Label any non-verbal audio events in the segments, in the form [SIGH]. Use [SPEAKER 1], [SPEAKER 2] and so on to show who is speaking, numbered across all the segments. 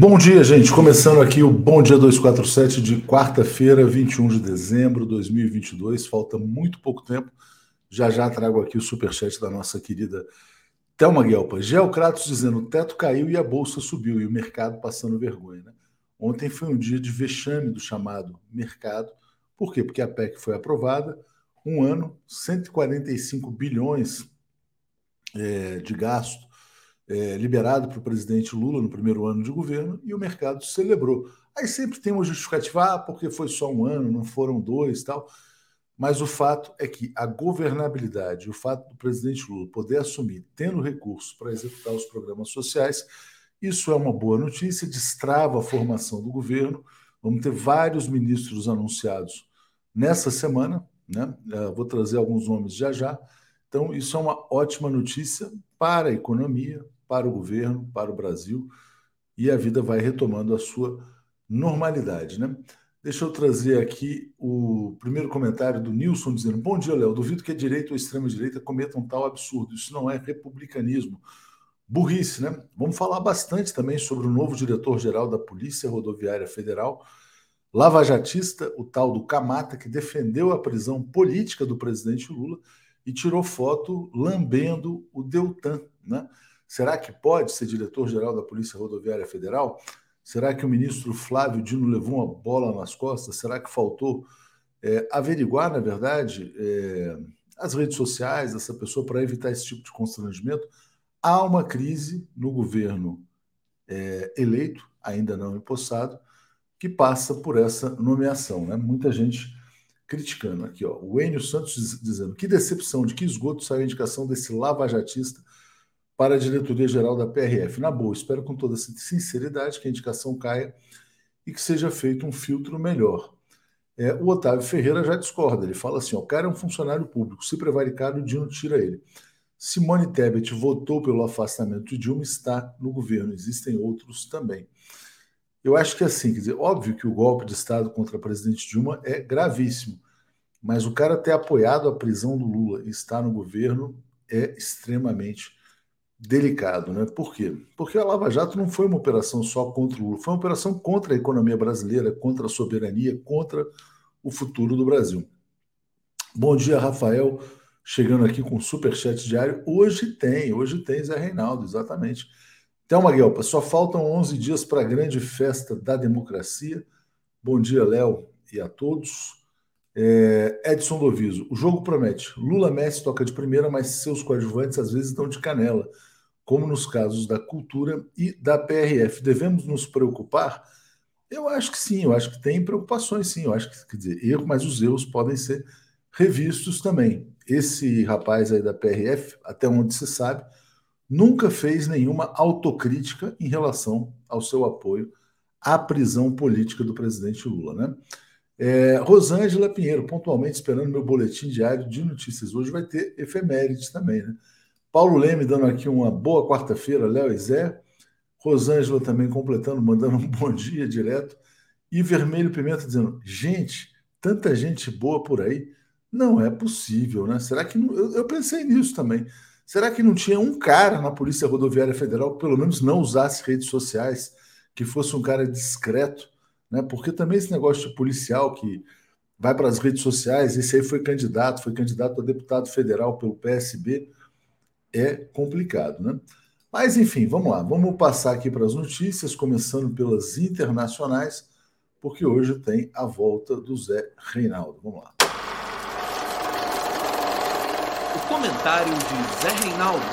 [SPEAKER 1] Bom dia, gente. Começando aqui o Bom Dia 247 de quarta-feira, 21 de dezembro de 2022. Falta muito pouco tempo. Já já trago aqui o superchat da nossa querida Thelma Guelpa. Geocratos dizendo: o teto caiu e a bolsa subiu, e o mercado passando vergonha. Né? Ontem foi um dia de vexame do chamado mercado. Por quê? Porque a PEC foi aprovada, um ano, 145 bilhões é, de gasto é, liberado para o presidente Lula no primeiro ano de governo e o mercado celebrou. Aí sempre tem uma justificativa, ah, porque foi só um ano, não foram dois tal. Mas o fato é que a governabilidade, o fato do presidente Lula poder assumir, tendo recursos para executar os programas sociais, isso é uma boa notícia, destrava a formação do governo. Vamos ter vários ministros anunciados nessa semana, né? Uh, vou trazer alguns nomes já já. Então, isso é uma ótima notícia para a economia, para o governo, para o Brasil, e a vida vai retomando a sua normalidade. Né? Deixa eu trazer aqui o primeiro comentário do Nilson dizendo: Bom dia, Léo. Duvido que a direita ou a extrema-direita cometam tal absurdo. Isso não é republicanismo. Burrice, né? Vamos falar bastante também sobre o novo diretor-geral da Polícia Rodoviária Federal, lavajatista, o tal do Camata, que defendeu a prisão política do presidente Lula e tirou foto lambendo o Deltan, né? Será que pode ser diretor-geral da Polícia Rodoviária Federal? Será que o ministro Flávio Dino levou uma bola nas costas? Será que faltou é, averiguar, na verdade, é, as redes sociais dessa pessoa para evitar esse tipo de constrangimento? Há uma crise no governo é, eleito, ainda não empossado, que passa por essa nomeação. Né? Muita gente criticando aqui. Ó. O Enio Santos dizendo que decepção de que esgoto saiu a indicação desse lavajatista para a diretoria-geral da PRF. Na boa, espero com toda sinceridade que a indicação caia e que seja feito um filtro melhor. É, o Otávio Ferreira já discorda, ele fala assim: ó, o cara é um funcionário público, se prevaricar, o Dino tira ele. Simone Tebet votou pelo afastamento de Dilma, está no governo, existem outros também. Eu acho que é assim, quer dizer, óbvio que o golpe de Estado contra a presidente Dilma é gravíssimo, mas o cara ter apoiado a prisão do Lula e estar no governo é extremamente delicado, né? Por quê? Porque a Lava Jato não foi uma operação só contra o Lula, foi uma operação contra a economia brasileira, contra a soberania, contra o futuro do Brasil. Bom dia, Rafael, chegando aqui com o superchat diário. Hoje tem, hoje tem Zé Reinaldo, exatamente. Thelma Guelpa, só faltam 11 dias para a grande festa da democracia. Bom dia, Léo, e a todos. É, Edson Doviso, o jogo promete. Lula Messi toca de primeira, mas seus coadjuvantes às vezes estão de canela como nos casos da cultura e da PRF. Devemos nos preocupar? Eu acho que sim, eu acho que tem preocupações, sim. Eu acho que, quer dizer, erro, mas os erros podem ser revistos também. Esse rapaz aí da PRF, até onde se sabe, nunca fez nenhuma autocrítica em relação ao seu apoio à prisão política do presidente Lula, né? É, Rosângela Pinheiro, pontualmente esperando meu boletim diário de notícias. Hoje vai ter efemérides também, né? Paulo Leme dando aqui uma boa quarta-feira, Léo e Zé. Rosângela também completando, mandando um [LAUGHS] bom dia direto. E Vermelho Pimenta dizendo: gente, tanta gente boa por aí. Não é possível, né? Será que. Não... Eu, pensei nisso também. Será que não tinha um cara na Polícia Rodoviária Federal que pelo menos não usasse redes sociais, que fosse um cara discreto? Né? Porque também esse negócio de policial que vai para as redes sociais, esse aí foi candidato, foi candidato a deputado federal pelo PSB é complicado, né? Mas enfim, vamos lá, vamos passar aqui para as notícias, começando pelas internacionais, porque hoje tem a volta do Zé Reinaldo. Vamos lá.
[SPEAKER 2] O comentário de Zé Reinaldo.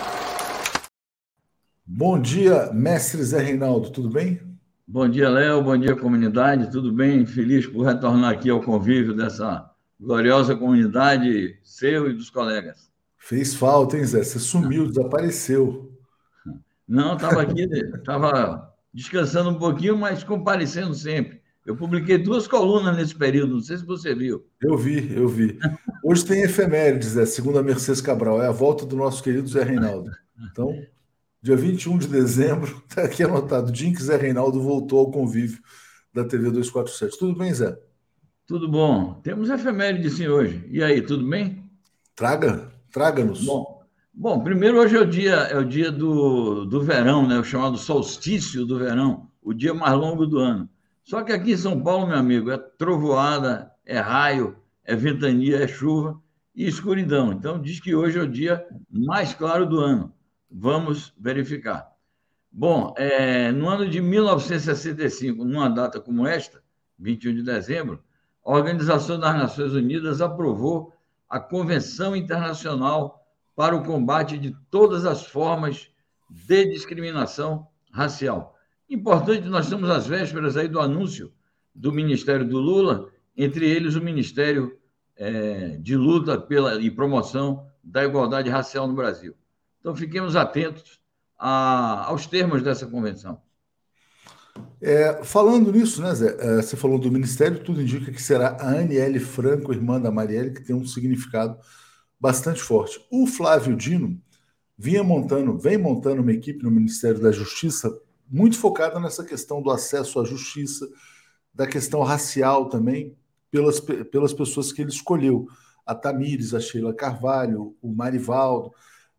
[SPEAKER 1] Bom dia, mestre Zé Reinaldo, tudo bem?
[SPEAKER 3] Bom dia, Léo, bom dia, comunidade, tudo bem? Feliz por retornar aqui ao convívio dessa gloriosa comunidade, seu e dos colegas.
[SPEAKER 1] Fez falta, hein, Zé? Você sumiu, desapareceu.
[SPEAKER 3] Não, estava aqui, estava descansando um pouquinho, mas comparecendo sempre. Eu publiquei duas colunas nesse período, não sei se você viu.
[SPEAKER 1] Eu vi, eu vi. Hoje tem efemérides, Zé, segundo a Mercedes Cabral, é a volta do nosso querido Zé Reinaldo. Então, dia 21 de dezembro, está [LAUGHS] aqui anotado, dia em que Zé Reinaldo voltou ao convívio da TV 247. Tudo bem, Zé?
[SPEAKER 3] Tudo bom. Temos efemérides sim hoje. E aí, tudo bem?
[SPEAKER 1] Traga. Traga-nos.
[SPEAKER 3] Bom, bom, primeiro hoje é o dia, é o dia do, do verão, né? o chamado solstício do verão, o dia mais longo do ano. Só que aqui em São Paulo, meu amigo, é trovoada, é raio, é ventania, é chuva e escuridão. Então, diz que hoje é o dia mais claro do ano. Vamos verificar. Bom, é, no ano de 1965, numa data como esta, 21 de dezembro, a Organização das Nações Unidas aprovou a Convenção Internacional para o Combate de Todas as Formas de Discriminação Racial. Importante, nós estamos às vésperas aí do anúncio do Ministério do Lula, entre eles o Ministério é, de Luta pela, e Promoção da Igualdade Racial no Brasil. Então, fiquemos atentos a, aos termos dessa convenção.
[SPEAKER 1] É, falando nisso, né, Zé? É, você falou do Ministério, tudo indica que será a Aniele Franco, irmã da Marielle, que tem um significado bastante forte. O Flávio Dino vinha montando, vem montando uma equipe no Ministério da Justiça muito focada nessa questão do acesso à justiça, da questão racial também, pelas, pelas pessoas que ele escolheu. A Tamires, a Sheila Carvalho, o Marivaldo.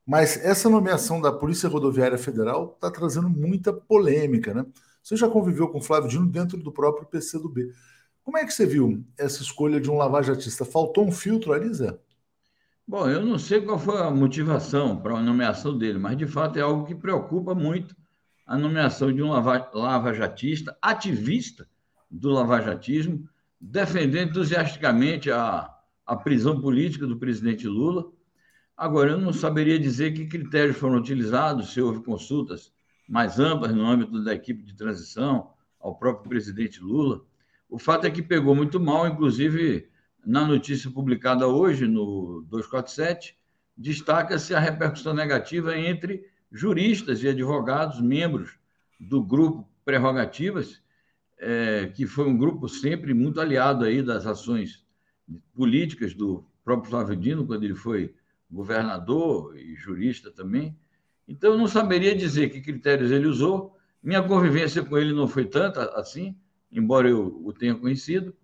[SPEAKER 1] Mas essa nomeação da Polícia Rodoviária Federal está trazendo muita polêmica, né? Você já conviveu com o Flávio Dino dentro do próprio PCdoB. Como é que você viu essa escolha de um lavajatista? Faltou um filtro ali, Zé?
[SPEAKER 3] Bom, eu não sei qual foi a motivação para a nomeação dele, mas de fato é algo que preocupa muito a nomeação de um lavajatista, ativista do lavajatismo, defendendo entusiasticamente a, a prisão política do presidente Lula. Agora, eu não saberia dizer que critérios foram utilizados, se houve consultas mais amplas no âmbito da equipe de transição, ao próprio presidente Lula. O fato é que pegou muito mal, inclusive na notícia publicada hoje no 247, destaca-se a repercussão negativa entre juristas e advogados, membros do grupo Prerrogativas, é, que foi um grupo sempre muito aliado aí das ações políticas do próprio Flávio Dino, quando ele foi governador e jurista também. Então, eu não saberia dizer que critérios ele usou. Minha convivência com ele não foi tanta assim, embora eu o tenha conhecido.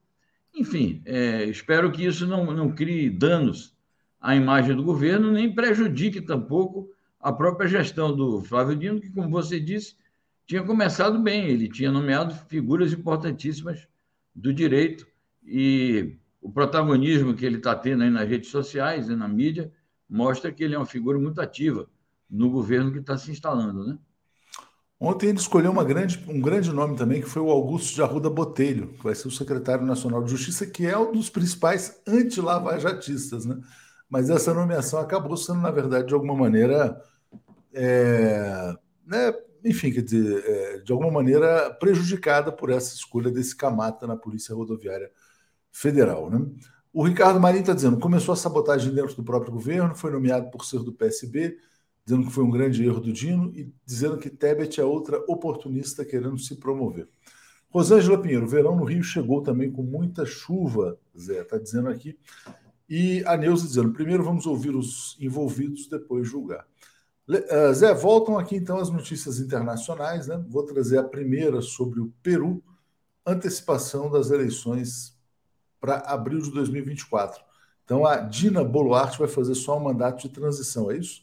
[SPEAKER 3] Enfim, é, espero que isso não, não crie danos à imagem do governo, nem prejudique tampouco a própria gestão do Flávio Dino, que, como você disse, tinha começado bem. Ele tinha nomeado figuras importantíssimas do direito e o protagonismo que ele está tendo aí nas redes sociais e na mídia mostra que ele é uma figura muito ativa no governo que está se instalando, né?
[SPEAKER 1] Ontem ele escolheu grande, um grande nome também, que foi o Augusto de Arruda Botelho, que vai ser o secretário nacional de Justiça, que é um dos principais anti-lavajatistas, né? Mas essa nomeação acabou sendo, na verdade, de alguma maneira, é, né, enfim, quer dizer, é, de alguma maneira prejudicada por essa escolha desse camata na Polícia Rodoviária Federal. Né? O Ricardo Marinho está dizendo, começou a sabotagem dentro do próprio governo, foi nomeado por ser do PSB, dizendo que foi um grande erro do Dino e dizendo que Tebet é outra oportunista querendo se promover. Rosângela Pinheiro, verão no Rio chegou também com muita chuva, Zé, está dizendo aqui. E a Neuza dizendo, primeiro vamos ouvir os envolvidos, depois julgar. Uh, Zé, voltam aqui então as notícias internacionais, né? Vou trazer a primeira sobre o Peru, antecipação das eleições para abril de 2024. Então a Dina Boluarte vai fazer só um mandato de transição, é isso?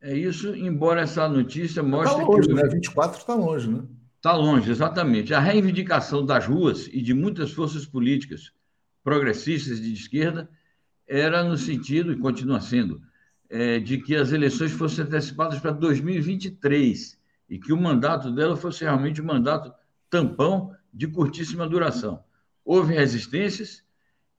[SPEAKER 3] É isso, embora essa notícia tá mostre tá
[SPEAKER 1] longe, que. Né? 24 está longe, né?
[SPEAKER 3] Está longe, exatamente. A reivindicação das ruas e de muitas forças políticas progressistas de esquerda era no sentido, e continua sendo, é, de que as eleições fossem antecipadas para 2023 e que o mandato dela fosse realmente um mandato tampão de curtíssima duração. Houve resistências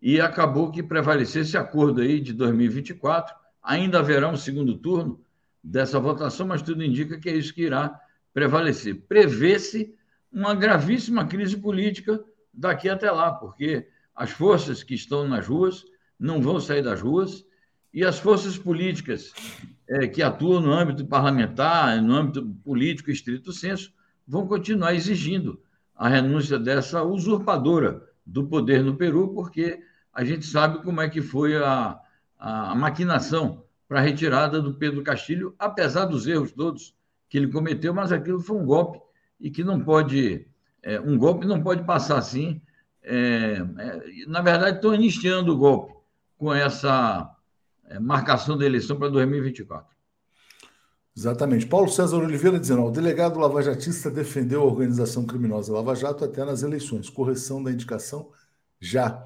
[SPEAKER 3] e acabou que prevalecesse esse acordo aí de 2024. Ainda haverá um segundo turno, dessa votação, mas tudo indica que é isso que irá prevalecer. Prevê-se uma gravíssima crise política daqui até lá, porque as forças que estão nas ruas não vão sair das ruas e as forças políticas é, que atuam no âmbito parlamentar, no âmbito político estrito senso, vão continuar exigindo a renúncia dessa usurpadora do poder no Peru, porque a gente sabe como é que foi a, a, maquinação para a retirada do Pedro Castilho, apesar dos erros todos que ele cometeu, mas aquilo foi um golpe e que não pode, é, um golpe não pode passar assim. É, é, na verdade, estão iniciando o golpe com essa é, marcação da eleição para 2024.
[SPEAKER 1] Exatamente. Paulo César Oliveira dizendo: o delegado lavajatista defendeu a organização criminosa Lava Jato até nas eleições. Correção da indicação já.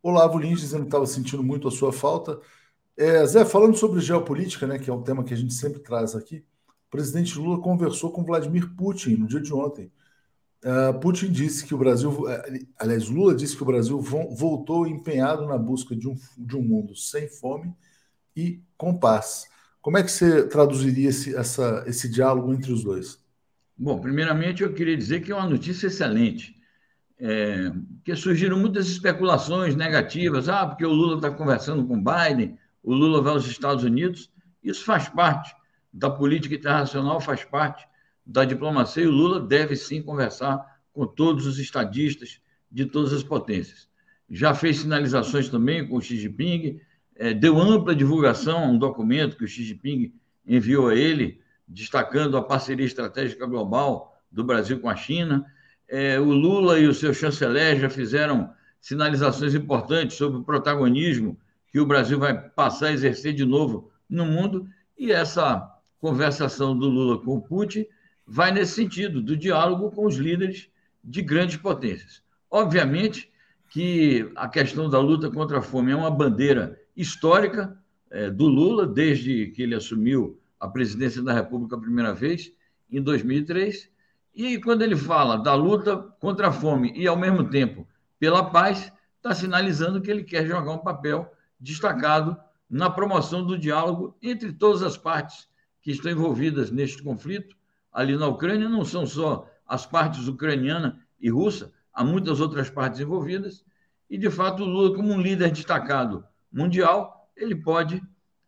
[SPEAKER 1] Olavo Lins dizendo que estava sentindo muito a sua falta. É, Zé, falando sobre geopolítica, né, que é um tema que a gente sempre traz aqui, o presidente Lula conversou com Vladimir Putin no dia de ontem. Uh, Putin disse que o Brasil, é, aliás, Lula disse que o Brasil voltou empenhado na busca de um, de um mundo sem fome e com paz. Como é que você traduziria esse, essa, esse diálogo entre os dois?
[SPEAKER 3] Bom, primeiramente eu queria dizer que é uma notícia excelente, é, que surgiram muitas especulações negativas, ah, porque o Lula está conversando com Biden, o Lula vai aos Estados Unidos, isso faz parte da política internacional, faz parte da diplomacia, e o Lula deve sim conversar com todos os estadistas de todas as potências. Já fez sinalizações também com o Xi Jinping, é, deu ampla divulgação a um documento que o Xi Jinping enviou a ele, destacando a parceria estratégica global do Brasil com a China. É, o Lula e o seu chanceler já fizeram sinalizações importantes sobre o protagonismo que o Brasil vai passar a exercer de novo no mundo, e essa conversação do Lula com o Putin vai nesse sentido, do diálogo com os líderes de grandes potências. Obviamente que a questão da luta contra a fome é uma bandeira histórica é, do Lula, desde que ele assumiu a presidência da República a primeira vez, em 2003. E quando ele fala da luta contra a fome e, ao mesmo tempo, pela paz, está sinalizando que ele quer jogar um papel destacado na promoção do diálogo entre todas as partes que estão envolvidas neste conflito. Ali na Ucrânia, não são só as partes ucraniana e russa, há muitas outras partes envolvidas. E, de fato, o Lula, como um líder destacado mundial, ele pode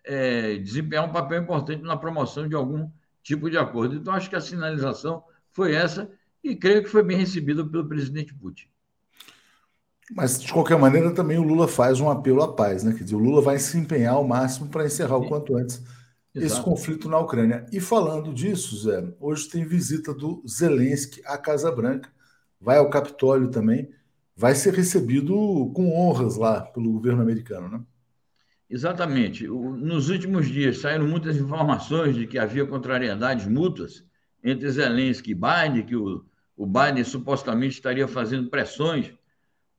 [SPEAKER 3] é, desempenhar um papel importante na promoção de algum tipo de acordo. Então, acho que a sinalização foi essa e creio que foi bem recebida pelo presidente Putin.
[SPEAKER 1] Mas, de qualquer maneira, também o Lula faz um apelo à paz, né? Quer dizer, o Lula vai se empenhar ao máximo para encerrar o quanto antes Exato. esse conflito na Ucrânia. E falando disso, Zé, hoje tem visita do Zelensky à Casa Branca, vai ao Capitólio também, vai ser recebido com honras lá pelo governo americano, né?
[SPEAKER 3] Exatamente. Nos últimos dias saíram muitas informações de que havia contrariedades mútuas entre Zelensky e Biden, que o, o Biden supostamente estaria fazendo pressões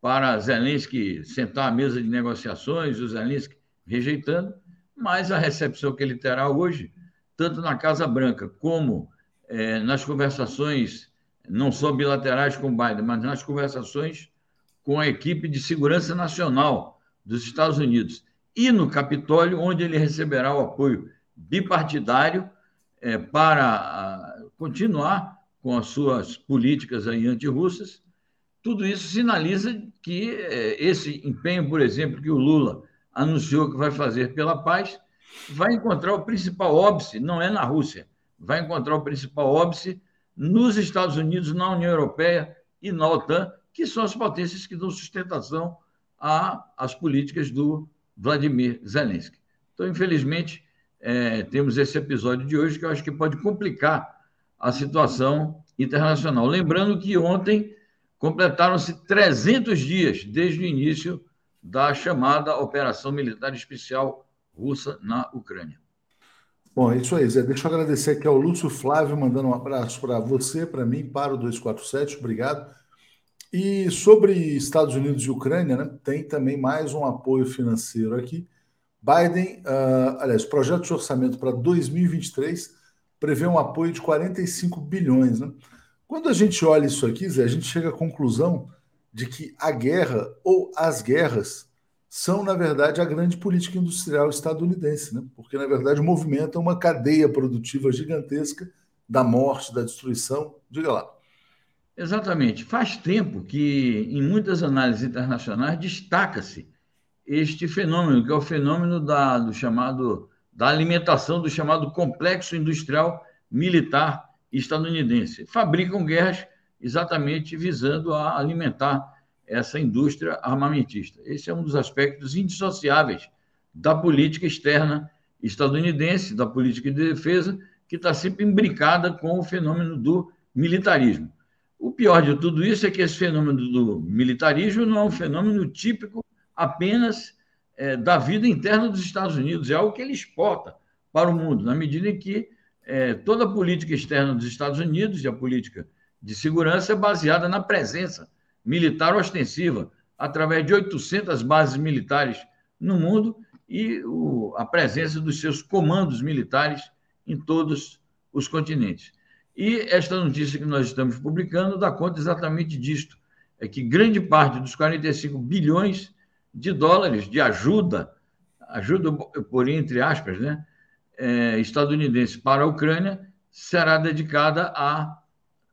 [SPEAKER 3] para Zelensky sentar à mesa de negociações, o Zelensky rejeitando, mas a recepção que ele terá hoje, tanto na Casa Branca como é, nas conversações, não só bilaterais com Biden, mas nas conversações com a equipe de segurança nacional dos Estados Unidos e no Capitólio, onde ele receberá o apoio bipartidário é, para a, continuar com as suas políticas aí antirrussas. Tudo isso sinaliza que é, esse empenho, por exemplo, que o Lula anunciou que vai fazer pela paz, vai encontrar o principal óbice, não é na Rússia, vai encontrar o principal óbice nos Estados Unidos, na União Europeia e na OTAN, que são as potências que dão sustentação às políticas do Vladimir Zelensky. Então, infelizmente, é, temos esse episódio de hoje que eu acho que pode complicar a situação internacional. Lembrando que ontem completaram-se 300 dias desde o início da chamada Operação Militar Especial Russa na Ucrânia.
[SPEAKER 1] Bom, é isso aí, Zé. Deixa eu agradecer aqui ao Lúcio Flávio, mandando um abraço para você, para mim, para o 247. Obrigado. E sobre Estados Unidos e Ucrânia, né, tem também mais um apoio financeiro aqui. Biden, uh, aliás, projeto de orçamento para 2023 prevê um apoio de 45 bilhões. Né? Quando a gente olha isso aqui, Zé, a gente chega à conclusão de que a guerra ou as guerras são, na verdade, a grande política industrial estadunidense, né? porque, na verdade, movimenta uma cadeia produtiva gigantesca da morte, da destruição. Diga lá.
[SPEAKER 3] Exatamente. Faz tempo que, em muitas análises internacionais, destaca-se este fenômeno, que é o fenômeno da, do chamado, da alimentação do chamado complexo industrial militar estadunidense. Fabricam guerras exatamente visando a alimentar essa indústria armamentista. Esse é um dos aspectos indissociáveis da política externa estadunidense, da política de defesa, que está sempre imbricada com o fenômeno do militarismo. O pior de tudo isso é que esse fenômeno do militarismo não é um fenômeno típico apenas é, da vida interna dos Estados Unidos, é algo que ele exporta para o mundo, na medida em que é, toda a política externa dos Estados Unidos e a política de segurança é baseada na presença militar ostensiva, através de 800 bases militares no mundo e o, a presença dos seus comandos militares em todos os continentes. E esta notícia que nós estamos publicando dá conta exatamente disto: é que grande parte dos 45 bilhões de dólares de ajuda, ajuda por entre aspas, né, é, estadunidense para a Ucrânia, será dedicada a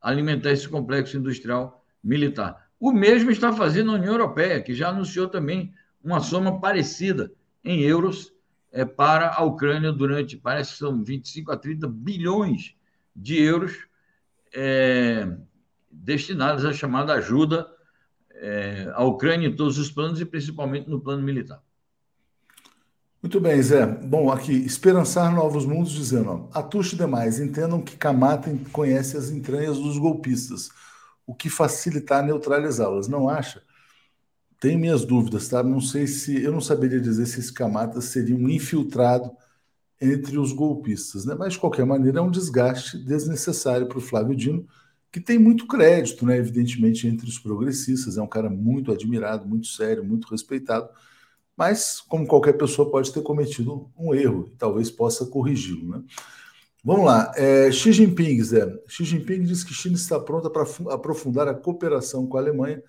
[SPEAKER 3] alimentar esse complexo industrial militar. O mesmo está fazendo a União Europeia, que já anunciou também uma soma parecida em euros é, para a Ucrânia durante, parece que são 25 a 30 bilhões de euros é, destinados à chamada ajuda à Ucrânia em todos os planos e principalmente no plano militar.
[SPEAKER 1] Muito bem, Zé. Bom, aqui, esperançar novos mundos, dizendo, ó, atuche demais, entendam que Kamata conhece as entranhas dos golpistas, o que facilitar neutralizá-las, não acha? Tenho minhas dúvidas, tá? Não sei se, eu não saberia dizer se esse Kamata seria um infiltrado entre os golpistas, né? Mas, de qualquer maneira, é um desgaste desnecessário para o Flávio Dino, que tem muito crédito, né? Evidentemente, entre os progressistas, é um cara muito admirado, muito sério, muito respeitado, mas, como qualquer pessoa, pode ter cometido um erro e talvez possa corrigi-lo. Né? Vamos lá. É, Xi Jinping, Zé. Xi Jinping diz que China está pronta para aprofundar a cooperação com a Alemanha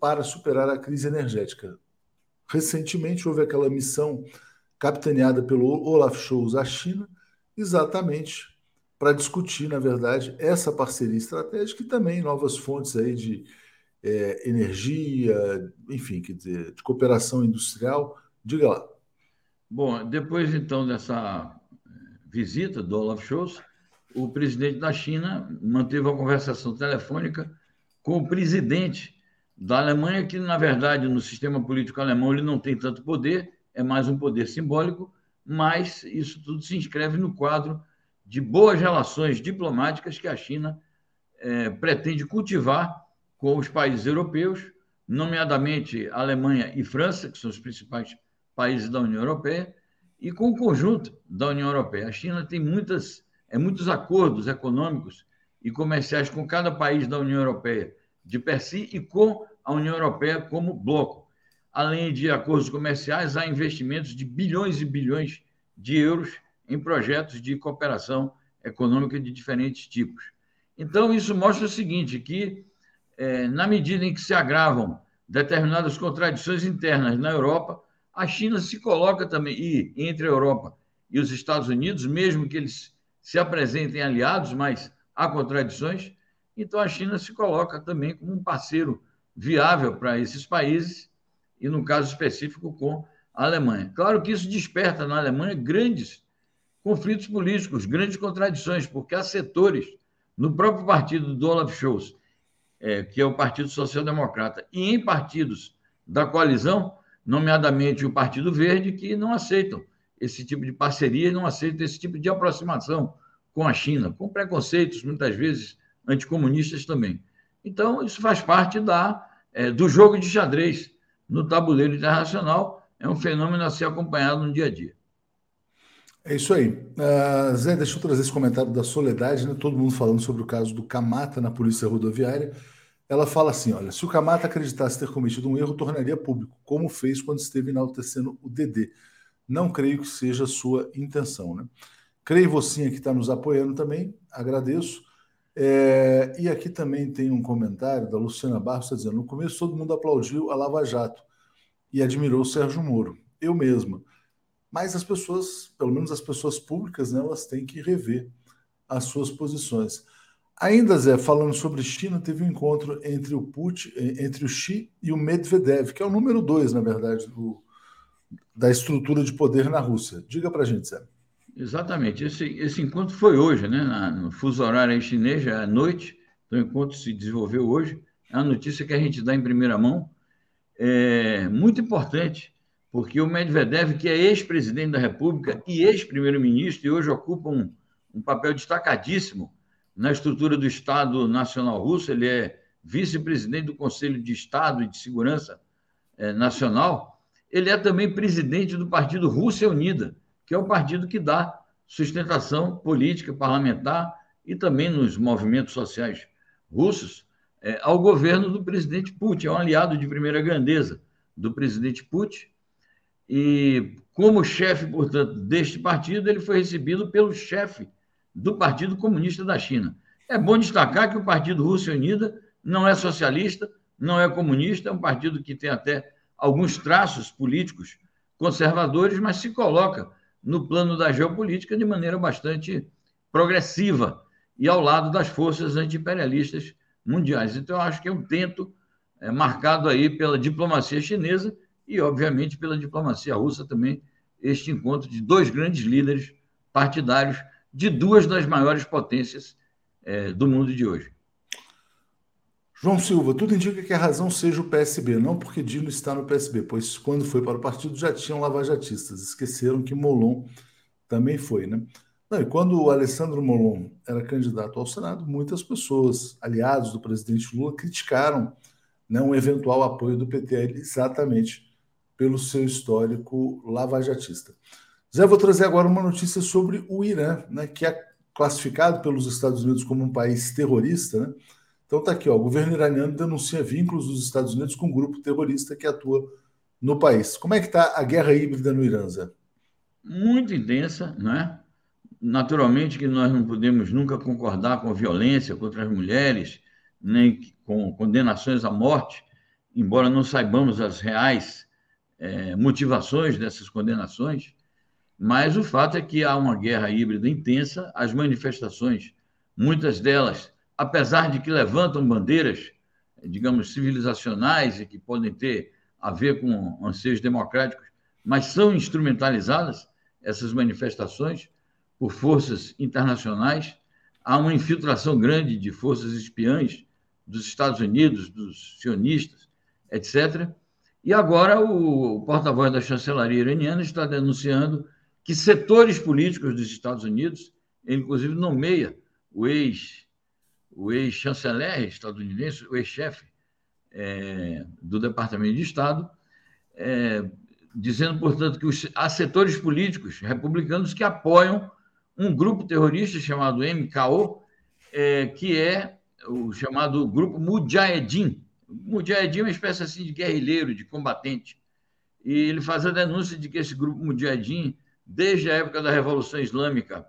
[SPEAKER 1] para superar a crise energética. Recentemente houve aquela missão capitaneada pelo Olaf Scholz à China, exatamente para discutir, na verdade, essa parceria estratégica e também novas fontes aí de é, energia, enfim, quer dizer, de cooperação industrial. Diga lá.
[SPEAKER 3] Bom, depois então dessa é, visita do Olaf Scholz, o presidente da China manteve uma conversação telefônica com o presidente da Alemanha, que na verdade no sistema político alemão ele não tem tanto poder, é mais um poder simbólico, mas isso tudo se inscreve no quadro de boas relações diplomáticas que a China é, pretende cultivar com os países europeus, nomeadamente Alemanha e França, que são os principais países da União Europeia, e com o conjunto da União Europeia. A China tem muitas, é, muitos acordos econômicos e comerciais com cada país da União Europeia de per si e com a União Europeia como bloco. Além de acordos comerciais, há investimentos de bilhões e bilhões de euros em projetos de cooperação econômica de diferentes tipos. Então, isso mostra o seguinte, que é, na medida em que se agravam determinadas contradições internas na Europa, a China se coloca também, e entre a Europa e os Estados Unidos, mesmo que eles se apresentem aliados, mas há contradições, então a China se coloca também como um parceiro viável para esses países, e no caso específico com a Alemanha. Claro que isso desperta na Alemanha grandes conflitos políticos, grandes contradições, porque há setores no próprio partido do Olaf Scholz é, que é o Partido Social Democrata, e em partidos da coalizão, nomeadamente o Partido Verde, que não aceitam esse tipo de parceria, não aceitam esse tipo de aproximação com a China, com preconceitos, muitas vezes anticomunistas também. Então, isso faz parte da, é, do jogo de xadrez no tabuleiro internacional, é um fenômeno a ser acompanhado no dia a dia.
[SPEAKER 1] É isso aí. Uh, Zé, deixa eu trazer esse comentário da Soledade, né? todo mundo falando sobre o caso do Camata na Polícia Rodoviária. Ela fala assim: olha, se o Camata acreditasse ter cometido um erro, tornaria público, como fez quando esteve enaltecendo o DD. Não creio que seja sua intenção. Né? Creio você que está nos apoiando também, agradeço. É, e aqui também tem um comentário da Luciana Barros, está dizendo: no começo todo mundo aplaudiu a Lava Jato e admirou o Sérgio Moro. Eu mesma mas as pessoas, pelo menos as pessoas públicas, né, elas têm que rever as suas posições. Ainda, Zé, falando sobre China, teve um encontro entre o Putin, entre o Xi e o Medvedev, que é o número dois, na verdade, do, da estrutura de poder na Rússia. Diga para a gente, Zé.
[SPEAKER 3] Exatamente. Esse, esse encontro foi hoje, né? Na, no fuso horário chinês, já à noite. Então, o encontro se desenvolveu hoje. É uma notícia que a gente dá em primeira mão. É muito importante porque o Medvedev, que é ex-presidente da República e ex-primeiro-ministro, e hoje ocupa um, um, papel destacadíssimo na estrutura do Estado Nacional Russo, ele é vice-presidente do Conselho de Estado e de Segurança eh, Nacional, ele é também presidente do partido Rússia Unida, que é o partido que dá sustentação política, parlamentar e também nos movimentos sociais russos é, ao governo do presidente Putin, é um aliado de primeira grandeza do presidente Putin. E como chefe, portanto, deste partido, ele foi recebido pelo chefe do Partido Comunista da China. É bom destacar que o Partido Rússia Unida não é socialista, não é comunista, é um partido que tem até alguns traços políticos conservadores, mas se coloca no plano da geopolítica de maneira bastante progressiva e ao lado das forças anti-imperialistas mundiais. Então, eu acho que é um tento é, marcado aí pela diplomacia chinesa e, obviamente, pela diplomacia russa também, este encontro de dois grandes líderes partidários de duas das maiores potências é, do mundo de hoje.
[SPEAKER 1] João Silva, tudo indica que a razão seja o PSB, não porque Dino está no PSB, pois quando foi para o partido já tinham lavajatistas. Esqueceram que Molon também foi, né? Não, e quando o Alessandro Molon era candidato ao Senado, muitas pessoas, aliados do presidente Lula, criticaram né, um eventual apoio do PT a ele exatamente pelo seu histórico lavajatista. Zé, vou trazer agora uma notícia sobre o Irã, né, que é classificado pelos Estados Unidos como um país terrorista, né? Então tá aqui, ó, o governo iraniano denuncia vínculos dos Estados Unidos com um grupo terrorista que atua no país. Como é que está a guerra híbrida no Irã, Zé?
[SPEAKER 3] Muito intensa, né? Naturalmente que nós não podemos nunca concordar com a violência contra as mulheres, nem com condenações à morte, embora não saibamos as reais é, motivações dessas condenações, mas o fato é que há uma guerra híbrida intensa, as manifestações, muitas delas apesar de que levantam bandeiras, digamos, civilizacionais e que podem ter a ver com anseios democráticos, mas são instrumentalizadas essas manifestações por forças internacionais. Há uma infiltração grande de forças espiãs dos Estados Unidos, dos sionistas, etc. E agora o, porta-voz da chancelaria iraniana está denunciando que setores políticos dos Estados Unidos, inclusive nomeia o ex o ex-chanceler estadunidense, o ex-chefe é, do Departamento de Estado, é, dizendo, portanto, que os, há setores políticos republicanos que apoiam um grupo terrorista chamado MKO, é, que é o chamado grupo Mujahedin. Mujahedin é uma espécie assim de guerrilheiro, de combatente. E ele faz a denúncia de que esse grupo Mujahedin, desde a época da Revolução Islâmica,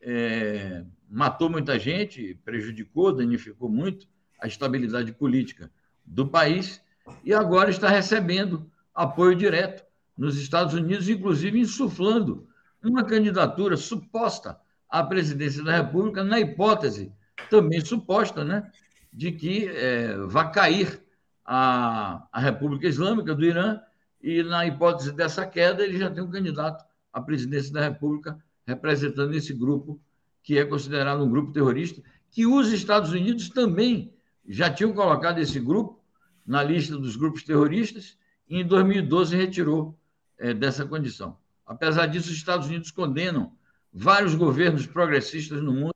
[SPEAKER 3] é, matou muita gente, prejudicou, danificou muito a estabilidade política do país e agora está recebendo apoio direto nos Estados Unidos, inclusive insuflando uma candidatura suposta à presidência da República, na hipótese também suposta, né, de que é, vai cair a, a República Islâmica do Irã e na hipótese dessa queda ele já tem um candidato à presidência da República representando esse grupo que é considerado um grupo terrorista, que os Estados Unidos também já tinham colocado esse grupo na lista dos grupos terroristas e em 2012 retirou é, dessa condição. Apesar disso, os Estados Unidos condenam vários governos progressistas no mundo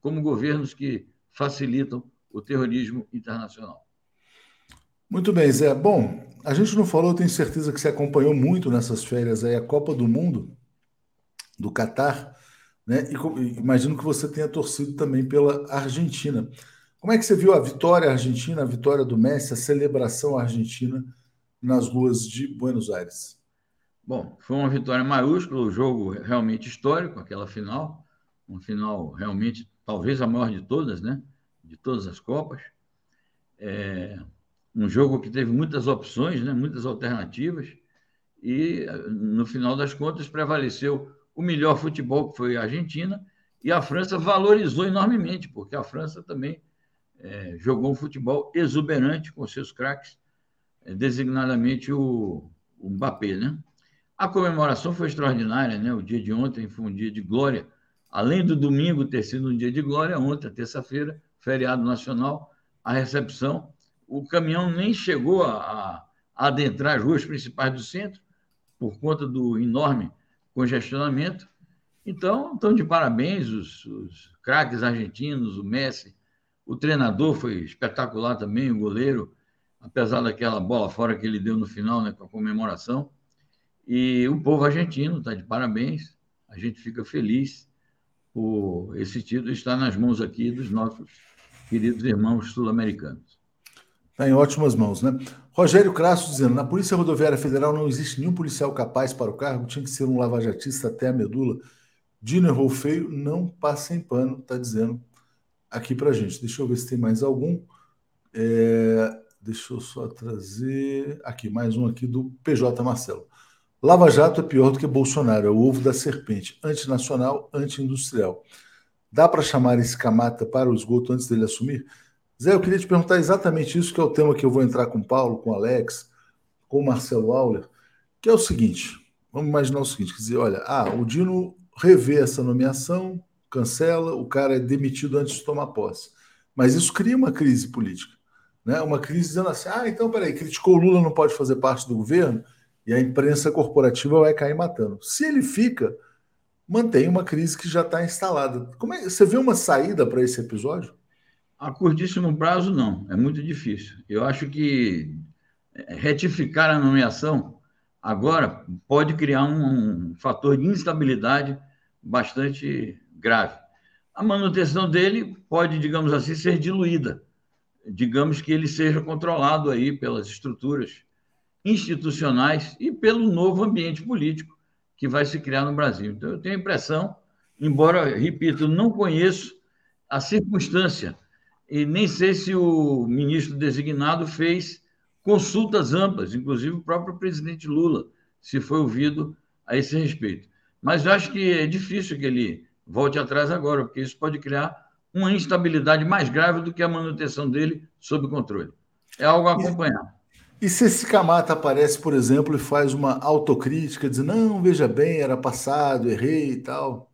[SPEAKER 3] como governos que facilitam o terrorismo internacional.
[SPEAKER 1] Muito bem, Zé. Bom, a gente não falou, tenho certeza que você acompanhou muito nessas férias aí a Copa do Mundo do Catar. Né? E imagino que você tenha torcido também pela Argentina. Como é que você viu a vitória argentina, a vitória do Messi, a celebração argentina nas ruas de Buenos Aires?
[SPEAKER 3] Bom, foi uma vitória maiúscula, o um jogo realmente histórico, aquela final, uma final realmente talvez a maior de todas, né? De todas as Copas. É um jogo que teve muitas opções, né? Muitas alternativas e no final das contas prevaleceu o melhor futebol, que foi a Argentina, e a França valorizou enormemente, porque a França também é, jogou um futebol exuberante com seus craques, é, designadamente o, o Mbappé, né? A comemoração foi extraordinária, né? O dia de ontem foi um dia de glória. Além do domingo ter sido um dia de glória, ontem, terça-feira, feriado nacional, a recepção. O caminhão nem chegou a, a, adentrar as ruas principais do centro, por conta do enorme congestionamento. Então, estão de parabéns os, os craques argentinos, o Messi, o treinador foi espetacular também, o goleiro, apesar daquela bola fora que ele deu no final, né, com a comemoração. E o povo argentino está de parabéns. A gente fica feliz por esse título estar nas mãos aqui dos nossos queridos irmãos sul-americanos.
[SPEAKER 1] Está em ótimas mãos, né? Rogério Crasso dizendo: na Polícia Rodoviária Federal não existe nenhum policial capaz para o cargo, tinha que ser um lavajatista até a medula. Dino errou feio, não passa em pano, está dizendo aqui para gente. Deixa eu ver se tem mais algum. É, deixa eu só trazer. Aqui, mais um aqui do PJ Marcelo. Lava Jato é pior do que Bolsonaro, é o ovo da serpente, antinacional, anti-industrial. Dá para chamar esse camata para o esgoto antes dele assumir? Zé, eu queria te perguntar exatamente isso, que é o tema que eu vou entrar com o Paulo, com o Alex, com o Marcelo Auler, que é o seguinte: vamos imaginar o seguinte: quer dizer, olha, ah, o Dino revê essa nomeação, cancela, o cara é demitido antes de tomar posse. Mas isso cria uma crise política. Né? Uma crise dizendo assim: ah, então peraí, criticou o Lula, não pode fazer parte do governo, e a imprensa corporativa vai cair matando. Se ele fica, mantém uma crise que já está instalada. Como é, você vê uma saída para esse episódio?
[SPEAKER 3] A curtíssimo prazo, não. É muito difícil. Eu acho que é, retificar a nomeação agora pode criar um, um fator de instabilidade bastante grave. A manutenção dele pode, digamos assim, ser diluída. Digamos que ele seja controlado aí pelas estruturas institucionais e pelo novo ambiente político que vai se criar no Brasil. Então, eu tenho a impressão, embora, repito, não conheço a circunstância e nem sei se o ministro designado fez consultas amplas, inclusive o próprio presidente Lula, se foi ouvido a esse respeito. Mas eu acho que é difícil que ele volte atrás agora, porque isso pode criar uma instabilidade mais grave do que a manutenção dele sob controle. É algo a acompanhar.
[SPEAKER 1] E se esse Camata aparece, por exemplo, e faz uma autocrítica, dizendo, não, veja bem, era passado, errei e tal?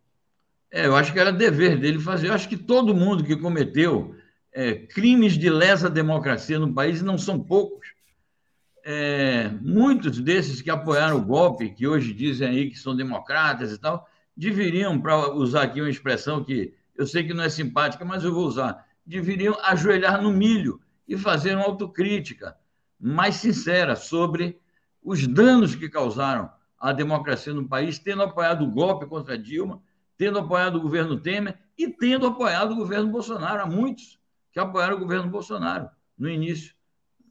[SPEAKER 3] É, eu acho que era dever dele fazer. Eu acho que todo mundo que cometeu é, crimes de lesa democracia no país, e não são poucos, é, muitos desses que apoiaram o golpe, que hoje dizem aí que são democratas e tal, deveriam, para usar aqui uma expressão que eu sei que não é simpática, mas eu vou usar, deveriam ajoelhar no milho e fazer uma autocrítica mais sincera sobre os danos que causaram à democracia no país, tendo apoiado o golpe contra Dilma, tendo apoiado o governo Temer e tendo apoiado o governo Bolsonaro. Há muitos que apoiaram o governo Bolsonaro no início,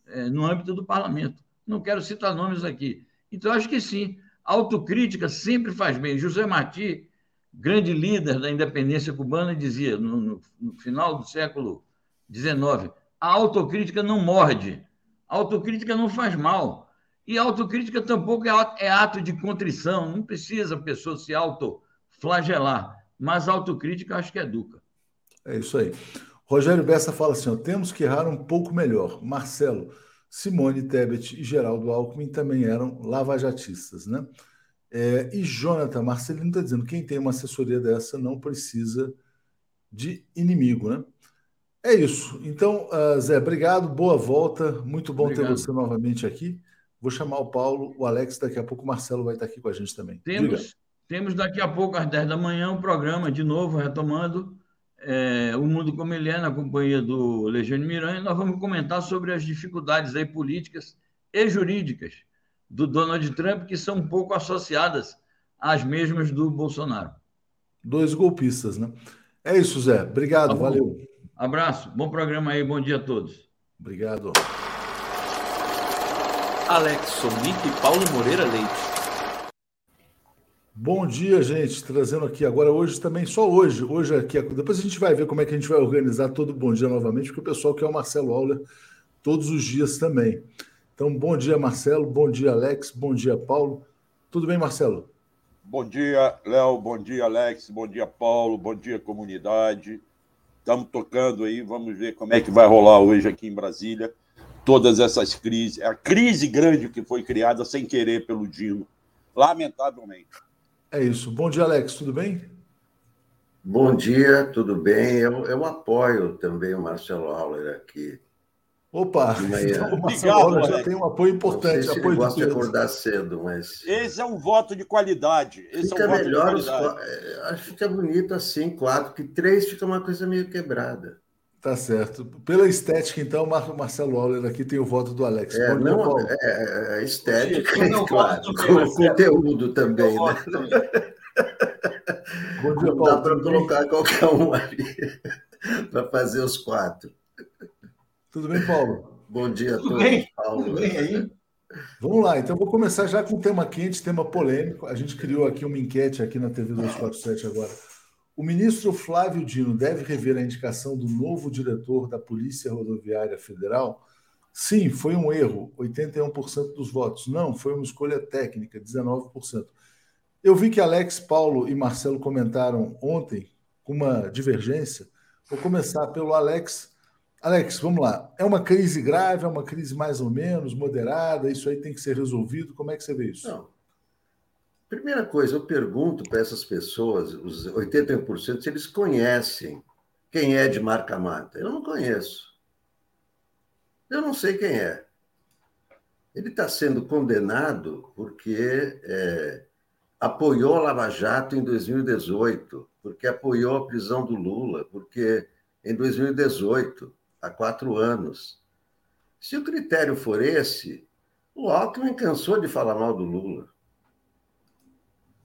[SPEAKER 3] é, no âmbito do parlamento. Não quero citar nomes aqui. Então, acho que sim, autocrítica sempre faz bem. José Martí, grande líder da independência cubana, dizia no, no, no final do século XIX: a autocrítica não morde, autocrítica não faz mal. E autocrítica tampouco é, é ato de contrição, não precisa a pessoa se autoflagelar. Mas autocrítica acho que educa.
[SPEAKER 1] É isso aí. Rogério Bessa fala assim: ó, temos que errar um pouco melhor. Marcelo, Simone Tebet e Geraldo Alckmin também eram lavajatistas, né? É, e Jonathan Marcelino está dizendo: quem tem uma assessoria dessa não precisa de inimigo, né? É isso. Então, uh, Zé, obrigado, boa volta. Muito bom obrigado. ter você novamente aqui. Vou chamar o Paulo, o Alex, daqui a pouco o Marcelo vai estar aqui com a gente também.
[SPEAKER 3] Temos, temos daqui a pouco, às 10 da manhã, o um programa de novo, retomando é, O Mundo Como Ele É, na companhia do Legione Miranha, nós vamos comentar sobre as dificuldades aí políticas e jurídicas do Donald Trump, que são um pouco associadas às mesmas do Bolsonaro.
[SPEAKER 1] Dois golpistas, né? É isso, Zé. Obrigado, tá valeu.
[SPEAKER 3] Abraço, bom programa aí, bom dia a todos.
[SPEAKER 1] Obrigado.
[SPEAKER 2] Alex Sonic e Paulo Moreira Leite.
[SPEAKER 1] Bom dia, gente. Trazendo aqui agora, hoje também, só hoje. Hoje aqui, depois a gente vai ver como é que a gente vai organizar todo o bom dia novamente, porque o pessoal quer o Marcelo Auler todos os dias também. Então, bom dia, Marcelo. Bom dia, Alex. Bom dia, Paulo. Tudo bem, Marcelo?
[SPEAKER 4] Bom dia, Léo. Bom dia, Alex. Bom dia, Paulo. Bom dia, comunidade. Estamos tocando aí. Vamos ver como é que vai rolar hoje aqui em Brasília. Todas essas crises. A crise grande que foi criada sem querer pelo Dino. Lamentavelmente.
[SPEAKER 1] É isso. Bom dia, Alex, tudo bem?
[SPEAKER 5] Bom dia, tudo bem? Eu, eu apoio também o Marcelo Auler aqui.
[SPEAKER 1] Opa, então, o Marcelo já tem um apoio importante. Não sei
[SPEAKER 5] se
[SPEAKER 1] apoio
[SPEAKER 5] ele gosta de acordar cedo, mas.
[SPEAKER 4] Esse é um voto de qualidade. Esse
[SPEAKER 5] fica
[SPEAKER 4] é um
[SPEAKER 5] melhor, os... É, acho que fica bonito assim, quatro, que três fica uma coisa meio quebrada.
[SPEAKER 1] Tá certo. Pela estética, então, o Marcelo Auler aqui tem o voto do Alex.
[SPEAKER 5] É, não, é, é, é estética, não, claro. Também, com o conteúdo também. Né? também. Bom dia, Paulo. Dá para colocar qualquer um ali [LAUGHS] para fazer os quatro.
[SPEAKER 1] Tudo bem, Paulo?
[SPEAKER 5] Bom dia a
[SPEAKER 3] Tudo
[SPEAKER 5] todos.
[SPEAKER 3] Bem?
[SPEAKER 5] Paulo.
[SPEAKER 3] Tudo bem aí?
[SPEAKER 1] Vamos lá, então vou começar já com um tema quente, tema polêmico. A gente criou aqui uma enquete aqui na TV 247 agora. O ministro Flávio Dino deve rever a indicação do novo diretor da Polícia Rodoviária Federal? Sim, foi um erro, 81% dos votos. Não, foi uma escolha técnica, 19%. Eu vi que Alex, Paulo e Marcelo comentaram ontem com uma divergência. Vou começar pelo Alex. Alex, vamos lá. É uma crise grave, é uma crise mais ou menos moderada? Isso aí tem que ser resolvido? Como é que você vê isso?
[SPEAKER 5] Não. Primeira coisa, eu pergunto para essas pessoas, os 81%, se eles conhecem quem é de Marca Mata. Eu não conheço. Eu não sei quem é. Ele está sendo condenado porque é, apoiou a Lava Jato em 2018, porque apoiou a prisão do Lula, porque em 2018 há quatro anos. Se o critério for esse, o Alckmin cansou de falar mal do Lula.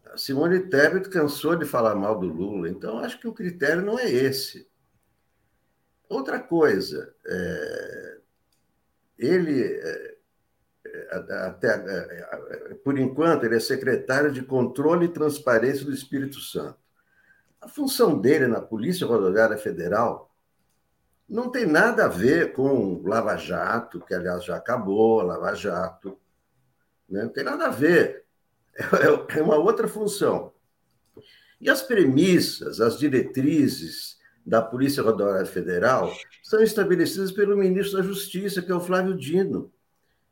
[SPEAKER 5] A Simone Tebet cansou de falar mal do Lula. Então, acho que o critério não é esse. Outra coisa, é, ele, é, até, é, por enquanto, ele é secretário de Controle e Transparência do Espírito Santo. A função dele na Polícia Rodoviária Federal não tem nada a ver com Lava Jato, que aliás já acabou, Lava Jato. Né? Não tem nada a ver. [LAUGHS] É, é uma outra função. E as premissas, as diretrizes da Polícia Rodoviária Federal são estabelecidas pelo ministro da Justiça, que é o Flávio Dino.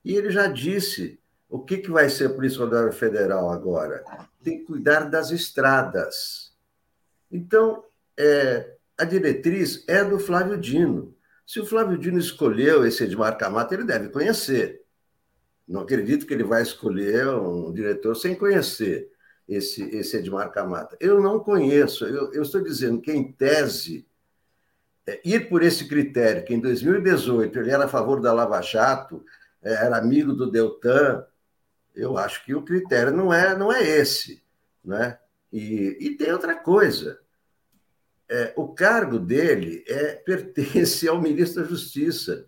[SPEAKER 5] E ele já disse o que, que vai ser a Polícia Rodoviária Federal agora? Tem que cuidar das estradas. Então, é, a diretriz é do Flávio Dino. Se o Flávio Dino escolheu esse Edmar Camata, ele deve conhecer. Não acredito que ele vai escolher um diretor sem conhecer esse, esse Edmar Camata. Eu não conheço. Eu, eu estou dizendo que, em tese, é, ir por esse critério, que em 2018 ele era a favor da Lava Jato, é, era amigo do Deltan, eu acho que o critério não é, não é esse. Né? E, e tem outra coisa é, o cargo dele é, [LAUGHS] pertence ao ministro da Justiça.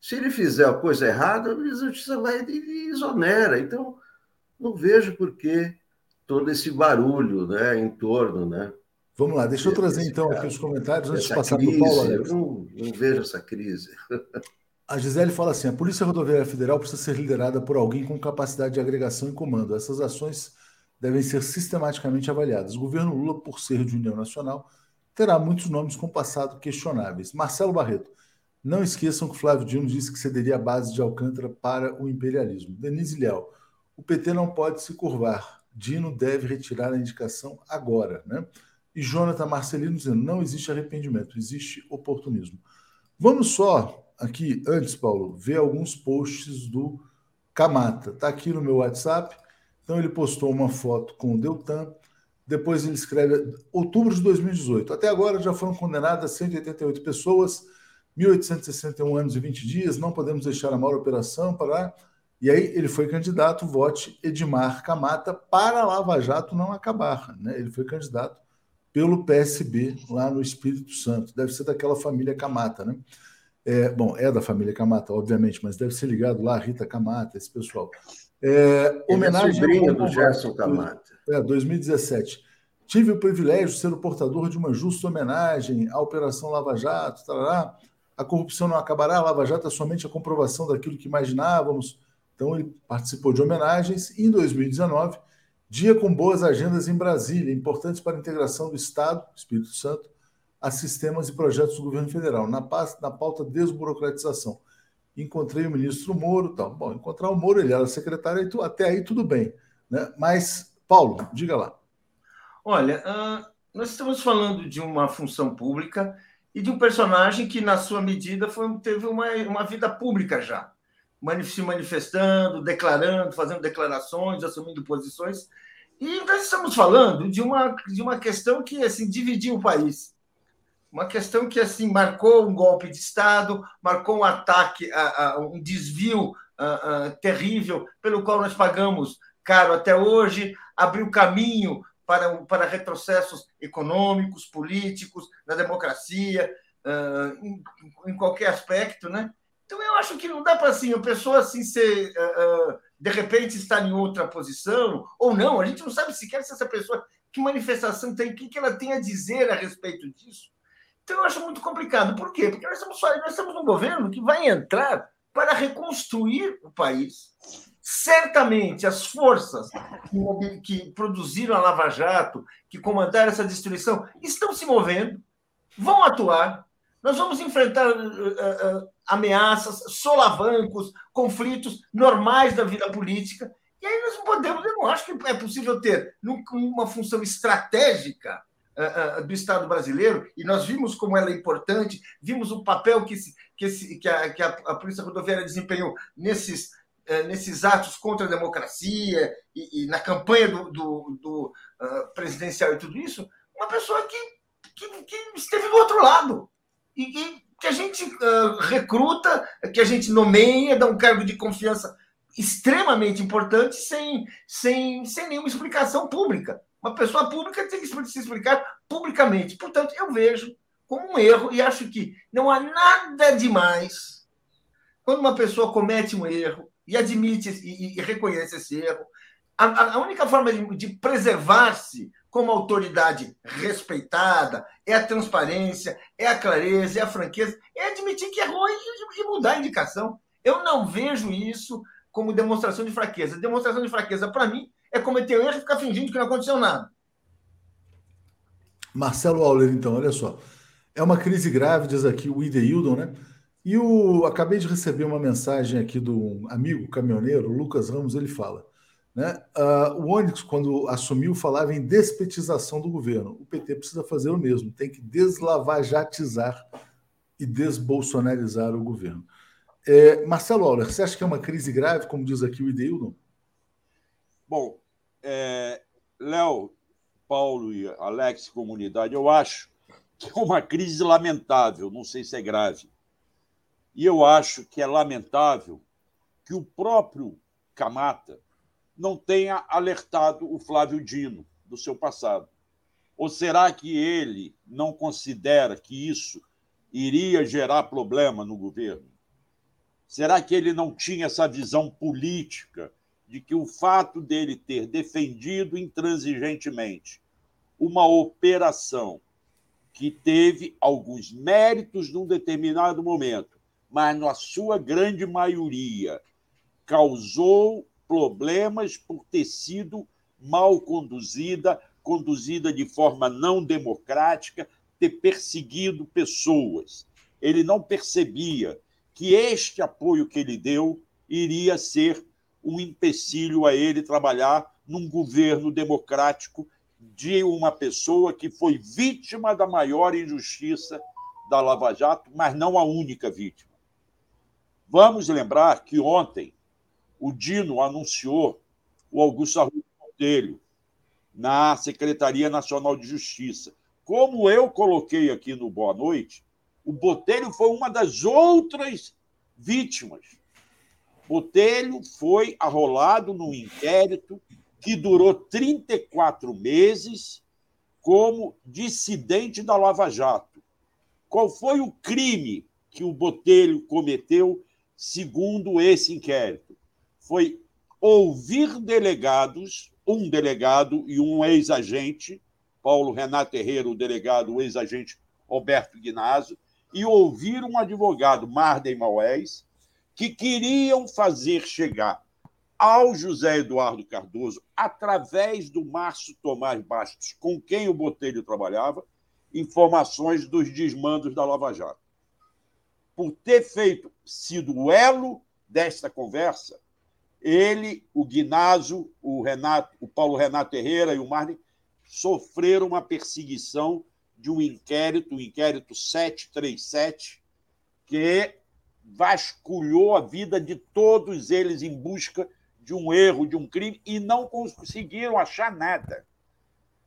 [SPEAKER 5] Se ele fizer a coisa errada, o ministro da Justiça vai e exonera. Então, não vejo por que todo esse barulho né, em torno. Né,
[SPEAKER 1] Vamos lá, deixa eu trazer então aqui os comentários antes de passar para o Paulo.
[SPEAKER 5] Eu não, não vejo essa crise. [LAUGHS]
[SPEAKER 1] A Gisele fala assim: a Polícia Rodoviária Federal precisa ser liderada por alguém com capacidade de agregação e comando. Essas ações devem ser sistematicamente avaliadas. O governo Lula, por ser de União Nacional, terá muitos nomes com passado questionáveis. Marcelo Barreto. Não esqueçam que Flávio Dino disse que cederia a base de Alcântara para o imperialismo. Denise Leal. O PT não pode se curvar. Dino deve retirar a indicação agora. Né? E Jonathan Marcelino dizendo: não existe arrependimento, existe oportunismo. Vamos só aqui, antes, Paulo, ver alguns posts do Camata. Está aqui no meu WhatsApp. Então, ele postou uma foto com o Deltan depois ele escreve outubro de 2018. Até agora já foram condenadas 188 pessoas, 1.861 anos e 20 dias. Não podemos deixar a maior operação para. E aí ele foi candidato, vote Edmar Camata para Lava Jato não acabar. Né? Ele foi candidato pelo PSB lá no Espírito Santo. Deve ser daquela família Camata, né? É, bom, é da família Camata, obviamente, mas deve ser ligado lá a Rita Camata, esse pessoal.
[SPEAKER 5] É, homenagem é do Gerson Camata.
[SPEAKER 1] É, 2017. Tive o privilégio de ser o portador de uma justa homenagem à Operação Lava Jato. Tarará. A corrupção não acabará, a Lava Jato é somente a comprovação daquilo que imaginávamos. Então, ele participou de homenagens. E em 2019, dia com boas agendas em Brasília, importantes para a integração do Estado, Espírito Santo, a sistemas e projetos do governo federal, na, na pauta desburocratização encontrei o ministro Moro, tal. Bom, encontrar o Moro, ele era secretário, até aí tudo bem, né? Mas Paulo, diga lá.
[SPEAKER 6] Olha, uh, nós estamos falando de uma função pública e de um personagem que, na sua medida, foi, teve uma, uma vida pública já, se manifestando, declarando, fazendo declarações, assumindo posições. E nós estamos falando de uma, de uma questão que assim, dividiu o país uma questão que assim marcou um golpe de Estado, marcou um ataque, a, a um desvio a, terrível, pelo qual nós pagamos caro até hoje, abriu caminho para, para retrocessos econômicos, políticos, na democracia, em, em qualquer aspecto, né? Então eu acho que não dá para assim, a pessoa assim ser de repente estar em outra posição ou não. A gente não sabe sequer se essa pessoa que manifestação tem, o que ela tem a dizer a respeito disso. Então eu acho muito complicado. Por quê? Porque nós estamos, nós estamos num governo que vai entrar para reconstruir o país. Certamente as forças que, que produziram a Lava Jato, que comandaram essa destruição, estão se movendo, vão atuar. Nós vamos enfrentar uh, uh, ameaças, solavancos, conflitos normais da vida política. E aí nós não podemos, eu não acho que é possível ter uma função estratégica uh, uh, do Estado brasileiro, e nós vimos como ela é importante, vimos o papel que, que, esse, que, a, que a, a, Polícia Rodoviária desempenhou nesses, uh, nesses atos contra a democracia e, e na campanha do, do, do presidencial e tudo isso, uma pessoa que, que, que esteve do outro lado. E, e que a gente recruta, que a gente nomeia, dá um cargo de confiança extremamente importante sem, sem, sem nenhuma explicação pública. Uma pessoa pública tem que se explicar publicamente. Portanto, eu vejo como um erro e acho que não há nada demais quando uma pessoa comete um erro e admite e, e reconhece esse erro. A, a única forma de, de preservar-se como autoridade respeitada é a transparência, é a clareza, é a franqueza, é admitir que errou e, e mudar a indicação. Eu não vejo isso como demonstração de fraqueza. Demonstração de fraqueza, para mim, é cometer erro e ficar fingindo que não aconteceu nada.
[SPEAKER 1] Marcelo Auler, então, olha só. É uma crise grave, diz aqui o Ideildon, né? E o acabei de receber uma mensagem aqui do amigo caminhoneiro, Lucas Ramos, ele fala. Né? Uh, o Onyx, quando assumiu, falava em despetização do governo. O PT precisa fazer o mesmo, tem que deslavajatizar e desbolsonarizar o governo. É, Marcelo Auler, você acha que é uma crise grave, como diz aqui o Ideildon?
[SPEAKER 4] Bom, é, Léo, Paulo e Alex, comunidade, eu acho que é uma crise lamentável, não sei se é grave. E eu acho que é lamentável que o próprio Camata não tenha alertado o Flávio Dino do seu passado. Ou será que ele não considera que isso iria gerar problema no governo? Será que ele não tinha essa visão política de que o fato dele ter defendido intransigentemente uma operação que teve alguns méritos num determinado momento, mas na sua grande maioria causou problemas por ter sido mal conduzida, conduzida de forma não democrática, ter perseguido pessoas. Ele não percebia que este apoio que ele deu iria ser um empecilho a ele trabalhar num governo democrático de uma pessoa que foi vítima da maior injustiça da Lava Jato, mas não a única vítima. Vamos lembrar que ontem o Dino anunciou o Augusto Arruda Botelho na Secretaria Nacional de Justiça. Como eu coloquei aqui no Boa Noite, o Botelho foi uma das outras vítimas. Botelho foi arrolado num inquérito que durou 34 meses como dissidente da Lava Jato. Qual foi o crime que o Botelho cometeu, segundo esse inquérito? Foi ouvir delegados, um delegado e um ex-agente, Paulo Renato Herrera, o delegado, o ex-agente Roberto Guinazzo, e ouvir um advogado, Marden Maués, que queriam fazer chegar ao José Eduardo Cardoso, através do Márcio Tomás Bastos, com quem o Botelho trabalhava, informações dos desmandos da Lava Jato. Por ter feito, sido o elo desta conversa, ele, o Guinazo, o Renato, o Paulo Renato Herrera e o Marden sofreram uma perseguição de um inquérito, o inquérito 737, que vasculhou a vida de todos eles em busca de um erro, de um crime, e não conseguiram achar nada.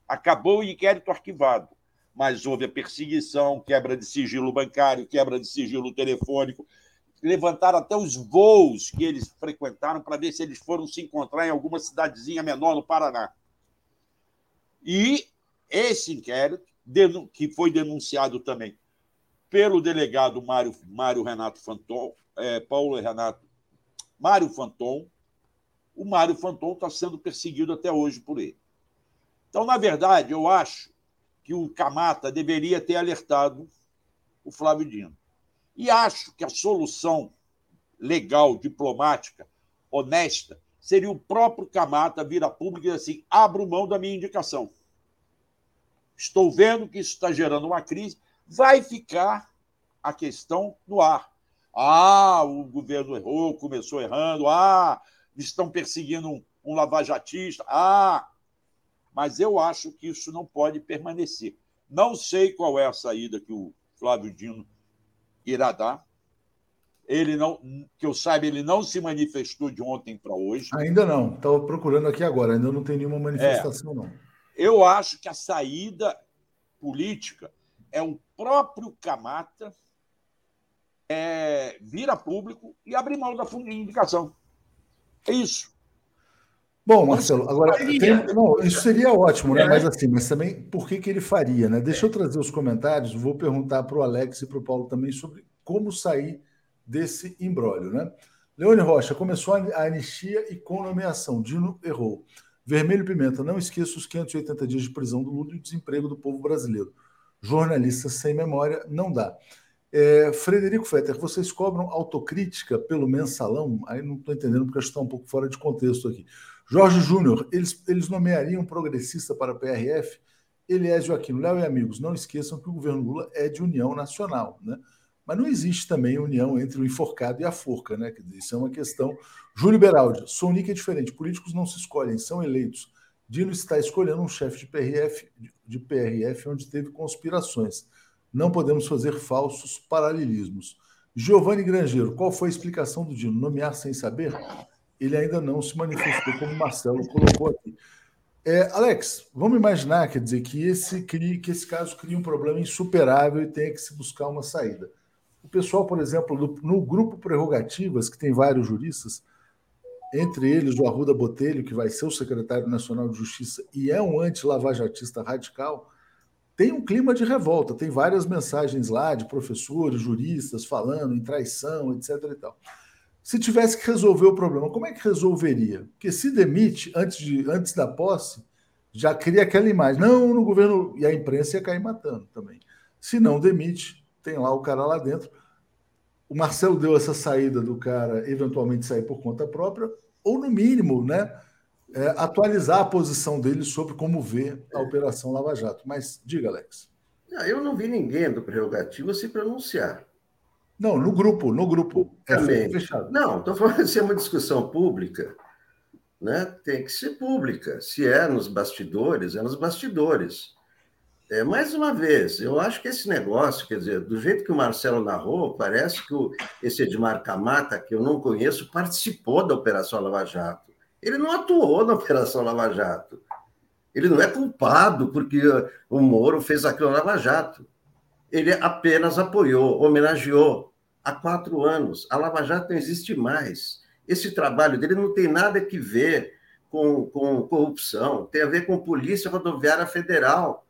[SPEAKER 4] Acabou o inquérito arquivado, mas houve a perseguição, quebra de sigilo bancário, quebra de sigilo telefônico, levantaram até os voos que eles frequentaram para ver se eles foram se encontrar em alguma cidadezinha menor no Paraná. E esse inquérito, que foi denunciado também pelo delegado Mário, Mário Renato Fanton, é, Paulo Renato, Mário Fanton, o Mário Fanton está sendo perseguido até hoje por ele. Então, na verdade, eu acho que o Camata deveria ter alertado o Flávio Dino. E acho que a solução legal, diplomática, honesta, seria o próprio Camata vir a público e dizer assim: abro mão da minha indicação. Estou vendo que isso está gerando uma crise, vai ficar a questão no ar. Ah, o governo errou, começou errando. Ah, estão perseguindo um, um lavajatista. Ah, mas eu acho que isso não pode permanecer. Não sei qual é a saída que o Flávio Dino irá dar. Ele não, que eu saiba, ele não se manifestou de ontem para hoje.
[SPEAKER 1] Ainda não. Estava procurando aqui agora. Ainda não tem nenhuma manifestação, é. não.
[SPEAKER 4] Eu acho que a saída política é o próprio Camata é, vir a público e abrir mão da indicação. É isso.
[SPEAKER 1] Bom, Marcelo, agora tem, não, isso seria ótimo, né? É. Mas assim, mas também por que, que ele faria, né? Deixa eu trazer os comentários, vou perguntar para o Alex e para o Paulo também sobre como sair desse imbróglio, né? Leone Rocha, começou a anistia e com nomeação. Dino errou. Vermelho Pimenta, não esqueça os 580 dias de prisão do Lula e o desemprego do povo brasileiro. Jornalista sem memória, não dá. É, Frederico Fetter, vocês cobram autocrítica pelo mensalão? Aí não estou entendendo porque está um pouco fora de contexto aqui. Jorge Júnior, eles, eles nomeariam progressista para a PRF? Eliésio Aquino, Léo e amigos, não esqueçam que o governo Lula é de união nacional, né? Mas não existe também união entre o enforcado e a forca, né? Isso é uma questão. Júlio Beraldi, Sonic é diferente, políticos não se escolhem, são eleitos. Dino está escolhendo um chefe de PRF, de PRF onde teve conspirações. Não podemos fazer falsos paralelismos. Giovanni Grangeiro, qual foi a explicação do Dino? Nomear sem saber? Ele ainda não se manifestou, como Marcelo colocou aqui. É, Alex, vamos imaginar, quer dizer, que esse, que esse caso cria um problema insuperável e tenha que se buscar uma saída. O pessoal, por exemplo, do, no grupo Prerrogativas, que tem vários juristas, entre eles o Arruda Botelho, que vai ser o secretário nacional de Justiça e é um anti-lavajatista radical, tem um clima de revolta, tem várias mensagens lá de professores, juristas falando em traição, etc. E tal. Se tivesse que resolver o problema, como é que resolveria? Porque se demite antes, de, antes da posse, já cria aquela imagem. Não, no governo. E a imprensa ia cair matando também. Se não demite, tem lá o cara lá dentro. O Marcelo deu essa saída do cara eventualmente sair por conta própria, ou no mínimo, né? é, atualizar a posição dele sobre como vê a Operação Lava Jato. Mas diga, Alex.
[SPEAKER 5] eu não vi ninguém do prerrogativo se pronunciar.
[SPEAKER 1] Não, no grupo, no grupo.
[SPEAKER 5] É fechado. Não, estou falando se é uma discussão pública, né? Tem que ser pública. Se é nos bastidores, é nos bastidores. É, mais uma vez, eu acho que esse negócio, quer dizer, do jeito que o Marcelo narrou, parece que o, esse Edmar Camata, que eu não conheço, participou da Operação Lava Jato. Ele não atuou na Operação Lava Jato. Ele não é culpado porque o Moro fez aquilo na Lava Jato. Ele apenas apoiou, homenageou há quatro anos. A Lava Jato não existe mais. Esse trabalho dele não tem nada a ver com, com corrupção, tem a ver com Polícia Rodoviária Federal.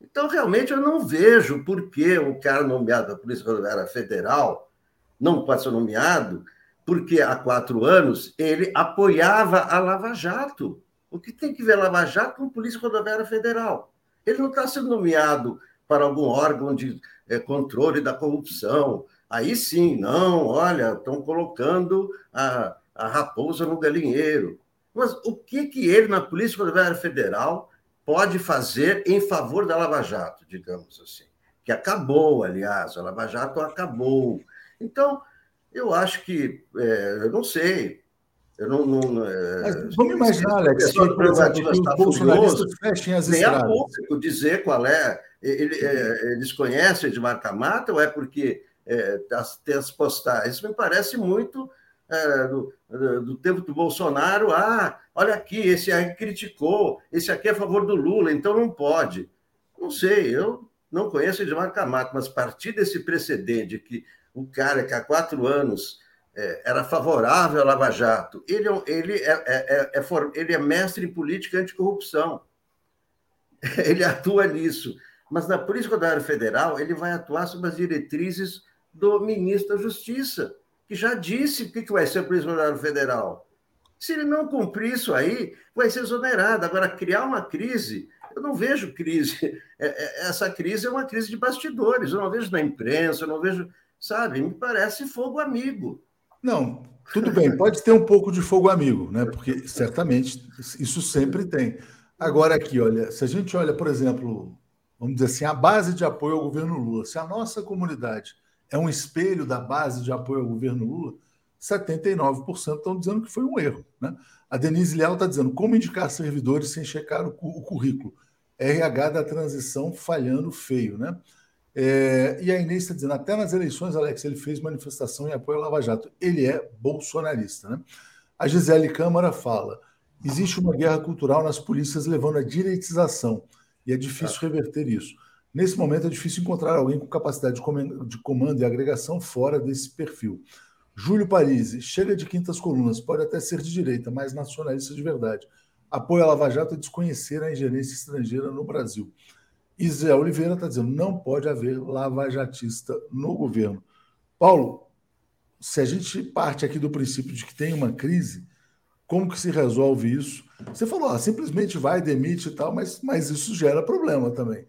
[SPEAKER 5] Então, realmente, eu não vejo por que um cara nomeado da Polícia Rodoviária Federal não pode ser nomeado porque há quatro anos ele apoiava a Lava Jato. O que tem que ver Lava Jato com Polícia Rodoviária Federal? Ele não está sendo nomeado para algum órgão de é, controle da corrupção. Aí sim, não, olha, estão colocando a, a raposa no galinheiro. Mas o que, que ele, na Polícia Rodoviária Federal, pode fazer em favor da Lava Jato, digamos assim? Que acabou, aliás, a Lava Jato acabou. Então, eu acho que, é, eu não sei. Eu não, não
[SPEAKER 1] é, vamos imaginar, Alex, exemplo, que os bolsonaristas fechem as
[SPEAKER 5] nem estradas. público dizer qual é. Ele, é, Eles conhecem de marca mata ou é porque é, tem as postagens? Isso me parece muito do, do, tempo do Bolsonaro. Ah, olha aqui, esse aí criticou, esse aqui é a favor do Lula, então não pode. Não sei, eu não conheço Edmar Camato, mas partir desse precedente que um cara que há quatro anos é, era favorável à Lava Jato. Ele, é ele, é, é, é, é ele é mestre em política anticorrupção. [LAUGHS] ele atua nisso. Mas na Polícia Rodoviária Federal, ele vai atuar sob as diretrizes do ministro da Justiça, que já disse o que vai ser Polícia Rodoviária Federal. Se ele não cumprir isso aí, vai ser exonerado. Agora, criar uma crise, eu não vejo crise. [LAUGHS] É, é, essa crise é uma crise de bastidores. Eu não vejo na imprensa, eu não vejo, sabe? Me parece fogo amigo.
[SPEAKER 1] Não, tudo bem, pode ter um pouco de fogo amigo, né? Porque certamente isso sempre tem. Agora, aqui, olha, se a gente olha, por exemplo, vamos dizer assim, a base de apoio ao governo Lula, se a nossa comunidade é um espelho da base de apoio ao governo Lula, 79% estão dizendo que foi um erro. Né? A Denise Leal está dizendo como indicar servidores sem checar o, o currículo. RH da transição falhando feio. Né? É, e a Inês está dizendo, até nas eleições, Alex, ele fez manifestação em apoio ao Lava Jato. Ele é bolsonarista. Né? A Gisele Câmara fala, existe uma guerra cultural nas polícias levando à direitização e é difícil reverter isso. Nesse momento é difícil encontrar alguém com capacidade de comando e agregação fora desse perfil. Júlio Parisi, chega de quintas colunas, pode até ser de direita, mas nacionalista de verdade. Apoia a Lava Jato e desconhecer a ingerência estrangeira no Brasil. Isé Oliveira está dizendo: não pode haver lavajatista no governo. Paulo, se a gente parte aqui do princípio de que tem uma crise, como que se resolve isso? Você falou, ah, simplesmente vai, demite e tal, mas, mas isso gera problema também.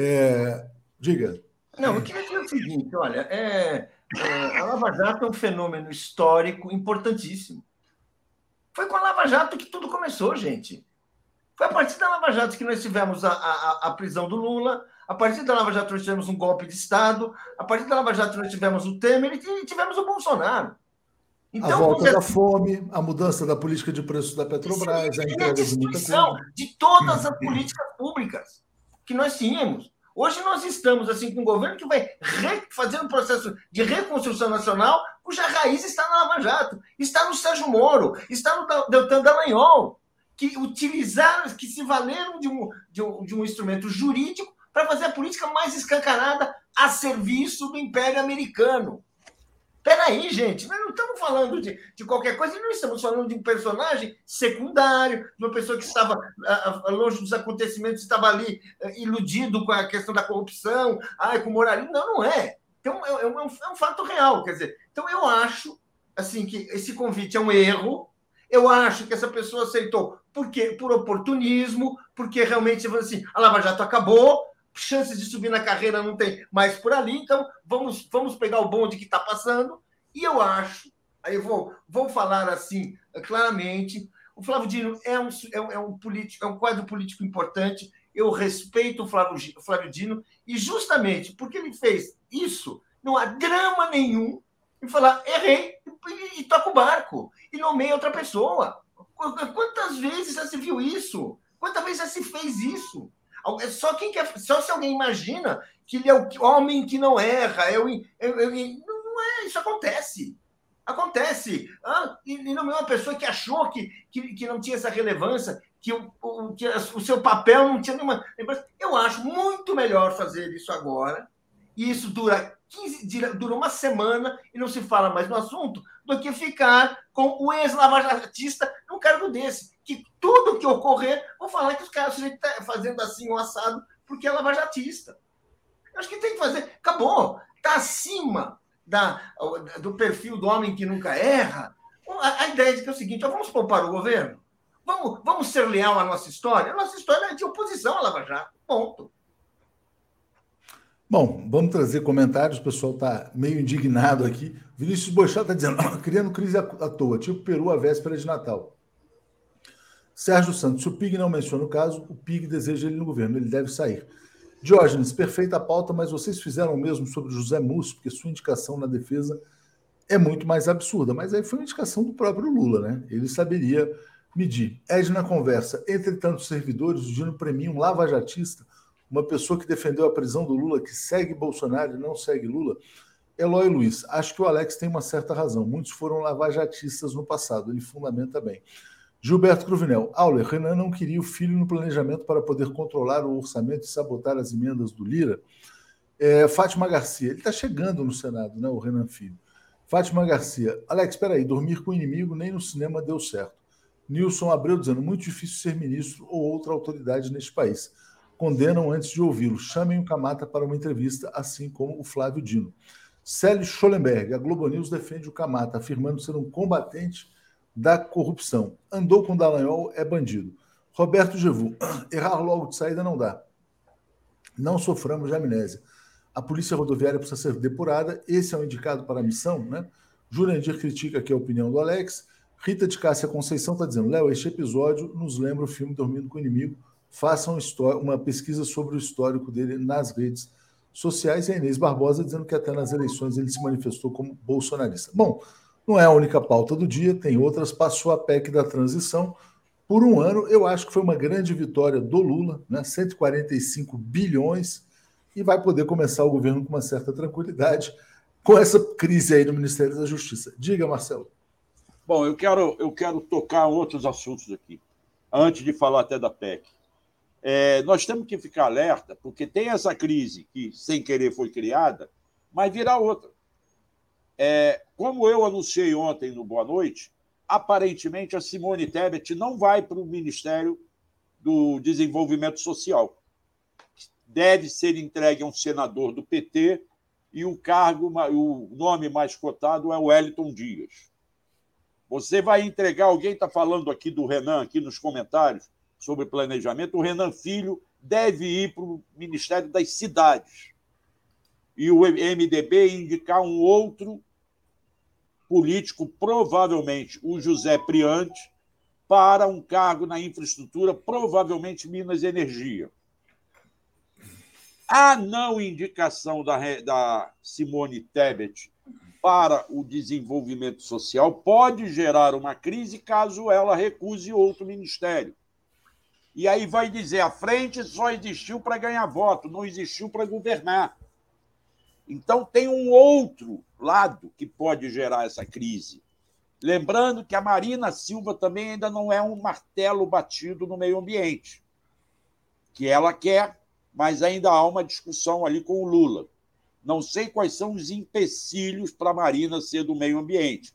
[SPEAKER 1] É, diga.
[SPEAKER 6] Não, eu queria dizer o seguinte: olha, é, é, a Lava Jato é um fenômeno histórico importantíssimo. Foi com a Lava Jato que tudo começou, gente. Foi a partir da Lava Jato que nós tivemos a, a, a prisão do Lula, a partir da Lava Jato nós tivemos um golpe de Estado, a partir da Lava Jato nós tivemos o Temer e tivemos o Bolsonaro.
[SPEAKER 1] Então, a volta você... da fome, a mudança da política de preços da Petrobras, Sim, a entrega
[SPEAKER 6] de, de todas as políticas públicas que nós tínhamos. Hoje nós estamos assim com um governo que vai fazer um processo de reconstrução nacional cuja raiz está na Lava Jato, está no Sérgio Moro, está no Deltan Dallagnol, que utilizaram, que se valeram de um, de um, de um instrumento jurídico para fazer a política mais escancarada a serviço do Império Americano. Peraí, gente, nós não estamos falando de, de qualquer coisa, não estamos falando de um personagem secundário, de uma pessoa que estava uh, longe dos acontecimentos, estava ali uh, iludido com a questão da corrupção, ai, com o moralismo. Não, não é. Então, é, é, um, é um fato real. Quer dizer, então eu acho assim que esse convite é um erro, eu acho que essa pessoa aceitou porque por oportunismo, porque realmente assim, a Lava Jato acabou, chances de subir na carreira não tem mais por ali, então vamos, vamos pegar o bonde que está passando. E eu acho, aí eu vou, vou falar assim claramente, o Flávio Dino é um, é um, é um político, é um quadro político importante. Eu respeito o Flávio, o Flávio Dino, e justamente porque ele fez isso, não há drama nenhum em falar, errei, e, e toca o barco, e nomeia outra pessoa. Quantas vezes já se viu isso? Quantas vezes já se fez isso? Só quem quer, só se alguém imagina que ele é o homem que não erra, é o, é, é, não é, isso acontece. Acontece. Ah, e não é uma pessoa que achou que, que, que não tinha essa relevância, que o, o, que o seu papel não tinha nenhuma. Eu acho muito melhor fazer isso agora, e isso dura 15 dura uma semana e não se fala mais no assunto, do que ficar com o ex-lavajatista num cargo desse. Que tudo que ocorrer, vão falar que os caras estão fazendo assim um assado porque é lavajatista. Acho que tem que fazer. Acabou. Está acima da, do perfil do homem que nunca erra. A, a ideia de que é o seguinte: ó, vamos poupar o governo? Vamos, vamos ser leal à nossa história? A nossa história é de oposição à Lava Jato. Ponto.
[SPEAKER 1] Bom, vamos trazer comentários. O pessoal está meio indignado aqui. Vinícius Boixá está dizendo, criando crise à toa, tipo Peru à véspera de Natal. Sérgio Santos, se o PIG não menciona o caso, o PIG deseja ele no governo, ele deve sair. Diógenes, perfeita pauta, mas vocês fizeram o mesmo sobre José Múcio, porque sua indicação na defesa é muito mais absurda. Mas aí foi uma indicação do próprio Lula, né? Ele saberia medir. Edna conversa, entre tantos servidores, o Dino premia um lava-jatista uma pessoa que defendeu a prisão do Lula, que segue Bolsonaro e não segue Lula, Eloy Luiz, acho que o Alex tem uma certa razão. Muitos foram lavajatistas no passado, ele fundamenta bem. Gilberto Cruvinel, Auler, Renan não queria o filho no planejamento para poder controlar o orçamento e sabotar as emendas do Lira. É, Fátima Garcia, ele está chegando no Senado, né, o Renan Filho. Fátima Garcia, Alex, espera aí, dormir com o inimigo nem no cinema deu certo. Nilson Abreu dizendo, muito difícil ser ministro ou outra autoridade neste país. condenam antes de ouvi-lo. Chamem o Camata para uma entrevista, assim como o Flávio Dino. Célio Schollenberg, a Globo News defende o Camata, afirmando ser um combatente da corrupção. Andou com Dallagnol, é bandido. Roberto Gevu, [CLEARS THROAT] errar logo de saída não dá. Não soframos de amnésia. A polícia rodoviária precisa ser depurada. Esse é o indicado para a missão, né? Jurandir critica aqui a opinião do Alex. Rita de Cássia Conceição está dizendo: Léo, este episódio nos lembra o filme Dormindo com o Inimigo. Façam uma pesquisa sobre o histórico dele nas redes sociais. E a Inês Barbosa dizendo que até nas eleições ele se manifestou como bolsonarista. Bom, não é a única pauta do dia, tem outras. Passou a PEC da transição. Por um ano, eu acho que foi uma grande vitória do Lula, né? 145 bilhões, e vai poder começar o governo com uma certa tranquilidade com essa crise aí no Ministério da Justiça. Diga, Marcelo.
[SPEAKER 4] Bom, eu quero, eu quero tocar outros assuntos aqui, antes de falar até da PEC. É, nós temos que ficar alerta, porque tem essa crise que, sem querer, foi criada, mas virá outra. É, como eu anunciei ontem no Boa Noite, aparentemente a Simone Tebet não vai para o Ministério do Desenvolvimento Social. Deve ser entregue a um senador do PT e o cargo, o nome mais cotado é Wellington Dias. Você vai entregar, alguém está falando aqui do Renan, aqui nos comentários, sobre planejamento. O Renan Filho deve ir para o Ministério das Cidades. E o MDB indicar um outro político, provavelmente o José Priante, para um cargo na infraestrutura, provavelmente Minas Energia. A não indicação da, da Simone Tebet para o desenvolvimento social pode gerar uma crise caso ela recuse outro ministério. E aí vai dizer: a frente só existiu para ganhar voto, não existiu para governar. Então tem um outro lado que pode gerar essa crise. Lembrando que a Marina Silva também ainda não é um martelo batido no meio ambiente, que ela quer mas ainda há uma discussão ali com o Lula. Não sei quais são os empecilhos para a Marina ser do meio ambiente.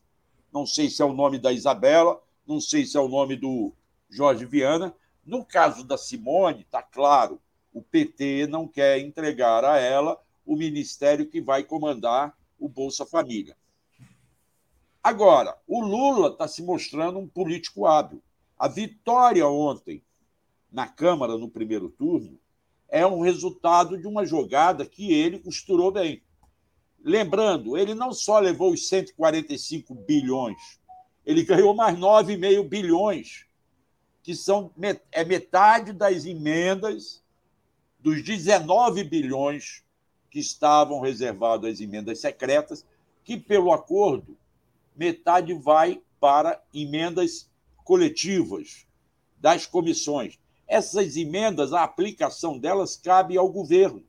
[SPEAKER 4] Não sei se é o nome da Isabela, não sei se é o nome do Jorge Viana. No caso da Simone, está claro, o PT não quer entregar a ela o ministério que vai comandar o Bolsa Família. Agora, o Lula está se mostrando um político hábil. A vitória ontem na Câmara, no primeiro turno, é um resultado de uma jogada que ele costurou bem. Lembrando, ele não só levou os 145 bilhões, ele ganhou mais 9,5 bilhões, que são é metade das emendas dos 19 bilhões que estavam reservados às emendas secretas, que pelo acordo metade vai para emendas coletivas das comissões. Essas emendas, a aplicação delas cabe ao governo.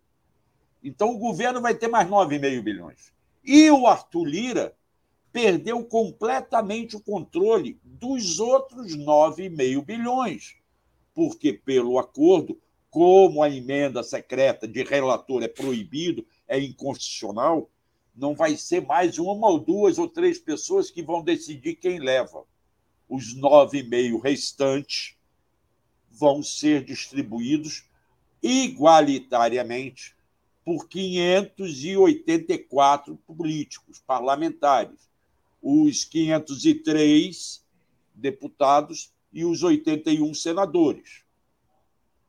[SPEAKER 4] Então, o governo vai ter mais 9,5 bilhões. E o Arthur Lira perdeu completamente o controle dos outros 9,5 bilhões, porque, pelo acordo, como a emenda secreta de relator é proibido, é inconstitucional, não vai ser mais uma ou duas ou três pessoas que vão decidir quem leva. Os 9,5 restantes vão ser distribuídos igualitariamente por 584 políticos parlamentares, os 503 deputados e os 81 senadores.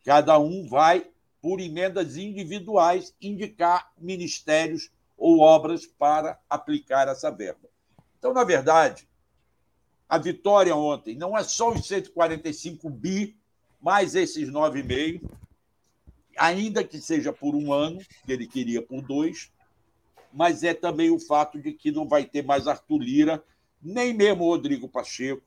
[SPEAKER 4] Cada um vai, por emendas individuais, indicar ministérios ou obras para aplicar essa verba. Então, na verdade, a vitória ontem não é só os 145 bi mais esses 9,5, ainda que seja por um ano, que ele queria por dois, mas é também o fato de que não vai ter mais Arthur Lira, nem mesmo Rodrigo Pacheco,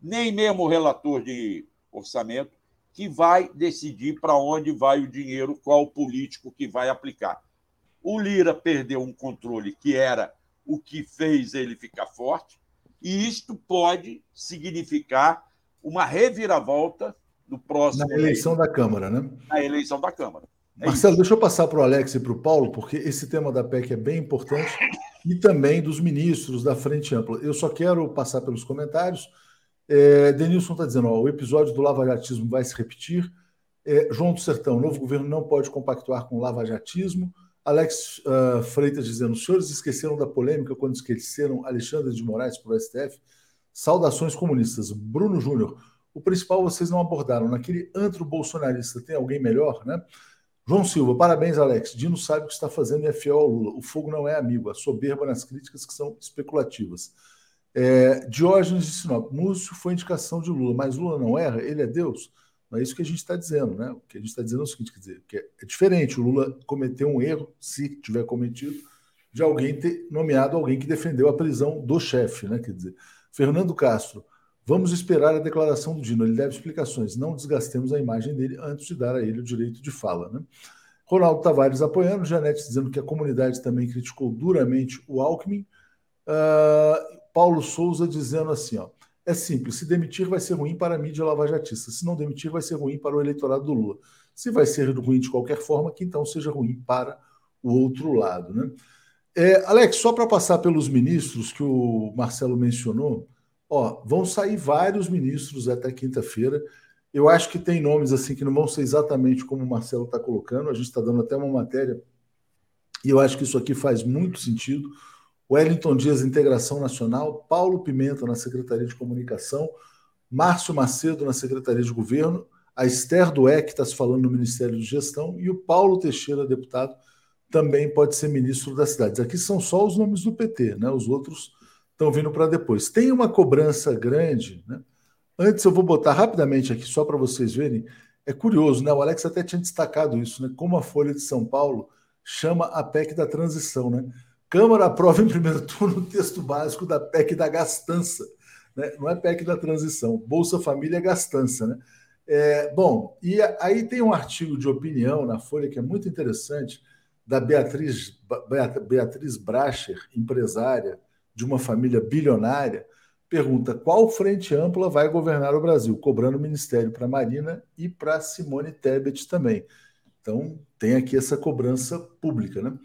[SPEAKER 4] nem mesmo o relator de orçamento, que vai decidir para onde vai o dinheiro, qual político que vai aplicar. O Lira perdeu um controle que era o que fez ele ficar forte, e isto pode significar uma reviravolta no próximo.
[SPEAKER 1] Na eleição da Câmara, né?
[SPEAKER 4] Na eleição da Câmara.
[SPEAKER 1] É Marcelo, isso. deixa eu passar para o Alex e para o Paulo, porque esse tema da PEC é bem importante, e também dos ministros da Frente Ampla. Eu só quero passar pelos comentários. É, Denilson está dizendo: ó, o episódio do lavajatismo vai se repetir. É, João do Sertão, novo governo não pode compactuar com lavajatismo. Alex uh, Freitas dizendo: os senhores esqueceram da polêmica quando esqueceram Alexandre de Moraes para o STF? Saudações comunistas. Bruno Júnior, o principal vocês não abordaram. Naquele antro bolsonarista tem alguém melhor, né? João Silva, parabéns, Alex. Dino sabe o que está fazendo e é fiel ao Lula. O fogo não é amigo, a soberba nas críticas que são especulativas. É, Diógenes de Sinop, Múcio foi indicação de Lula, mas Lula não erra, ele é Deus. Não é isso que a gente está dizendo, né? O que a gente está dizendo é o seguinte: quer dizer, que é, diferente. O Lula cometeu um erro, se tiver cometido, de alguém ter nomeado alguém que defendeu a prisão do chefe, né? Quer dizer, Fernando Castro, vamos esperar a declaração do Dino, ele deve explicações. Não desgastemos a imagem dele antes de dar a ele o direito de fala, né? Ronaldo Tavares apoiando, Janete dizendo que a comunidade também criticou duramente o Alckmin. Uh, Paulo Souza dizendo assim: ó, é simples, se demitir vai ser ruim para a mídia lavajatista, se não demitir vai ser ruim para o eleitorado do Lula. Se vai ser ruim de qualquer forma, que então seja ruim para o outro lado. Né? É, Alex, só para passar pelos ministros que o Marcelo mencionou, ó, vão sair vários ministros até quinta-feira. Eu acho que tem nomes assim que não vão ser exatamente como o Marcelo está colocando. A gente está dando até uma matéria e eu acho que isso aqui faz muito sentido. Wellington Dias, Integração Nacional, Paulo Pimenta na Secretaria de Comunicação, Márcio Macedo na Secretaria de Governo, a Esther Dué, que está se falando no Ministério de Gestão, e o Paulo Teixeira, deputado, também pode ser ministro das cidades. Aqui são só os nomes do PT, né? Os outros estão vindo para depois. Tem uma cobrança grande, né? Antes eu vou botar rapidamente aqui, só para vocês verem. É curioso, né? O Alex até tinha destacado isso, né? Como a Folha de São Paulo chama a PEC da transição, né? Câmara aprova em primeiro turno o texto básico da PEC da gastança. Né? Não é PEC da transição, Bolsa Família é gastança. Né? É, bom, e aí tem um artigo de opinião na Folha que é muito interessante, da Beatriz, Beatriz Bracher, empresária de uma família bilionária, pergunta qual frente ampla vai governar o Brasil, cobrando ministério para Marina e para Simone Tebet também. Então, tem aqui essa cobrança pública, né?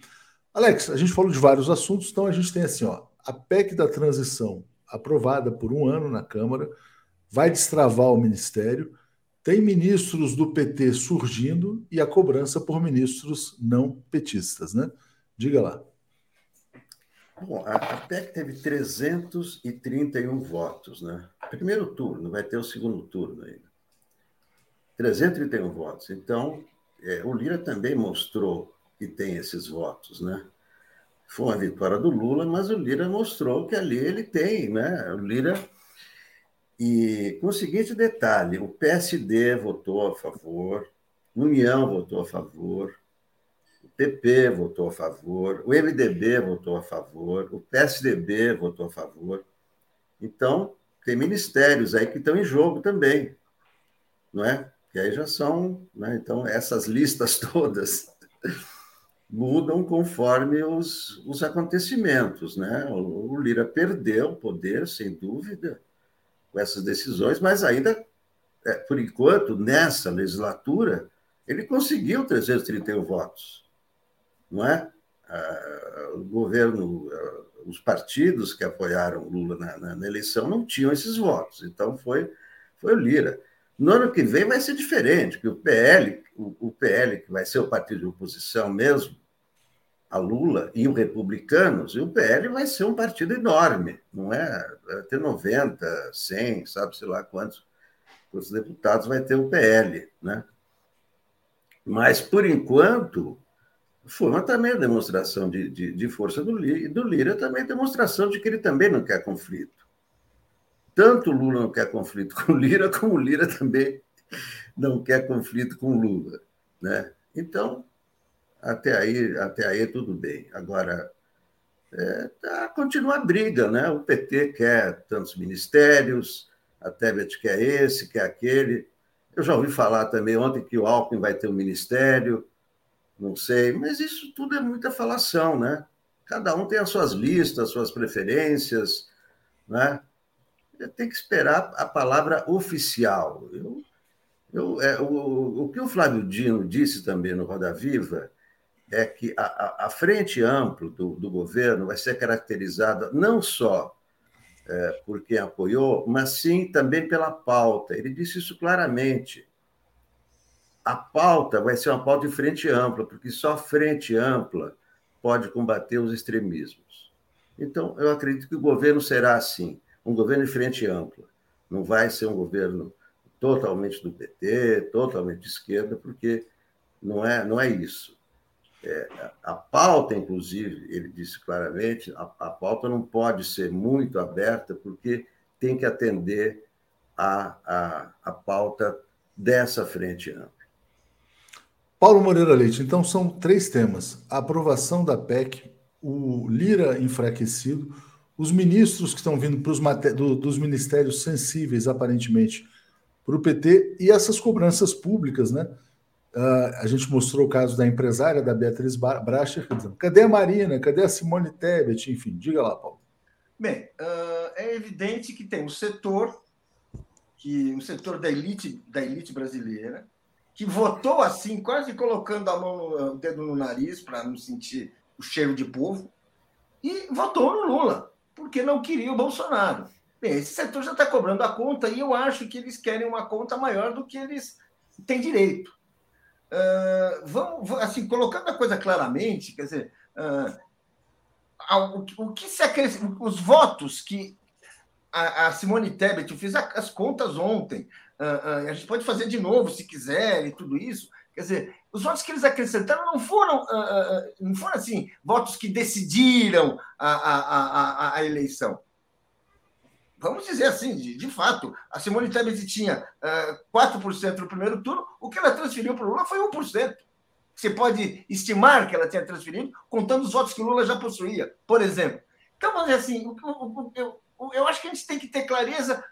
[SPEAKER 1] Alex, a gente falou de vários assuntos, então a gente tem assim, ó, a PEC da transição aprovada por um ano na Câmara, vai destravar o Ministério, tem ministros do PT surgindo e a cobrança por ministros não petistas, né? Diga lá.
[SPEAKER 5] Bom, a PEC teve 331 votos, né? Primeiro turno, vai ter o segundo turno ainda. 331 votos. Então, é, o Lira também mostrou que tem esses votos, né? Foi uma vitória do Lula, mas o Lira mostrou que ali ele tem, né? O Lira e com o seguinte detalhe, o PSD votou a favor, União votou a favor, o PP votou a favor, o MDB votou a favor, o PSDB votou a favor. Então, tem ministérios aí que estão em jogo também, não é? Que aí já são, né? Então, essas listas [LAUGHS] todas mudam conforme os, os acontecimentos. Né? O, o Lira perdeu poder, sem dúvida, com essas decisões, mas ainda, é, por enquanto, nessa legislatura, ele conseguiu 331 votos. Não é? Ah, o governo, ah, os partidos que apoiaram Lula na, na, na, eleição não tinham esses votos, então foi, foi o Lira. No ano que vem vai ser diferente, porque o PL, o, o PL, que vai ser o partido de oposição mesmo, a Lula e os republicanos, e o PL vai ser um partido enorme, não é? Vai ter 90, 100, sabe, sei lá quantos, quantos deputados vai ter o PL, né? Mas, por enquanto, foi uma também demonstração de, de, de força do Lira, e do Lira também demonstração de que ele também não quer conflito. Tanto Lula não quer conflito com Lira, como Lira também não quer conflito com Lula, né? Então, até aí, até aí tudo bem. Agora, é, tá, continua a briga, né? O PT quer tantos ministérios, a Tebet quer esse, quer aquele. Eu já ouvi falar também ontem que o Alckmin vai ter um ministério, não sei, mas isso tudo é muita falação, né? Cada um tem as suas listas, as suas preferências, né? Tem que esperar a palavra oficial. Eu, eu, é, o, o que o Flávio Dino disse também no Roda Viva é que a, a frente ampla do, do, governo vai ser caracterizada não só é, por quem apoiou, mas sim também pela pauta. Ele disse isso claramente. a pauta vai ser uma pauta de frente ampla, porque só frente ampla pode combater os extremismos. Então, eu acredito que o governo será assim, um governo de frente ampla. Não vai ser um governo totalmente do PT, totalmente de esquerda, porque não é, não é isso. É, a pauta, inclusive, ele disse claramente, a, a pauta não pode ser muito aberta, porque tem que atender a, a, a pauta dessa frente ampla.
[SPEAKER 1] Paulo Moreira Leite, então são três temas: a aprovação da PEC, o Lira enfraquecido, os ministros que estão vindo pros, do, dos ministérios sensíveis, aparentemente, para o PT, e essas cobranças públicas, né? Uh, a gente mostrou o caso da empresária, da Beatriz Bracher, cadê a Marina, cadê a Simone Tebet, enfim, diga lá, Paulo.
[SPEAKER 6] Bem, uh, é evidente que tem um setor, que o setor da elite, da elite brasileira, que votou assim, quase colocando a mão, o dedo no nariz para não sentir o cheiro de povo, e votou no Lula, porque não queria o Bolsonaro. Bem, esse setor já está cobrando a conta e eu acho que eles querem uma conta maior do que eles têm direito. Uh, vamos, assim, colocando a coisa claramente, quer dizer, uh, o, que se acrescenta, os votos que a, a Simone Tebet, eu fiz as contas ontem, Uh, a gente pode fazer de novo se quiser e tudo isso. Quer dizer, os votos que eles acrescentaram não foram, não foram assim, votos que decidiram a, a, a, a eleição. Vamos dizer assim, de, de, fato, a Simone Tebet tinha uh, 4% no primeiro turno, o que ela transferiu para o Lula foi 1%. Você pode estimar que ela tinha transferido, contando os votos que o Lula já possuía, por exemplo. Então, vamos dizer assim, o, o, o, eu acho que a gente tem que ter clareza,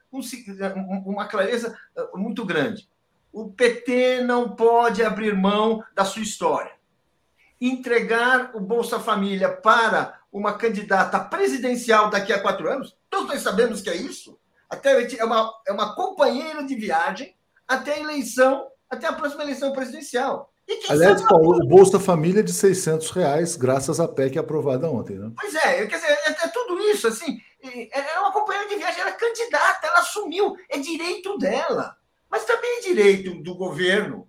[SPEAKER 6] uma clareza muito grande. O PT não pode abrir mão da sua história. Entregar o Bolsa Família para uma candidata presidencial daqui a quatro anos, todos nós sabemos que é isso. Até é uma, é uma companheira de viagem até a eleição, até a próxima eleição presidencial.
[SPEAKER 1] Aliás, Paulo, o Bolsa Família é de 600 reais, graças à PEC aprovada ontem, né?
[SPEAKER 6] Pois é, quer dizer, é, é tudo isso, assim, é, é uma companheira de viagem, ela é candidata, ela assumiu, é direito dela. Mas também é direito do governo,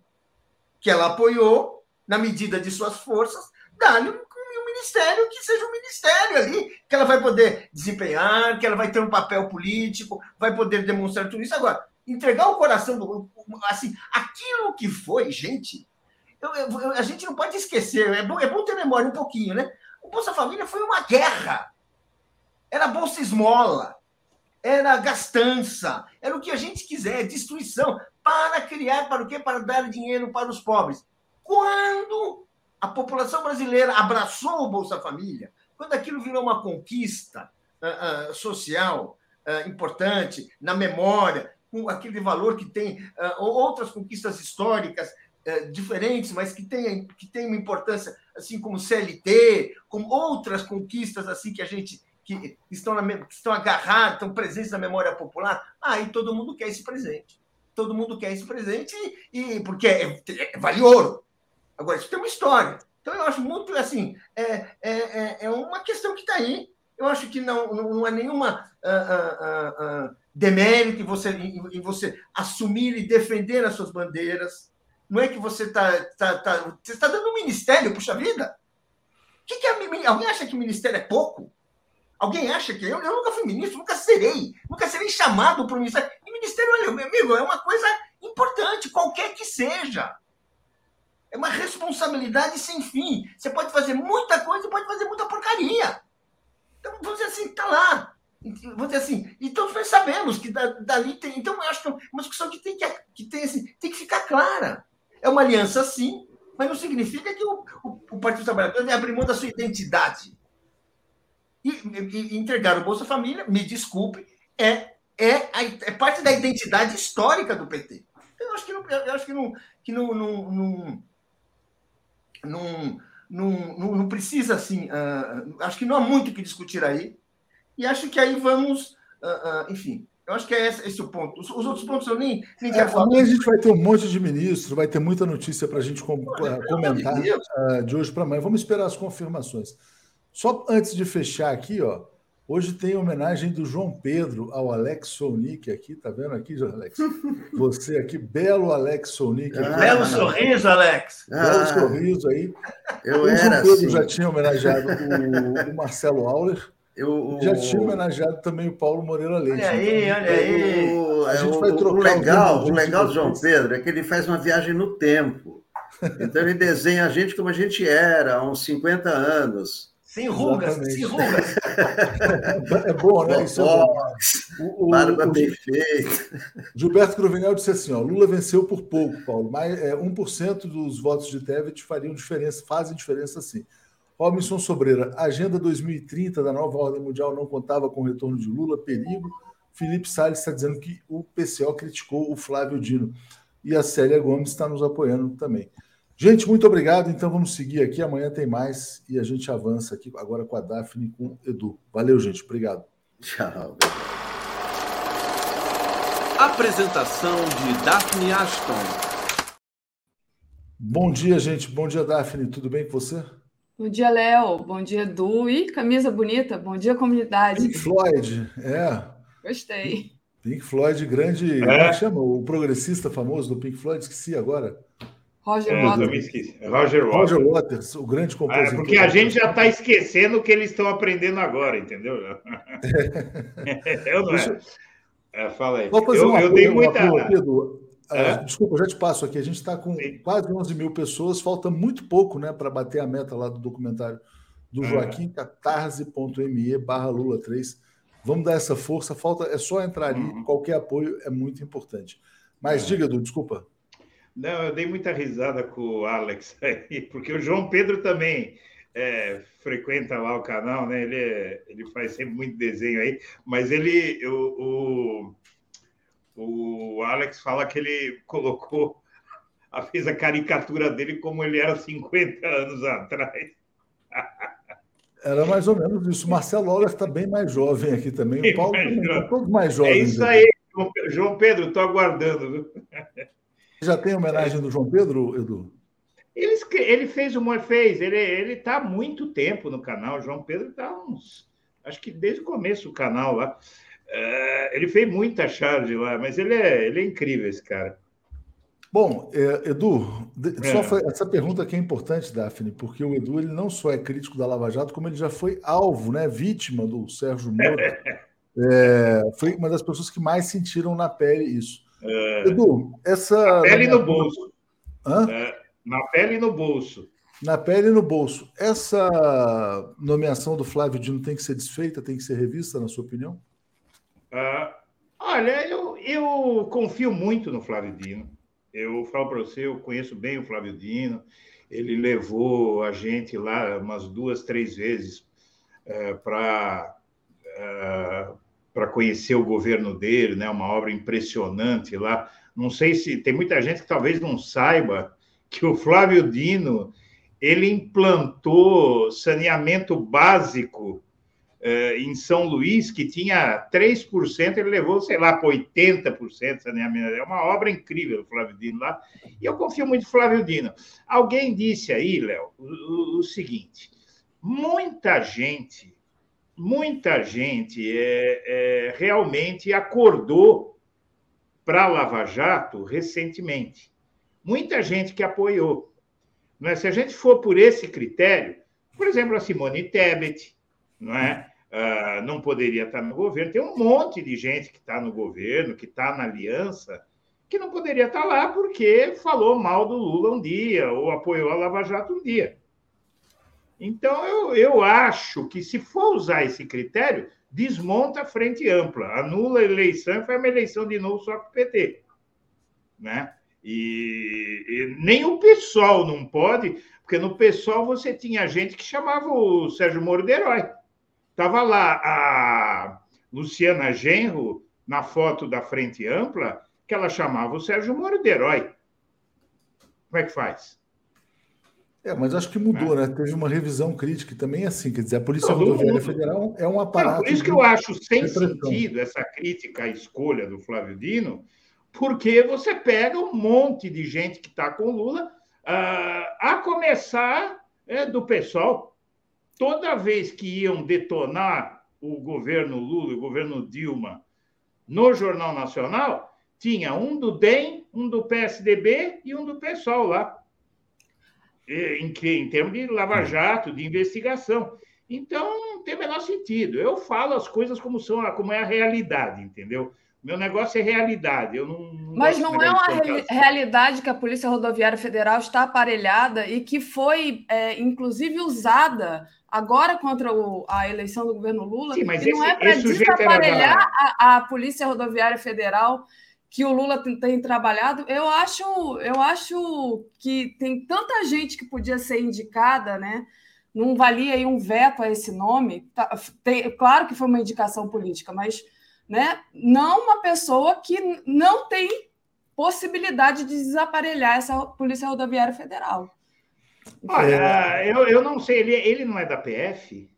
[SPEAKER 6] que ela apoiou, na medida de suas forças, dar-lhe ministério que seja um ministério ali, que ela vai poder desempenhar, que ela vai ter um papel político, vai poder demonstrar tudo isso. Agora, entregar o coração do. Assim, aquilo que foi, gente, eu, eu, a gente não pode esquecer, é bom, é bom ter memória um pouquinho, né? O Bolsa Família foi uma guerra. Era Bolsa Esmola, era gastança, era o que a gente quiser, destruição, para criar, para o quê? Para dar dinheiro para os pobres. Quando a população brasileira abraçou o Bolsa Família, quando aquilo virou uma conquista uh, uh, social uh, importante, na memória, com aquele valor que tem outras conquistas históricas diferentes, mas que têm que tem uma importância, assim como CLT, como outras conquistas assim que a gente que estão, na, que estão agarradas, estão presentes na memória popular, aí todo mundo quer esse presente. Todo mundo quer esse presente e, e porque é, é, vale ouro. Agora, isso tem uma história. Então, eu acho muito assim, é, é, é, é uma questão que está aí. Eu acho que não, não é nenhuma uh, uh, uh, demérito em você, em, você assumir e defender as suas bandeiras não é que você está tá, tá, você está dando um ministério, puxa vida. Que que é, alguém acha que ministério é pouco? Alguém acha que eu, eu nunca fui ministro, nunca serei, nunca serei chamado para o ministério. E ministério, meu amigo, é uma coisa importante, qualquer que seja. É uma responsabilidade sem fim. Você pode fazer muita coisa e pode fazer muita porcaria. Então, vamos dizer assim, está lá. Vamos dizer assim, e todos nós sabemos que dali tem. Então, eu acho que é uma discussão que tem que, que, tem, assim, tem que ficar clara. É uma aliança, sim, mas não significa que o, o, o Partido Trabalhador vai abrir mão da sua identidade. E, e, e, entregar o Bolsa Família, me desculpe, é, é, é parte da identidade histórica do PT. Eu acho que não, eu acho que não, que não, não, não, não, não, não precisa assim. Uh, acho que não há muito o que discutir aí. E acho que aí vamos, uh, uh, enfim, eu acho que é esse, esse o ponto. Os, os, outros pontos eu nem, nem
[SPEAKER 1] quero é, falar. Amanhã a gente vai ter um monte de ministro, vai ter muita notícia para a gente com, comentar de, de hoje para amanhã. Vamos esperar as confirmações. Só antes de fechar aqui, ó, Hoje tem homenagem do João Pedro ao Alex Sonic aqui, tá vendo aqui, Alex? [LAUGHS] Você aqui, belo Alex Sonic.
[SPEAKER 6] Ah, belo sorriso, Alex.
[SPEAKER 1] Ah, belo sorriso aí.
[SPEAKER 5] Eu
[SPEAKER 1] o João Pedro
[SPEAKER 5] assim.
[SPEAKER 1] já tinha homenageado o, o Marcelo Auler.
[SPEAKER 5] Eu,
[SPEAKER 1] Já tinha homenageado também o Paulo Moreira Leite.
[SPEAKER 6] Olha aí, olha aí.
[SPEAKER 5] O,
[SPEAKER 1] A gente
[SPEAKER 5] o-
[SPEAKER 1] vai trocar o
[SPEAKER 5] legal, o legal do João. Pedro é que ele faz uma viagem no tempo. Então ele desenha a gente como a gente era, há uns 50 anos.
[SPEAKER 6] Sem rugas,
[SPEAKER 1] Exatamente.
[SPEAKER 6] sem rugas.
[SPEAKER 1] É bom, né? Isso é O, o-
[SPEAKER 5] barba
[SPEAKER 1] o
[SPEAKER 5] bem feita.
[SPEAKER 1] Gilberto Cruvinel disse assim: ó, Lula venceu por pouco, Paulo, mas é, 1% dos votos de Tebet fariam diferença, fazem diferença sim. Robinson Sobreira, Agenda 2030 da nova ordem mundial não contava com o retorno de Lula, perigo. Felipe Salles está dizendo que o PCO criticou o Flávio Dino. E a Célia Gomes está nos apoiando também. Gente, muito obrigado. Então vamos seguir aqui. Amanhã tem mais e a gente avança aqui agora com a Daphne e com o Edu. Valeu, gente. Obrigado.
[SPEAKER 5] Tchau.
[SPEAKER 2] Apresentação de Daphne Ashton.
[SPEAKER 1] Bom dia, gente. Bom dia, Daphne. Tudo bem com você?
[SPEAKER 7] Bom dia, Léo. Bom dia, Edu. Ih, camisa bonita. Bom dia, comunidade.
[SPEAKER 1] Pink Floyd, é.
[SPEAKER 7] Gostei.
[SPEAKER 1] Pink Floyd, grande. Como é que chama? O progressista famoso do Pink Floyd, esqueci agora.
[SPEAKER 7] Roger
[SPEAKER 8] É,
[SPEAKER 7] Waters.
[SPEAKER 8] Roger Waters.
[SPEAKER 1] Roger Waters, o grande
[SPEAKER 8] Ah,
[SPEAKER 1] compositor.
[SPEAKER 8] é porque a gente já está esquecendo o que eles estão aprendendo agora, entendeu? [LAUGHS] eu não é. É, fala aí.
[SPEAKER 1] Vou fazer
[SPEAKER 8] Eu,
[SPEAKER 1] uma
[SPEAKER 8] eu dei
[SPEAKER 1] uma
[SPEAKER 8] muita.
[SPEAKER 1] coisa Edu. Ah,
[SPEAKER 8] É?
[SPEAKER 1] Desculpa, eu já te passo aqui. A gente está com
[SPEAKER 8] Sim.
[SPEAKER 1] quase 11 mil pessoas, falta muito pouco né, para bater a meta lá do documentário do
[SPEAKER 8] É.
[SPEAKER 1] Joaquim, catarse.me barra Lula 3. Vamos dar essa força, falta, é só entrar ali,
[SPEAKER 8] Uhum.
[SPEAKER 1] qualquer apoio é muito importante. Mas
[SPEAKER 8] É.
[SPEAKER 1] diga, Edu, desculpa.
[SPEAKER 8] Não, eu dei muita risada com o Alex [LAUGHS] aí, porque o João Pedro também é, frequenta lá o canal, né? Ele, é- ele faz sempre muito desenho aí, mas ele, o, o, o Alex fala que ele colocou, [LAUGHS] fez a caricatura dele como ele era 50 anos atrás.
[SPEAKER 1] Era mais ou menos isso. O Marcelo Auler está bem mais jovem aqui também. O Paulo
[SPEAKER 8] mais
[SPEAKER 1] também,
[SPEAKER 8] jovem.
[SPEAKER 1] todos mais
[SPEAKER 8] É
[SPEAKER 1] jovens.
[SPEAKER 8] isso aí, João Pedro, estou aguardando. [LAUGHS]
[SPEAKER 1] Já tem homenagem do João Pedro, Edu?
[SPEAKER 8] Ele, ele fez uma fez, ele ele está há muito tempo no canal. O João Pedro está uns, acho que desde o começo do canal lá. É, ele fez muita charge lá, mas ele é, ele é incrível esse cara.
[SPEAKER 1] Bom, é, Edu,
[SPEAKER 8] É.
[SPEAKER 1] só foi- essa pergunta aqui é importante, Daphne, porque o Edu ele não só é crítico da Lava Jato, como ele já foi alvo, né, vítima do Sérgio Moro. [LAUGHS] É, foi uma das pessoas que mais sentiram na pele isso. Edu, essa.
[SPEAKER 8] Pele no bolso,
[SPEAKER 1] Hã?
[SPEAKER 8] na pele e no bolso.
[SPEAKER 1] Na pele e no bolso. Essa nomeação do Flávio Dino tem que ser desfeita, tem que ser revista, na sua opinião?
[SPEAKER 8] Ah, olha, eu, eu confio muito no Flávio Dino. Eu falo para você, eu conheço bem o Flávio Dino. Ele levou a gente lá umas duas, três vezes para para conhecer o governo dele, né? Uma obra impressionante lá. Não sei se tem muita gente que talvez não saiba que o Flávio Dino ele implantou saneamento básico eh, em São Luís, que tinha 3%, ele levou, sei lá, para 80% de saneamento. É uma obra incrível, o Flávio Dino lá. E eu confio muito no Flávio Dino. Alguém disse aí, Léo, o, o- o seguinte: muita gente, muita gente é, é, realmente acordou para Lava Jato recentemente. Muita gente que apoiou. Não é? Se a gente for por esse critério, por exemplo, a Simone Tebet, não é? Ah, não poderia estar no governo. Tem um monte de gente que está no governo, que está na aliança, que não poderia estar lá porque falou mal do Lula um dia ou apoiou a Lava Jato um dia. Então, eu, eu acho que se for usar esse critério, desmonta a frente ampla, anula a eleição e faz uma eleição de novo só com o PT. Né? E, e nem o PSOL não pode, porque no PSOL você tinha gente que chamava o Sérgio Moro de herói. Estava lá a Luciana Genro, na foto da frente ampla, que ela chamava o Sérgio Moro de herói. Como é que faz?
[SPEAKER 1] É, mas acho que mudou, né? Teve uma revisão crítica e também é assim, quer dizer, a Polícia
[SPEAKER 8] Todo
[SPEAKER 1] Rodoviária
[SPEAKER 8] mundo.
[SPEAKER 1] Federal é um aparato.
[SPEAKER 8] por isso que eu acho sem sentido essa crítica à escolha do Flávio Dino, porque você pega um monte de gente que está com Lula, ah, a começar é, do pessoal. Toda vez que iam detonar o governo Lula e o governo Dilma no Jornal Nacional, tinha um do DEM, um do PSDB e um do PSOL lá. Em, em termos de lava-jato, de investigação. Então, não tem o menor sentido. Eu falo as coisas como são, como é a realidade, entendeu? Meu negócio é realidade. Eu não, não
[SPEAKER 7] Mas não é uma re realidade que a Polícia Rodoviária Federal está aparelhada e que foi, é, inclusive, usada agora contra o, a eleição do governo Lula.
[SPEAKER 8] Sim, mas esse,
[SPEAKER 7] não é para
[SPEAKER 8] desaparelhar
[SPEAKER 7] a, a Polícia Rodoviária Federal que o Lula tem, tem, trabalhado, eu acho, eu acho que tem tanta gente que podia ser indicada, né? Não valia aí um veto a esse nome. Tá, tem, claro que foi uma indicação política, mas né, não uma pessoa que não tem possibilidade de desaparelhar essa Polícia Rodoviária Federal.
[SPEAKER 8] Olha, eu, eu não sei, ele, ele não é da PF?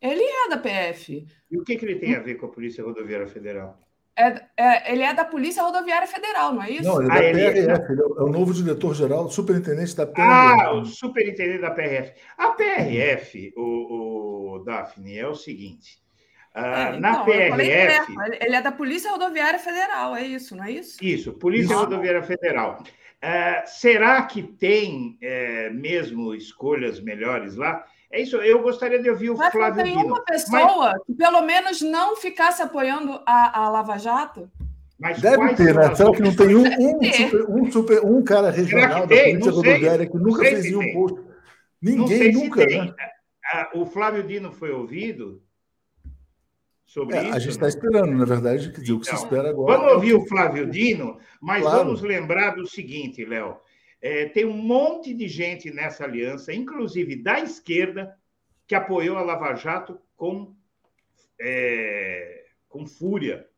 [SPEAKER 7] Ele é da PF.
[SPEAKER 8] E o que, que ele tem a ver com a Polícia Rodoviária Federal?
[SPEAKER 7] É, é, ele é da Polícia Rodoviária Federal, não é isso?
[SPEAKER 1] Não, ele é da ah, PRF, ele é... ele é o novo diretor-geral, superintendente da PRF.
[SPEAKER 8] Ah, o superintendente da PRF. A PRF, o, o Daphne, é o seguinte. Uh, é, na então, PRF.
[SPEAKER 7] Ele é da Polícia Rodoviária Federal, é isso, não é isso?
[SPEAKER 8] Isso, Polícia isso. Rodoviária Federal. Uh, será que tem uh, mesmo escolhas melhores lá? É isso, eu gostaria de ouvir o
[SPEAKER 7] Mas
[SPEAKER 8] Flávio
[SPEAKER 7] não tem
[SPEAKER 8] Dino.
[SPEAKER 7] uma pessoa Mas... que pelo menos não ficasse apoiando a, a Lava Jato?
[SPEAKER 1] Mas Deve ter, né? Será que não tem um, um, super, um, super, um cara regional da Polícia Rodoviária que nunca fez um posto? Ninguém nunca, né?
[SPEAKER 8] O Flávio Dino foi ouvido sobre é, isso?
[SPEAKER 1] A gente está esperando, na verdade, dizer, então, o que se então, espera agora.
[SPEAKER 8] Vamos ouvir o Flávio Dino, mas claro. vamos lembrar do seguinte, Léo. É, tem um monte de gente nessa aliança, inclusive da esquerda, que apoiou a Lava Jato com, é, com fúria.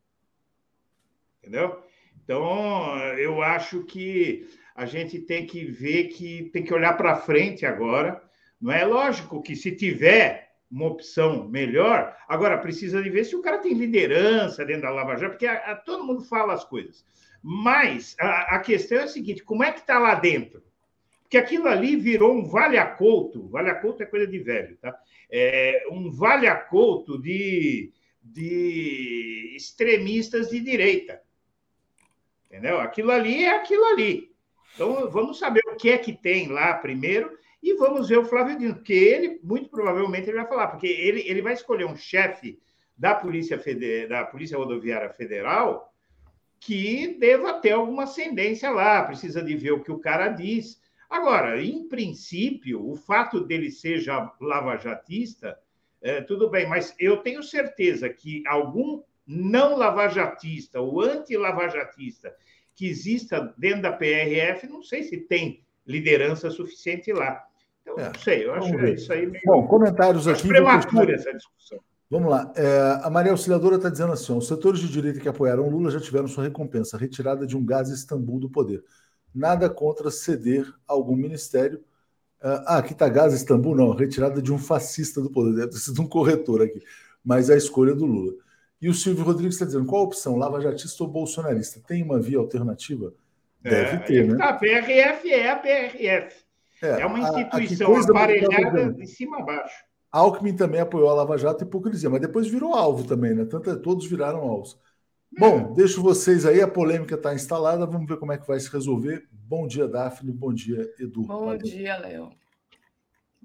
[SPEAKER 8] Entendeu? Então, eu acho que a gente tem que ver que tem que olhar para frente agora. Não é lógico que se tiver uma opção melhor. Agora, precisa de ver se o cara tem liderança dentro da Lava Jato, porque a, a, todo mundo fala as coisas. Mas a, a questão é a seguinte: como é que está lá dentro? Porque aquilo ali virou um vale-acolto. Vale-acolto é coisa de velho, tá? É um vale-acolto de, de extremistas de direita. Entendeu? Aquilo ali é aquilo ali. Então, vamos saber o que é que tem lá primeiro e vamos ver o Flávio Dino, porque ele, muito provavelmente, ele vai falar, porque ele, ele vai escolher um chefe da Polícia, Feder... da Polícia Rodoviária Federal que deva ter alguma ascendência lá, precisa de ver o que o cara diz. Agora, em princípio, o fato dele ser já lavajatista, é, tudo bem, mas eu tenho certeza que algum não lavajatista ou anti-lavajatista que exista dentro da PRF, não sei se tem liderança suficiente lá. Então, é, não sei, eu acho ver. isso aí meio.
[SPEAKER 1] Bom, comentários aqui.
[SPEAKER 8] Prematura essa discussão.
[SPEAKER 1] Vamos lá. É, a Maria Auxiliadora está dizendo assim: os setores de direita que apoiaram Lula já tiveram sua recompensa, retirada de um gás Istambul do poder. Nada contra ceder a algum ministério. Ah, aqui está gás Istambul, não, retirada de um fascista do poder, deve ter sido um corretor aqui, mas é a escolha do Lula. E o Silvio Rodrigues está dizendo: qual a opção, lava-jatista ou bolsonarista? Tem uma via alternativa? Deve
[SPEAKER 8] é,
[SPEAKER 1] ter, né?
[SPEAKER 8] A PRF é a PRF. É, é uma instituição a, a aparelhada de cima a baixo.
[SPEAKER 1] Alckmin também apoiou a Lava Jato e hipocrisia, mas depois virou alvo também, né? Tanto, todos viraram alvos. Bom, é. deixo vocês aí, a polêmica está instalada, vamos ver como é que vai se resolver. Bom dia, Daphne, bom dia, Edu.
[SPEAKER 7] Bom Valeu. dia, Léo.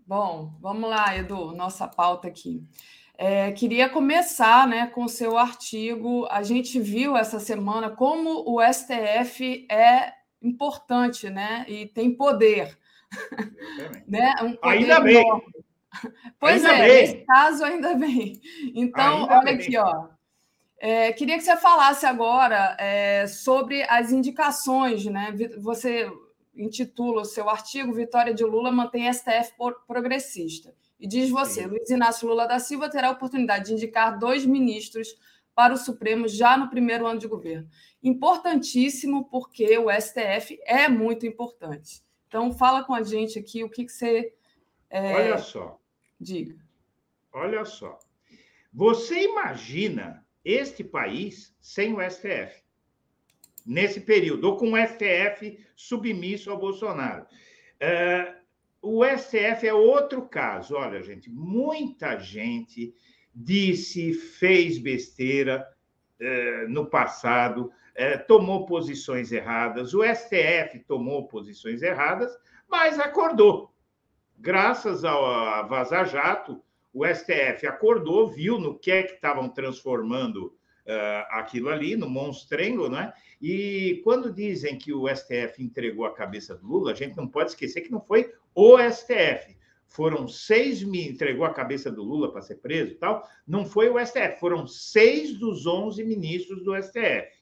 [SPEAKER 7] Bom, vamos lá, Edu, nossa pauta aqui. É, queria começar né, com o seu artigo. A gente viu essa semana como o STF é importante né, e tem poder [LAUGHS] né? Um
[SPEAKER 8] ainda bem.
[SPEAKER 7] Pois ainda é, bem. nesse caso, ainda bem. Então, ainda olha bem. aqui, ó. É, queria que você falasse agora é, sobre as indicações, né? Você intitula o seu artigo Vitória de Lula mantém STF progressista. E diz você, Sim. Luiz Inácio Lula da Silva terá a oportunidade de indicar dois ministros para o Supremo já no primeiro ano de governo. Importantíssimo, porque o STF é muito importante. Então, fala com a gente aqui o que, que você.
[SPEAKER 8] É... Olha só.
[SPEAKER 7] Diga.
[SPEAKER 8] Olha só. Você imagina este país sem o STF? Nesse período, ou com o STF submisso ao Bolsonaro. Uh, o STF é outro caso. Olha, gente, muita gente disse, fez besteira eh, no passado, eh, tomou posições erradas, o STF tomou posições erradas, mas acordou. Graças ao Vaza Jato, o STF acordou, viu no que é que estavam transformando uh, aquilo ali, no monstrengo, né? E quando dizem que o STF entregou a cabeça do Lula, a gente não pode esquecer que não foi o STF. Foram seis mil, entregou a cabeça do Lula para ser preso e tal. Não foi o STF, foram seis dos onze ministros do STF.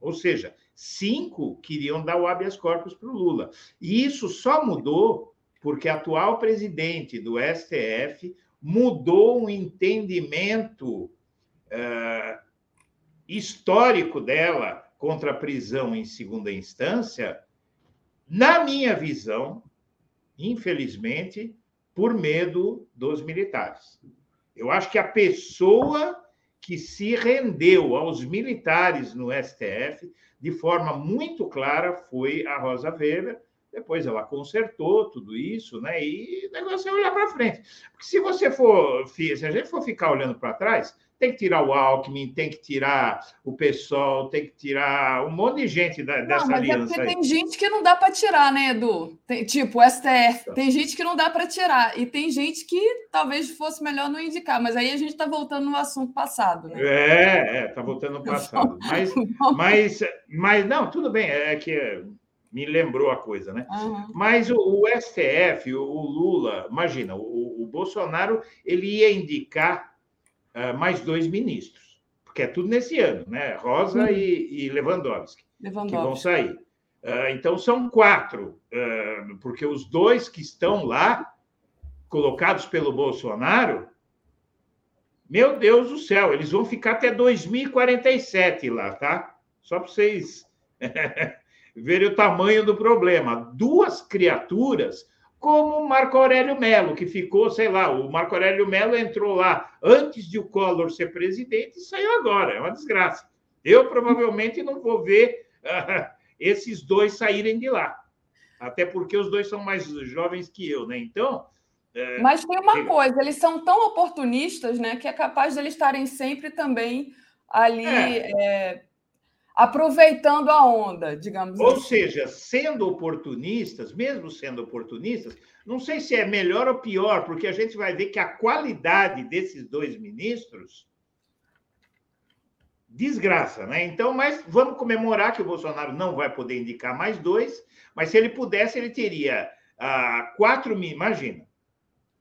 [SPEAKER 8] Ou seja, cinco queriam dar o habeas corpus para o Lula. E isso só mudou porque a atual presidente do STF mudou o entendimento uh, histórico dela contra a prisão em segunda instância, na minha visão, infelizmente, por medo dos militares. Eu acho que a pessoa que se rendeu aos militares no STF de forma muito clara foi a Rosa Weber, depois ela consertou tudo isso, né? E o negócio é olhar para frente. Porque se você for, se a gente for ficar olhando para trás, tem que tirar o Alckmin, tem que tirar o PSOL, tem que tirar um monte de gente da, dessa não, mas aliança. É porque
[SPEAKER 7] aí. tem gente que não dá para tirar, né, Edu? Tem, tipo, o STF. Então. Tem gente que não dá para tirar. E tem gente que talvez fosse melhor não indicar. Mas aí a gente está voltando no assunto passado, né?
[SPEAKER 8] É, está é, voltando no passado. [LAUGHS] Mas, mas, mas, não, tudo bem. É que me lembrou a coisa, né? Uhum. Mas o, o, STF, o, Lula, imagina, o, o, Bolsonaro ele ia indicar uh, mais dois ministros, porque é tudo nesse ano, né? Rosa uhum. e, e Lewandowski, Lewandowski, que vão sair. Uh, então são quatro, uh, porque os dois que estão lá, colocados pelo Bolsonaro, meu Deus do céu, eles vão ficar até 2047 lá, tá? Só para vocês [LAUGHS] verem o tamanho do problema. Duas criaturas, como o Marco Aurélio Melo, que ficou, sei lá, o Marco Aurélio Melo entrou lá antes de o Collor ser presidente e saiu agora. É uma desgraça. Eu provavelmente não vou ver uh, esses dois saírem de lá. Até porque os dois são mais jovens que eu, né? Então.
[SPEAKER 7] É... Mas tem uma coisa, eles são tão oportunistas, né, que é capaz de eles estarem sempre também ali. É. É aproveitando a onda, digamos
[SPEAKER 8] Ou assim. seja, sendo oportunistas, mesmo sendo oportunistas, não sei se é melhor ou pior, porque a gente vai ver que a qualidade desses dois ministros desgraça, né? Então, mas vamos comemorar que o Bolsonaro não vai poder indicar mais dois, mas se ele pudesse, ele teria ah, quatro, imagina,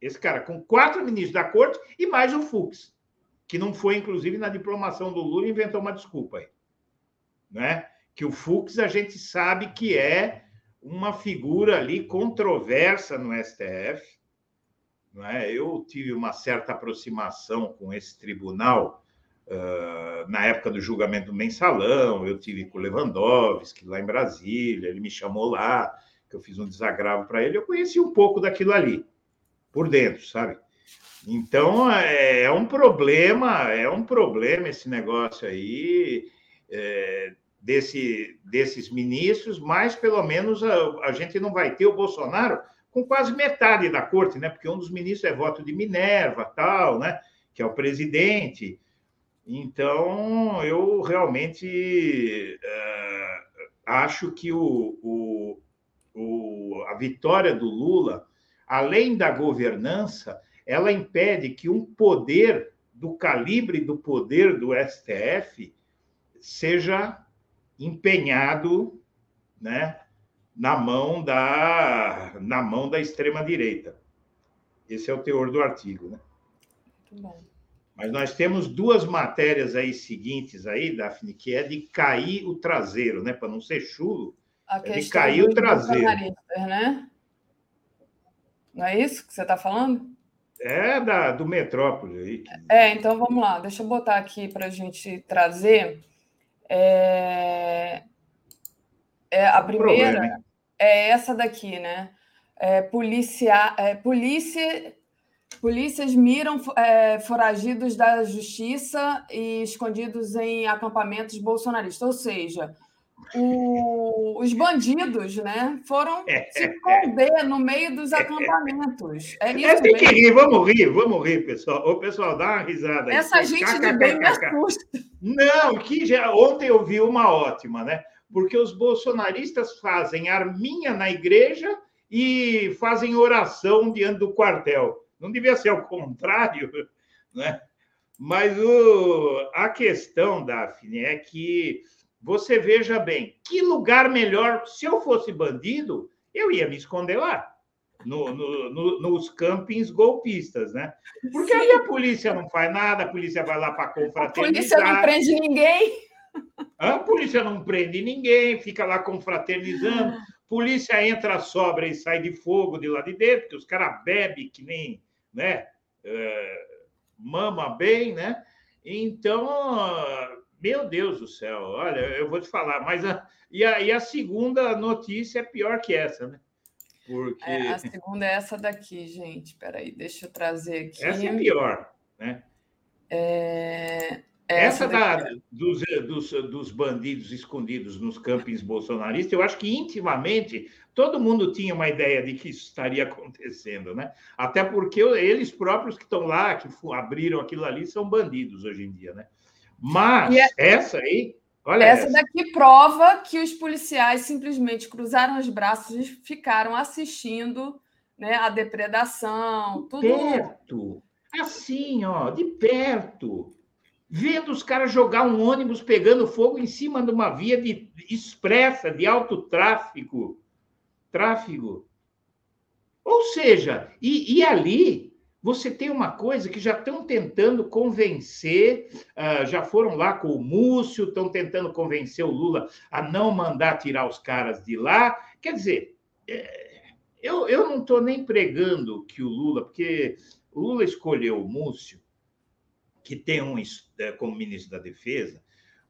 [SPEAKER 8] esse cara com quatro ministros da corte e mais o Fux, que não foi, inclusive, na diplomação do Lula, inventou uma desculpa aí né? Que o Fux a gente sabe que é uma figura ali controversa no STF. Não é? Eu tive uma certa aproximação com esse tribunal uh, na época do julgamento do mensalão. Eu tive com o Lewandowski lá em Brasília, ele me chamou lá, que eu fiz um desagravo para ele. Eu conheci um pouco daquilo ali, por dentro, sabe? Então é, é um problema, é um problema esse negócio aí. É, desse, desses ministros, mas pelo menos a, a gente não vai ter o Bolsonaro com quase metade da corte, né? Porque um dos ministros é voto de Minerva, tal, né? Que é o presidente. Então, eu realmente uh, acho que o, o, o, a vitória do Lula, além da governança, ela impede que um poder do calibre do poder do STF seja empenhado né, na mão da na mão da extrema direita. Esse é o teor do artigo, né? Muito bom. Mas nós temos duas matérias aí seguintes aí, Daphne, que é de cair o traseiro, né? Para não ser chulo, é de cair o traseiro. Né?
[SPEAKER 7] Não é isso que você está falando?
[SPEAKER 8] É da, do Metrópole aí.
[SPEAKER 7] É, então vamos lá, deixa eu botar aqui para a gente trazer. É, é a primeira problema, é essa daqui, né? É, policia, é, polícia, polícias miram é, foragidos da justiça e escondidos em acampamentos bolsonaristas. Ou seja, o, os bandidos, né, foram é. se esconder no meio dos acampamentos. É,
[SPEAKER 8] isso é, tem que rir, vamos rir, vamos rir, pessoal. O pessoal, dá uma risada.
[SPEAKER 7] Essa aí. gente de bem me assusta.
[SPEAKER 8] Não, que já, ontem eu vi uma ótima, né? Porque os bolsonaristas fazem arminha na igreja e fazem oração diante do quartel. Não devia ser ao contrário, [LAUGHS] né? Mas o, a questão, Daphne, é que você veja bem, que lugar melhor, se eu fosse bandido, eu ia me esconder lá. No, no, no, nos campings golpistas, né? Porque Sim. aí a polícia não faz nada, a polícia vai lá para confraternizar.
[SPEAKER 7] A polícia não prende ninguém.
[SPEAKER 8] A polícia não prende ninguém, fica lá confraternizando. Polícia entra, sobra e sai de fogo de lá de dentro, porque os caras bebem que nem, né? Uh, mama bem, né? Então, meu Deus do céu, olha, eu vou te falar, mas a, e, a, e a segunda notícia é pior que essa, né?
[SPEAKER 7] Porque... É, a segunda é essa daqui, gente. Peraí, deixa eu trazer aqui.
[SPEAKER 8] Essa é pior, né?
[SPEAKER 7] É...
[SPEAKER 8] Essa, essa da, dos, dos, dos, bandidos escondidos nos campings bolsonaristas, eu acho que intimamente todo mundo tinha uma ideia de que isso estaria acontecendo, né? Até porque eles próprios que estão lá, que abriram aquilo ali, são bandidos hoje em dia, né? Mas é... essa aí, olha
[SPEAKER 7] essa, essa. daqui prova que os policiais simplesmente cruzaram os braços e ficaram assistindo, né, a depredação, tudo
[SPEAKER 8] perto, assim, ó, de perto, vendo os caras jogar um ônibus pegando fogo em cima de uma via de expressa de alto tráfego, tráfego. Ou seja, e, e ali você tem uma coisa que já estão tentando convencer, uh, já foram lá com o Múcio, estão tentando convencer o Lula a não mandar tirar os caras de lá. Quer dizer, é, eu, eu não estou nem pregando que o Lula, porque o Lula escolheu o Múcio, que tem um, é, como ministro da Defesa,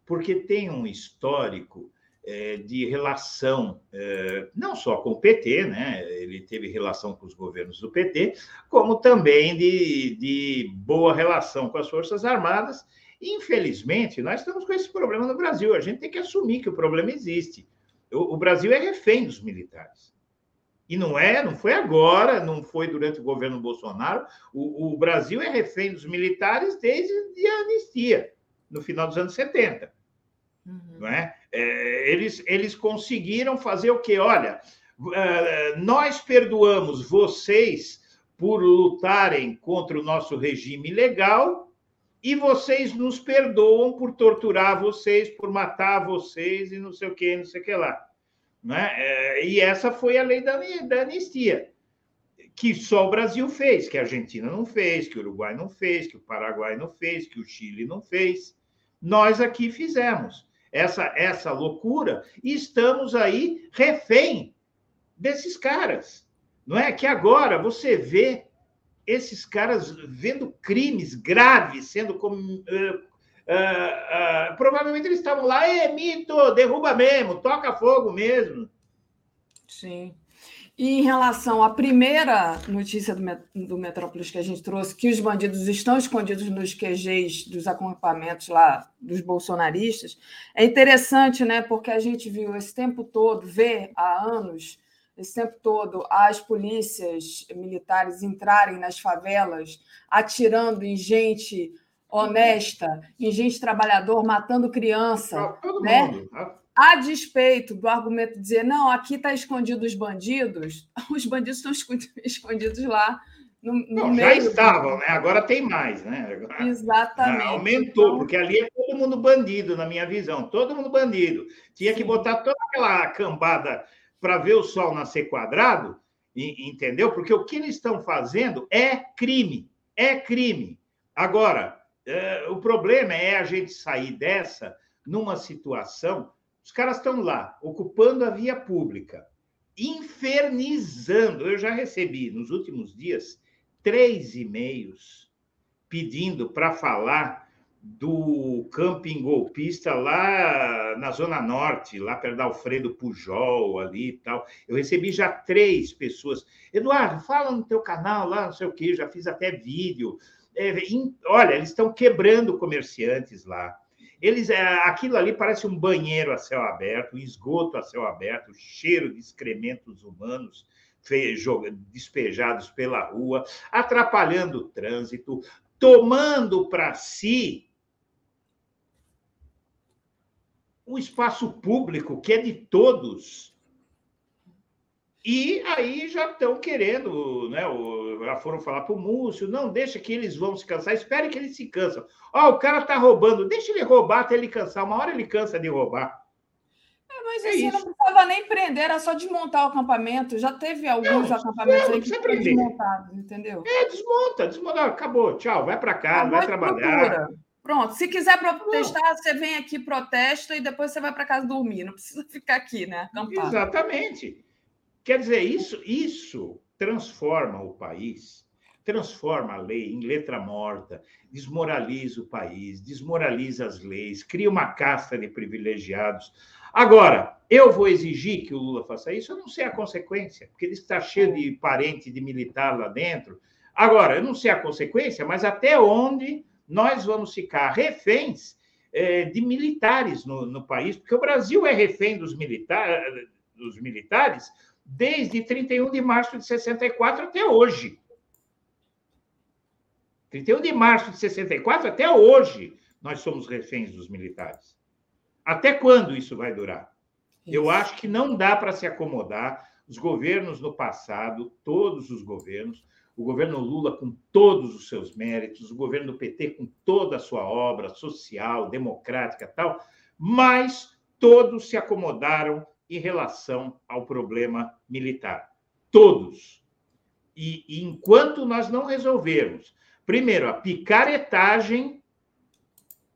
[SPEAKER 8] porque tem um histórico é, de relação, é, não só com o PT, né? ele teve relação com os governos do PT, como também de, de boa relação com as Forças Armadas. Infelizmente, nós estamos com esse problema no Brasil. A gente tem que assumir que o problema existe. O, o Brasil é refém dos militares. E não é, não foi agora, não foi durante o governo Bolsonaro. O, o Brasil é refém dos militares desde a anistia, no final dos anos 70. Uhum. Não é? É? eles, eles conseguiram fazer o quê? Olha, é, nós perdoamos vocês por lutarem contra o nosso regime legal e vocês nos perdoam por torturar vocês, por matar vocês e não sei o que, não sei o que lá. Né? É, e essa foi a lei da, da anistia, que só o Brasil fez, que a Argentina não fez, que o Uruguai não fez, que o Paraguai não fez, que o Chile não fez. Nós aqui fizemos essa, essa loucura, e estamos aí refém desses caras. Não é que agora você vê esses caras vendo crimes graves sendo uh, uh, provavelmente eles estavam lá, é mito, derruba mesmo, toca fogo mesmo.
[SPEAKER 7] Sim. E em relação à primeira notícia do, do Metrópolis que a gente trouxe, que os bandidos estão escondidos nos QGs dos acampamentos lá dos bolsonaristas, é interessante, né? Porque a gente viu esse tempo todo, vê há anos, esse tempo todo, as polícias militares entrarem nas favelas, atirando em gente honesta, em gente trabalhador, matando criança. Todo né? mundo. A despeito do argumento de dizer, não, aqui está escondido os bandidos, [LAUGHS] os bandidos estão [LAUGHS] escondidos lá no, no não,
[SPEAKER 8] meio. Já estavam, né? Agora tem mais, né? Agora, [LAUGHS]
[SPEAKER 7] Exatamente.
[SPEAKER 8] Aumentou, então... porque ali é todo mundo bandido, na minha visão, todo mundo bandido. Tinha Sim. que botar toda aquela cambada para ver o sol nascer quadrado, entendeu? Porque o que eles estão fazendo é crime, é crime. Agora, é, o problema é a gente sair dessa numa situação os caras estão lá, ocupando a via pública, infernizando. Eu já recebi nos últimos dias três e-mails pedindo para falar do camping golpista lá na Zona Norte, lá perto da Alfredo Pujol, ali e tal. Eu recebi já três pessoas. Eduardo, fala no teu canal lá, não sei o quê, já fiz até vídeo. É, olha, eles estão quebrando comerciantes lá Eles, é, aquilo ali parece um banheiro a céu aberto, um esgoto a céu aberto, cheiro de excrementos humanos despejados pela rua, atrapalhando o trânsito, tomando para si o espaço público que é de todos. E aí já estão querendo, né? Já foram falar para o Múcio, não, deixa que eles vão se cansar, espere que eles se cansam. Ó, oh, o cara está roubando, deixa ele roubar até ele cansar, uma hora ele cansa de roubar.
[SPEAKER 7] É, mas é assim, isso. não precisava nem prender, era só desmontar o acampamento. Já teve alguns não, acampamentos não, aí que foram desmontados, entendeu?
[SPEAKER 8] É, desmonta, desmonta, acabou, tchau, vai para casa, vai trabalhar. Procura.
[SPEAKER 7] Pronto, se quiser protestar, você vem aqui, protesta e depois você vai para casa dormir. Não precisa [LAUGHS] ficar aqui, né?
[SPEAKER 8] Acampado. Exatamente. Quer dizer, isso, isso transforma o país, transforma a lei em letra morta, desmoraliza o país, desmoraliza as leis, cria uma casta de privilegiados. Agora, eu vou exigir que o Lula faça isso, eu não sei a consequência, porque ele está cheio de parente de militar lá dentro. Agora, eu não sei a consequência, mas até onde nós vamos ficar reféns é, de militares no, no, país, porque o Brasil é refém dos, militar, dos militares desde 31 de março de 64 até hoje. 31 de março de 64 até hoje, nós somos reféns dos militares. Até quando isso vai durar? Isso. Eu acho que não dá para se acomodar. Os governos no passado, todos os governos, o governo Lula com todos os seus méritos, o governo do PT com toda a sua obra social, democrática tal, mas todos se acomodaram em relação ao problema militar. Todos. E, e enquanto nós não resolvermos, primeiro, a picaretagem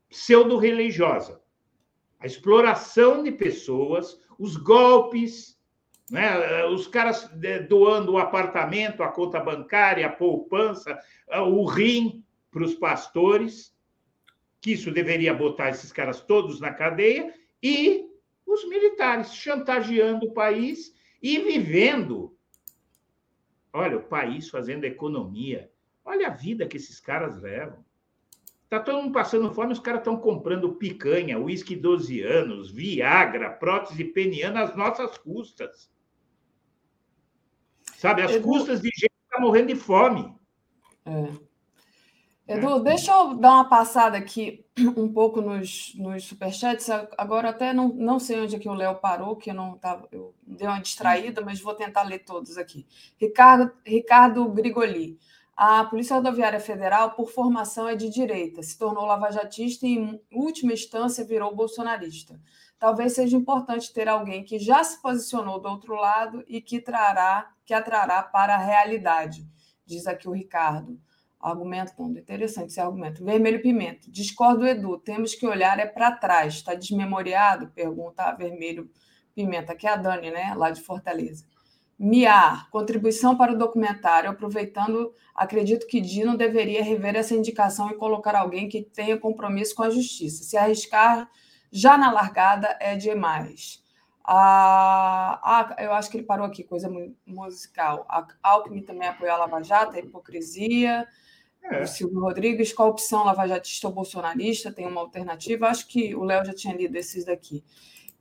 [SPEAKER 8] pseudo-religiosa, a exploração de pessoas, os golpes, né? os caras doando o apartamento, a conta bancária, a poupança, o rim para os pastores, que isso deveria botar esses caras todos na cadeia, e os militares chantageando o país e vivendo. Olha, o país fazendo economia. Olha a vida que esses caras levam. Está todo mundo passando fome, os caras estão comprando picanha, uísque 12 anos, Viagra, prótese peniana às nossas custas. Sabe, às custas de gente que está morrendo de fome.
[SPEAKER 7] É. Edu, deixa eu dar uma passada aqui [CLEARS THROAT] um pouco nos, nos superchats. Agora até não, não sei onde é que o Léo parou, que eu não tava, eu dei uma distraída, mas vou tentar ler todos aqui. Ricardo, Ricardo Grigoli. A Polícia Rodoviária Federal, por formação, é de direita, se tornou lavajatista e, em última instância, virou bolsonarista. Talvez seja importante ter alguém que já se posicionou do outro lado e que, trará, que atrará para a realidade, diz aqui o Ricardo. Argumento todo. Interessante esse argumento. Vermelho Pimenta. Discordo, Edu. Temos que olhar é para trás. Está desmemoriado? Pergunta a Vermelho Pimenta, que é a Dani, né? Lá de Fortaleza. Miar, contribuição para o documentário. Aproveitando, acredito que Dino deveria rever essa indicação e colocar alguém que tenha compromisso com a justiça. Se arriscar já na largada é demais. Ah, ah, eu acho que ele parou aqui, coisa musical. A Alckmin também apoiou a Lava Jato, a hipocrisia. É. O Silvio Rodrigues, qual a opção lavajatista ou bolsonarista? Tem uma alternativa? Acho que o Léo já tinha lido esses daqui.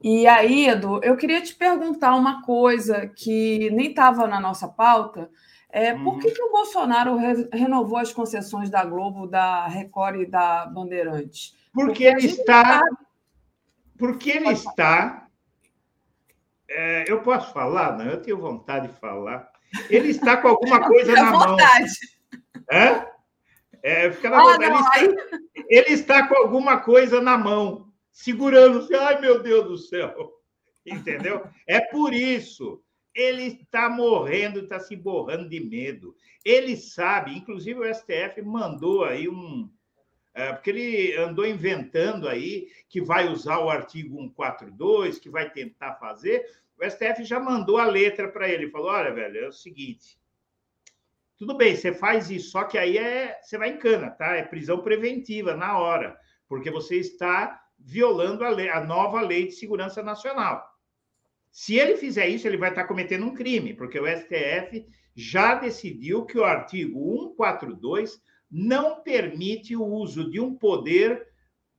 [SPEAKER 7] E aí, Edu, eu queria te perguntar uma coisa que nem estava na nossa pauta. É, Por que, uhum. que o Bolsonaro re renovou as concessões da Globo, da Record e da Bandeirantes?
[SPEAKER 8] Porque, porque ele está. Porque ele está. É, eu posso falar? Não, eu tenho vontade de falar. Ele está com alguma [LAUGHS] coisa na vontade. mão. Hã? É, fica na ah, ele, está, ele, está, com alguma coisa na mão, segurando-se. Ai, meu Deus do céu! Entendeu? É por isso. Ele está morrendo, está se borrando de medo. Ele sabe, inclusive o STF mandou aí um. É, porque ele andou inventando aí que vai usar o artigo 142, que vai tentar fazer. O STF já mandou a letra para ele. Falou: olha, velho, é o seguinte tudo bem, você faz isso, só que aí é, você vai em cana, tá? É prisão preventiva na hora, porque você está violando a, lei, a nova lei de segurança nacional. Se ele fizer isso, ele vai estar cometendo um crime, porque o STF já decidiu que o artigo 142 não permite o uso de um poder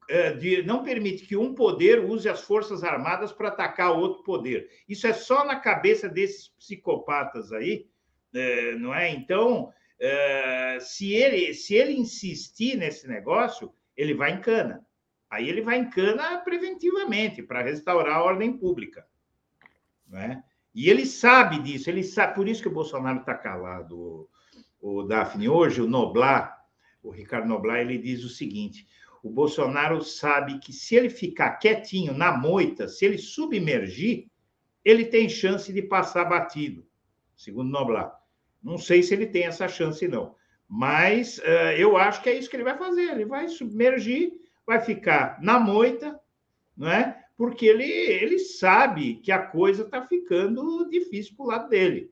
[SPEAKER 8] é, de, não permite que um poder use as forças armadas para atacar outro poder. Isso é só na cabeça desses psicopatas aí, não é? Então, é, se ele se ele insistir nesse negócio, ele vai em cana. Aí ele vai em cana preventivamente para restaurar a ordem pública, não é? E ele sabe disso, ele sabe, por isso que o Bolsonaro está calado, o, o Daphne. Hoje, o Noblar, o Ricardo Noblar, ele diz o seguinte: o Bolsonaro sabe que se ele ficar quietinho na moita, se ele submergir, ele tem chance de passar batido, segundo Noblar. Não sei se ele tem essa chance, não. Mas uh, eu acho que é isso que ele vai fazer. Ele vai submergir, vai ficar na moita, não é? porque ele, ele sabe que a coisa está ficando difícil para o lado dele.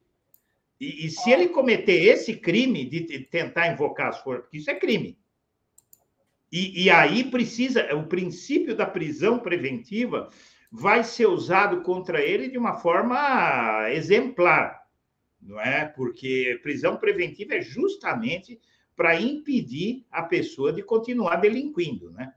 [SPEAKER 8] E, e, se ele cometer esse crime de tentar invocar as forças, porque isso é crime. E, e aí precisa, o princípio da prisão preventiva vai ser usado contra ele de uma forma exemplar, não é? Porque prisão preventiva é justamente para impedir a pessoa de continuar delinquindo, né?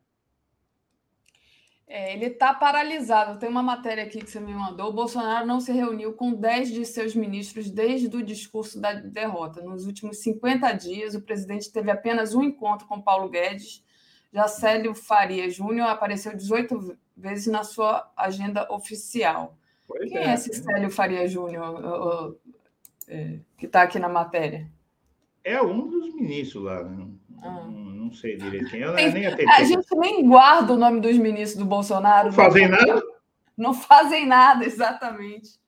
[SPEAKER 7] É, ele está paralisado. Tem uma matéria aqui que você me mandou. O Bolsonaro não se reuniu com 10 de seus ministros desde o discurso da derrota. Nos últimos 50 dias, o presidente teve apenas um encontro com Paulo Guedes. Já Célio Faria Júnior apareceu 18 vezes na sua agenda oficial. Pois Quem é, é esse Célio Faria Júnior é, que está aqui na matéria?
[SPEAKER 8] É um dos ministros lá. Né? Ah. Não, sei direitinho. Eu
[SPEAKER 7] Tem, nem A gente nem guarda o nome dos ministros do Bolsonaro.
[SPEAKER 8] Não fazem nada?
[SPEAKER 7] Não fazem nada, exatamente.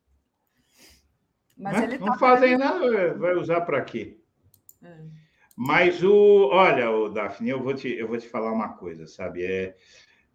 [SPEAKER 8] Mas ele não tá fazem nada, vai usar para quê? É. Mas o, olha, o Daphne, eu vou te, eu vou te falar uma coisa, sabe? É,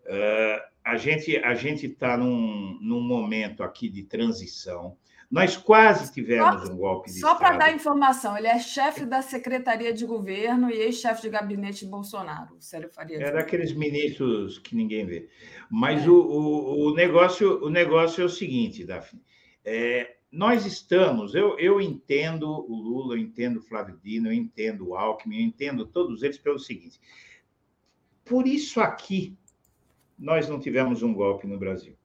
[SPEAKER 8] uh, a gente a gente está num, num momento aqui de transição. Nós quase tivemos só, um golpe de
[SPEAKER 7] Só para dar informação, ele é chefe da Secretaria de Governo e ex-chefe de gabinete de Bolsonaro, Célio Faria.
[SPEAKER 8] É daqueles ministros que ninguém vê. Mas é. o, o, o, negócio, o negócio é o seguinte, Daphne. É, nós estamos, eu, eu entendo o Lula, eu entendo o Flávio Dino, eu entendo o Alckmin, eu entendo todos eles pelo seguinte. Por isso aqui, nós não tivemos um golpe no Brasil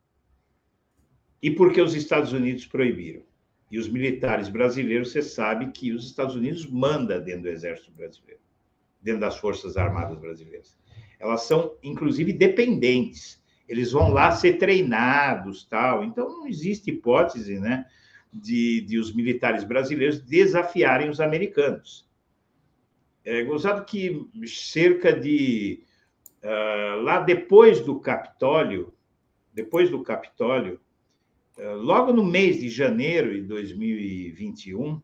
[SPEAKER 8] e porque os Estados Unidos proibiram. E os militares brasileiros, você sabe que os Estados Unidos manda dentro do exército brasileiro, dentro das forças armadas brasileiras. Elas são, inclusive, dependentes. Eles vão lá ser treinados, tal. Então, não existe hipótese, né, de, de os militares brasileiros desafiarem os americanos. É gozado que cerca de uh, lá depois do Capitólio, depois do Capitólio, logo no mês de janeiro de 2021,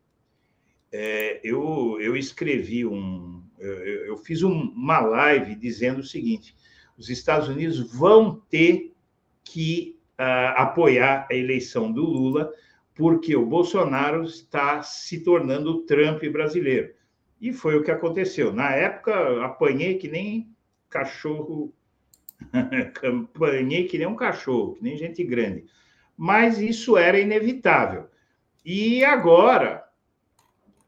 [SPEAKER 8] é, eu, eu escrevi um. Eu, fiz um, uma live dizendo o seguinte: os Estados Unidos vão ter que uh, apoiar a eleição do Lula, porque o Bolsonaro está se tornando o Trump brasileiro. E foi o que aconteceu. Na época, apanhei que nem cachorro, [LAUGHS] apanhei que nem um cachorro, que nem gente grande mas isso era inevitável. E agora,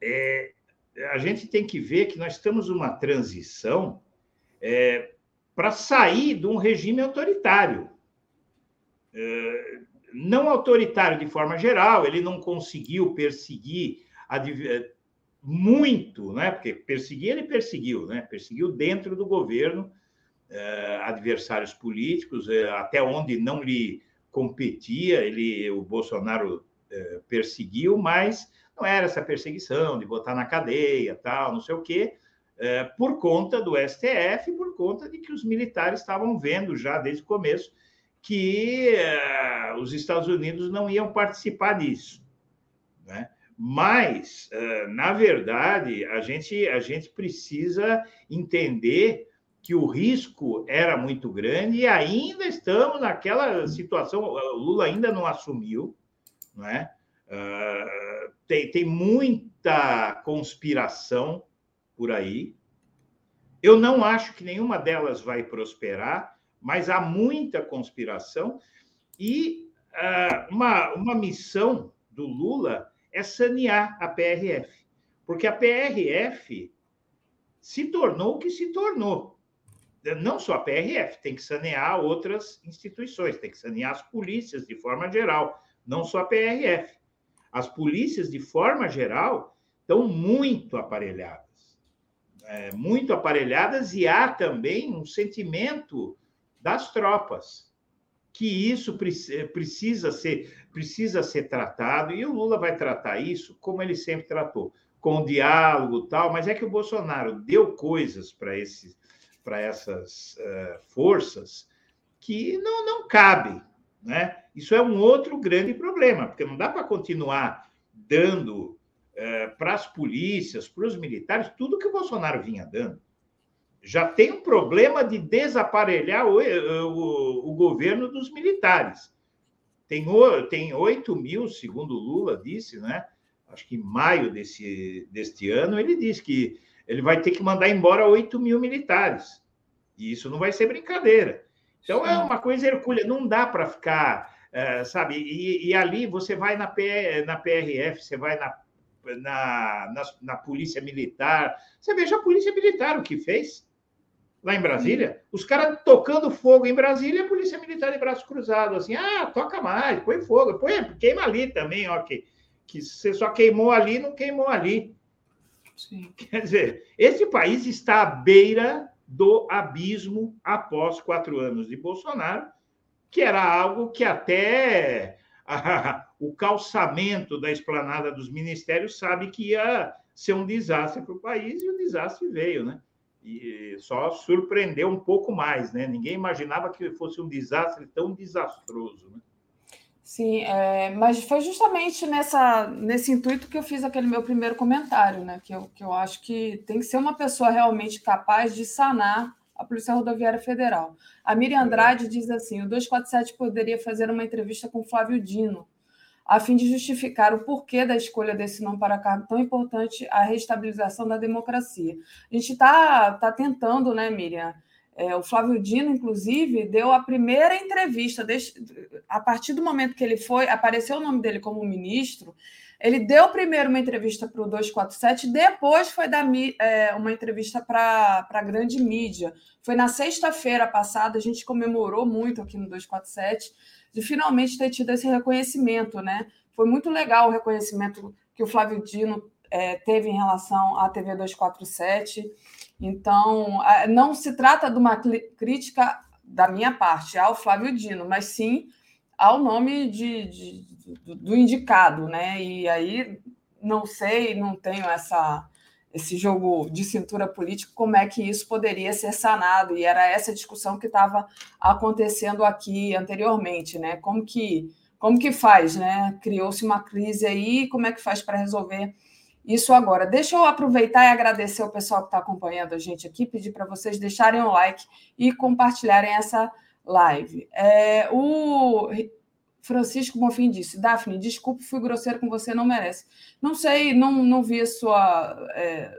[SPEAKER 8] é, a gente tem que ver que nós estamos numa transição é, para sair de um regime autoritário. É, não autoritário de forma geral, ele não conseguiu perseguir muito, né? porque perseguir ele perseguiu, né? perseguiu dentro do governo é, adversários políticos, é, até onde não lhe competia, ele, o Bolsonaro é, perseguiu, mas não era essa perseguição de botar na cadeia, tal, não sei o quê, é, por conta do STF, por conta de que os militares estavam vendo já desde o começo que é, os Estados Unidos não iam participar disso, né? Mas, na verdade, a gente, a gente precisa entender que o risco era muito grande e ainda estamos naquela situação. O Lula ainda não assumiu? Uh, tem, tem muita conspiração por aí. Eu não acho que nenhuma delas vai prosperar, mas há muita conspiração e uh, uma, uma missão do Lula é sanear a PRF, porque a PRF se tornou o que se tornou não só a PRF, tem que sanear outras instituições, tem que sanear as polícias de forma geral, não só a PRF. As polícias, de forma geral, estão muito aparelhadas. É, muito aparelhadas, e há também um sentimento das tropas que isso precisa ser, precisa ser tratado, e o Lula vai tratar isso como ele sempre tratou, com diálogo tal, mas é que o Bolsonaro deu coisas para esses para essas uh, forças que não, não cabe. Né? Isso é um outro grande problema, porque não dá para continuar dando uh, para as polícias, para os militares, tudo que o Bolsonaro vinha dando. Já tem um problema de desaparelhar o, o, o governo dos militares. Tem, tem 8 mil, segundo Lula disse, né? acho que em maio desse, deste ano, ele disse que ele vai ter que mandar embora 8 mil militares. E isso não vai ser brincadeira. Então, é uma coisa hercúlea, não dá para ficar, é, sabe? E, e, ali você vai na, P, na PRF, você vai na, na, na, na, Polícia Militar, você veja a Polícia Militar o que fez lá em Brasília. Os caras tocando fogo em Brasília, a Polícia Militar de braço cruzado, assim, ah, toca mais, põe fogo, põe, queima ali também, ó, que, que você só queimou ali, não queimou ali. Sim. Quer dizer, esse país está à beira do abismo após quatro anos de Bolsonaro, que era algo que até [LAUGHS] a, o calçamento da esplanada dos ministérios sabe que ia ser um desastre para o país, e o desastre veio, né? E só surpreendeu um pouco mais, né? Ninguém imaginava que fosse um desastre tão desastroso, né?
[SPEAKER 7] Sim, é, mas foi justamente nessa, nesse intuito que eu fiz aquele meu primeiro comentário, né? Que eu, que eu acho que tem que ser uma pessoa realmente capaz de sanar a Polícia Rodoviária Federal. A Miriam Andrade diz assim: o 247 poderia fazer uma entrevista com Flávio Dino, a fim de justificar o porquê da escolha desse nome para cargo tão importante à reestabilização da democracia. A gente está tá tentando, né, Miriam? É, o Flávio Dino, inclusive, deu a primeira entrevista. a partir do momento que ele foi, apareceu o nome dele como ministro, ele deu primeiro uma entrevista para o 247, depois foi dar é, uma entrevista para a grande mídia. Foi na sexta-feira passada, a gente comemorou muito aqui no 247, de finalmente ter tido esse reconhecimento. Né? Foi muito legal o reconhecimento que o Flávio Dino é, teve em relação à TV 247. Então, não se trata de uma crítica da minha parte ao Flávio Dino, mas sim ao nome de, de, do indicado, né? E aí não sei, não tenho essa esse jogo de cintura político, como é que isso poderia ser sanado? E era essa discussão que estava acontecendo aqui anteriormente, né? Como que como que faz, né? Criou-se uma crise aí, como é que faz para resolver isso agora. Deixa eu aproveitar e agradecer ao pessoal que está acompanhando a gente aqui, pedir para vocês deixarem o like e compartilharem essa live. É, o Francisco Bonfim disse: Daphne, desculpe, fui grosseiro com você, não merece. Não sei, não, não vi a sua. É,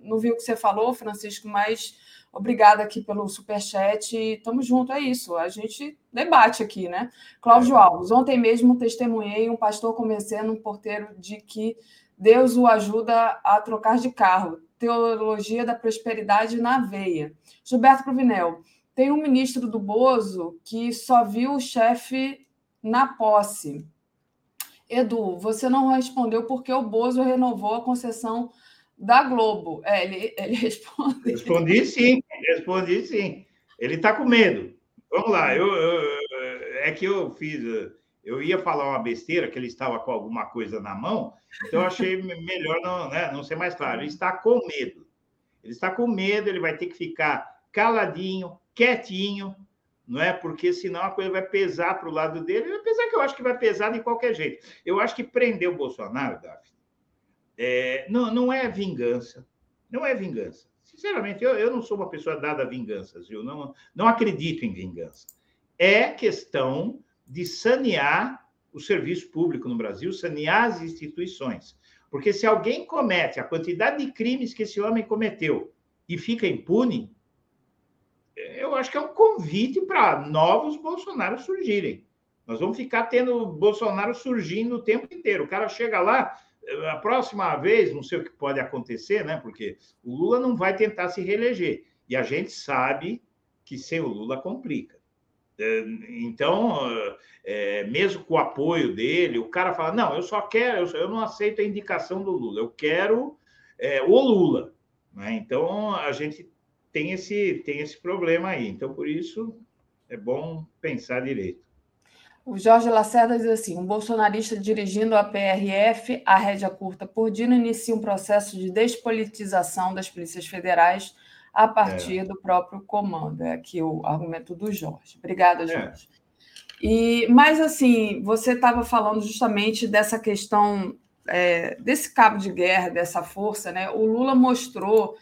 [SPEAKER 7] não vi o que você falou, Francisco, mas obrigada aqui pelo superchat. Estamos juntos, é isso. A gente debate aqui, né? Cláudio Alves, ontem mesmo testemunhei um pastor convencendo um porteiro de que Deus o ajuda a trocar de carro. Teologia da prosperidade na veia. Gilberto Provinel. Tem um ministro do Bozo que só viu o chefe na posse. Edu, você não respondeu porque o Bozo renovou a concessão da Globo. É, ele, ele respondeu.
[SPEAKER 8] Respondi sim, respondi sim. Ele está com medo. Vamos lá, eu, eu, é que eu fiz eu ia falar uma besteira, que ele estava com alguma coisa na mão, então eu achei melhor não, né, não ser mais claro. Ele está com medo. Ele está com medo, ele vai ter que ficar caladinho, quietinho, não é? Porque senão a coisa vai pesar para o lado dele, apesar que eu acho que vai pesar de qualquer jeito. Eu acho que prender o Bolsonaro, Daphne, é, não, não é vingança. Não é vingança. Sinceramente, eu, eu não sou uma pessoa dada a vinganças, viu? Não, não acredito em vingança. É questão de sanear o serviço público no Brasil, sanear as instituições. Porque se alguém comete a quantidade de crimes que esse homem cometeu e fica impune, eu acho que é um convite para novos Bolsonaro surgirem. Nós vamos ficar tendo Bolsonaro surgindo o tempo inteiro. O cara chega lá, a próxima vez, não sei o que pode acontecer, né? Porque o Lula não vai tentar se reeleger. E a gente sabe que sem o Lula complica. Então, é, mesmo com o apoio dele, o cara fala: não, eu só quero, eu, não aceito a indicação do Lula, eu quero é, o Lula. Né? Então, a gente tem esse, tem esse problema aí. Então, por isso, é bom pensar direito.
[SPEAKER 7] O Jorge Lacerda diz assim: um bolsonarista dirigindo a PRF, a rédea curta por Dino, inicia um processo de despolitização das polícias federais a partir é. do próprio comando. É aqui o argumento do Jorge. Obrigada, é. Jorge. É. E, mas, assim, você estava falando justamente dessa questão, é, desse cabo de guerra, dessa força, né? O Lula mostrou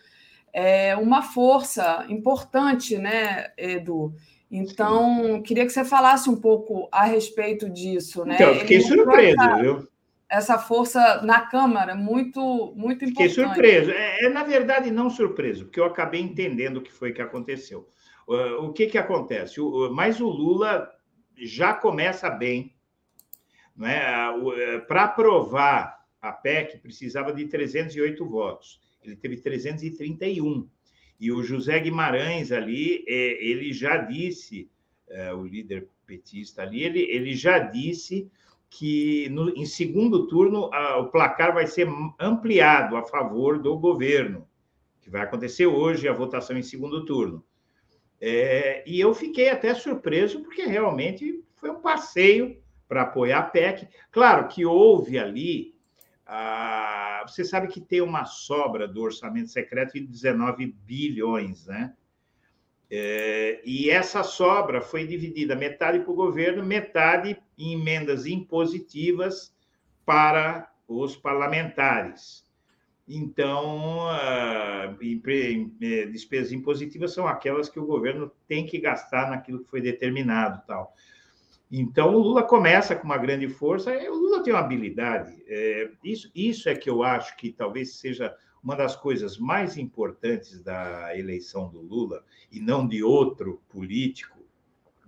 [SPEAKER 7] é, uma força importante, né, Edu? Então, Sim. queria que você falasse um pouco a respeito disso, né?
[SPEAKER 8] Então, fiquei surpreso, essa, viu?
[SPEAKER 7] Essa força na Câmara, muito, muito importante.
[SPEAKER 8] Fiquei surpreso. É, é, na verdade, não surpreso, porque eu acabei entendendo o que foi que aconteceu. Uh, o que, que acontece? O, mas o Lula já começa bem. Né? Uh, Para aprovar a PEC, precisava de 308 votos. Ele teve 331. E o José Guimarães ali, é, ele já disse, é, o líder petista ali, ele, ele já disse que no, em segundo turno a, o placar vai ser ampliado a favor do governo, que vai acontecer hoje a votação em segundo turno. É, e eu fiquei até surpreso, porque realmente foi um passeio para apoiar a PEC. Claro que houve ali ah, você sabe que tem uma sobra do orçamento secreto de 19 bilhões, né? É, e essa sobra foi dividida metade para o governo, metade em emendas impositivas para os parlamentares. Então, é, despesas impositivas são aquelas que o governo tem que gastar naquilo que foi determinado, tal. Então, o Lula começa com uma grande força. O Lula tem uma habilidade. É, isso, isso é que eu acho que talvez seja uma das coisas mais importantes da eleição do Lula, e não de outro político,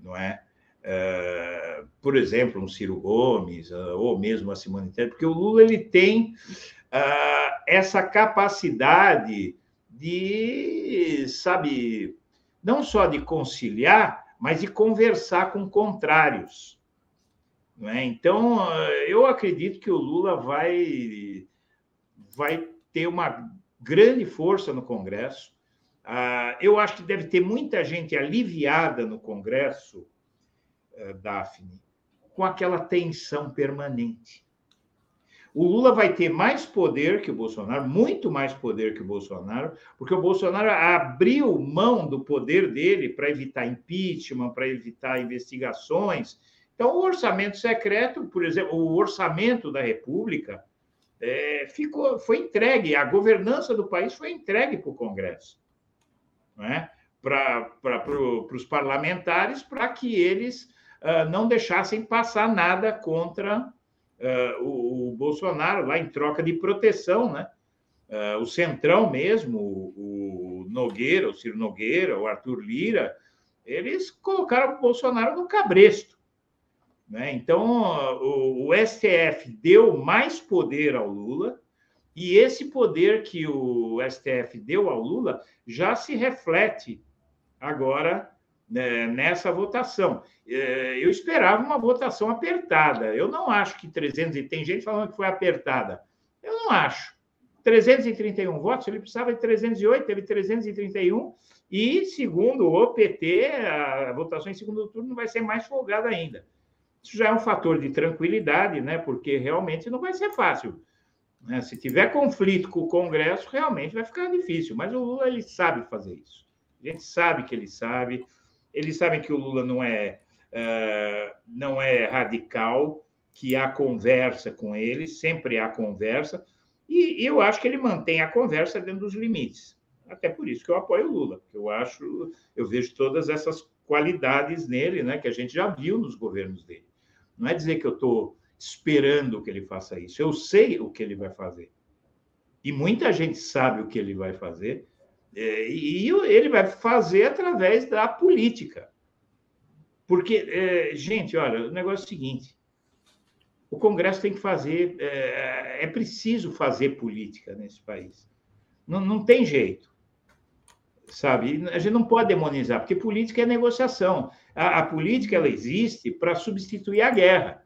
[SPEAKER 8] não é? é por exemplo, um Ciro Gomes, ah, ou mesmo a Simone Tebet, porque o Lula ele tem uh, essa capacidade de, sabe, não só de conciliar, mas de conversar com contrários. É? Então, eu acredito que o Lula vai, vai ter uma grande força no Congresso. Ah, eu acho que deve ter muita gente aliviada no Congresso, eh, Daphne, com aquela tensão permanente. O Lula vai ter mais poder que o Bolsonaro, muito mais poder que o Bolsonaro, porque o Bolsonaro abriu mão do poder dele para evitar impeachment, para evitar investigações. Então, o orçamento secreto, por exemplo, o orçamento da República é, ficou, foi entregue, a governança do país foi entregue para o Congresso, é? para pro, os parlamentares, para que eles uh, não deixassem passar nada contra uh, o, o, Bolsonaro lá em troca de proteção, né? Uh, o Centrão mesmo, o, o, Nogueira, o Ciro Nogueira, o Arthur Lira, eles colocaram o Bolsonaro no cabresto. Né? Então, o, o STF deu mais poder ao Lula, e esse poder que o STF deu ao Lula já se reflete agora né, nessa votação. É, eu esperava uma votação apertada. Eu não acho que 300 e tem gente falando que foi apertada. Eu não acho. 331 votos, ele precisava de 308, teve 331 e segundo o PT, a votação em segundo turno vai ser mais folgada ainda. Isso já é um fator de tranquilidade, né? Porque realmente não vai ser fácil. Né? Se tiver conflito com o Congresso, realmente vai ficar difícil. Mas o Lula ele sabe fazer isso. A gente sabe que ele sabe. Eles sabem que o Lula não é, uh, não é radical, que há conversa com ele, sempre há conversa, e, eu acho que ele mantém a conversa dentro dos limites. Até por isso que eu apoio o Lula, porque eu acho, eu vejo todas essas qualidades nele, né, que a gente já viu nos governos dele. Não é dizer que eu estou esperando que ele faça isso, eu sei o que ele vai fazer. E muita gente sabe o que ele vai fazer, é, e ele vai fazer através da política. Porque, é, gente, olha, o negócio é o seguinte: o Congresso tem que fazer, é, é preciso fazer política nesse país. Não, não tem jeito. Sabe? A gente não pode demonizar, porque política é negociação. A, a política ela existe para substituir a guerra,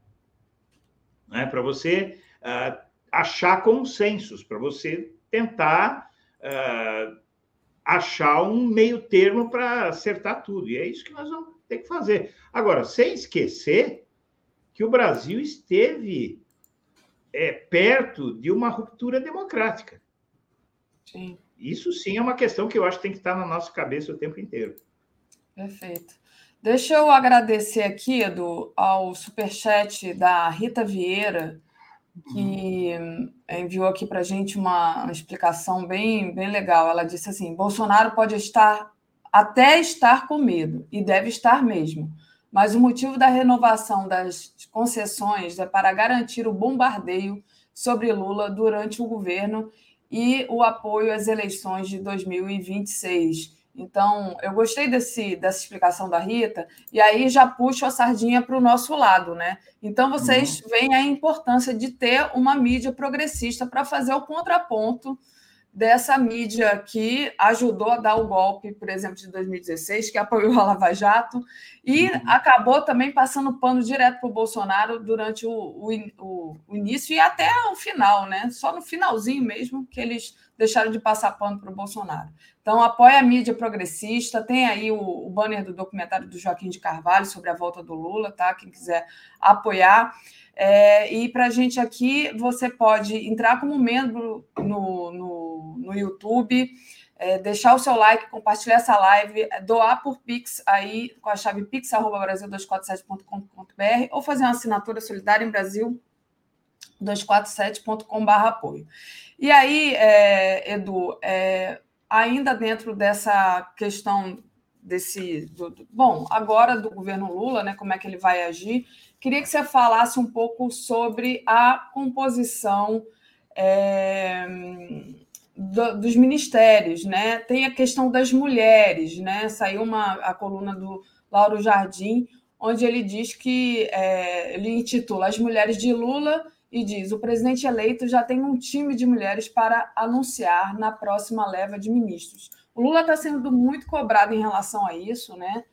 [SPEAKER 8] né? para você uh, achar consensos, para você tentar uh, achar um meio termo para acertar tudo. E é isso que nós vamos ter que fazer. Agora, sem esquecer que o Brasil esteve é, perto de uma ruptura democrática. Sim. Isso sim é uma questão que eu acho que tem que estar na nossa cabeça o tempo inteiro.
[SPEAKER 7] Perfeito. Deixa eu agradecer aqui, Edu, ao superchat da Rita Vieira, que uhum. enviou aqui para a gente uma, uma, explicação bem, bem legal. Ela disse assim: Bolsonaro pode estar até estar com medo, e deve estar mesmo. Mas o motivo da renovação das concessões é para garantir o bombardeio sobre Lula durante o governo e o apoio às eleições de 2026. Então, eu gostei desse, dessa explicação da Rita, e aí já puxo a sardinha para o nosso lado, né? Então, vocês uhum. veem a importância de ter uma mídia progressista para fazer o contraponto dessa mídia que ajudou a dar o golpe, por exemplo, de 2016, que apoiou a Lava Jato, e uhum. acabou também passando pano direto para o Bolsonaro durante o, o, o, início e até o final, né? Só no finalzinho mesmo que eles deixaram de passar pano para o Bolsonaro. Então, apoia a mídia progressista, tem aí o, o banner do documentário do Joaquim de Carvalho sobre a volta do Lula, tá? Quem quiser apoiar. É, e para a gente aqui, você pode entrar como membro no, no, no YouTube, é, deixar o seu like, compartilhar essa live, é, doar por Pix aí com a chave pix.brasil247.com.br ou fazer uma assinatura solidária em Brasil 247.com.br apoio. E aí, é, Edu, é, ainda dentro dessa questão desse. Do, do, bom, agora do governo Lula, né? Como é que ele vai agir? Queria que você falasse um pouco sobre a composição é, do, dos ministérios, né? Tem a questão das mulheres, né? Saiu uma, a coluna do Lauro Jardim, onde ele diz que é, ele intitula As Mulheres de Lula e diz: o presidente eleito já tem um time de mulheres para anunciar na próxima leva de ministros. O Lula está sendo muito cobrado em relação a isso, né?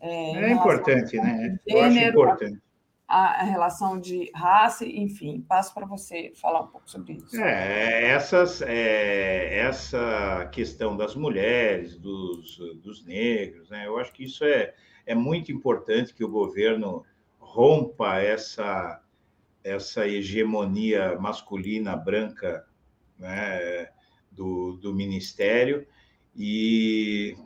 [SPEAKER 8] É, é importante, né? Gênero, Eu acho importante
[SPEAKER 7] a, relação de raça, enfim, passo para você falar um pouco sobre isso.
[SPEAKER 8] É, essas, é, essa questão das mulheres, dos, dos negros, né, eu acho que isso é, é muito importante que o governo rompa essa, essa hegemonia masculina branca né, do, do ministério e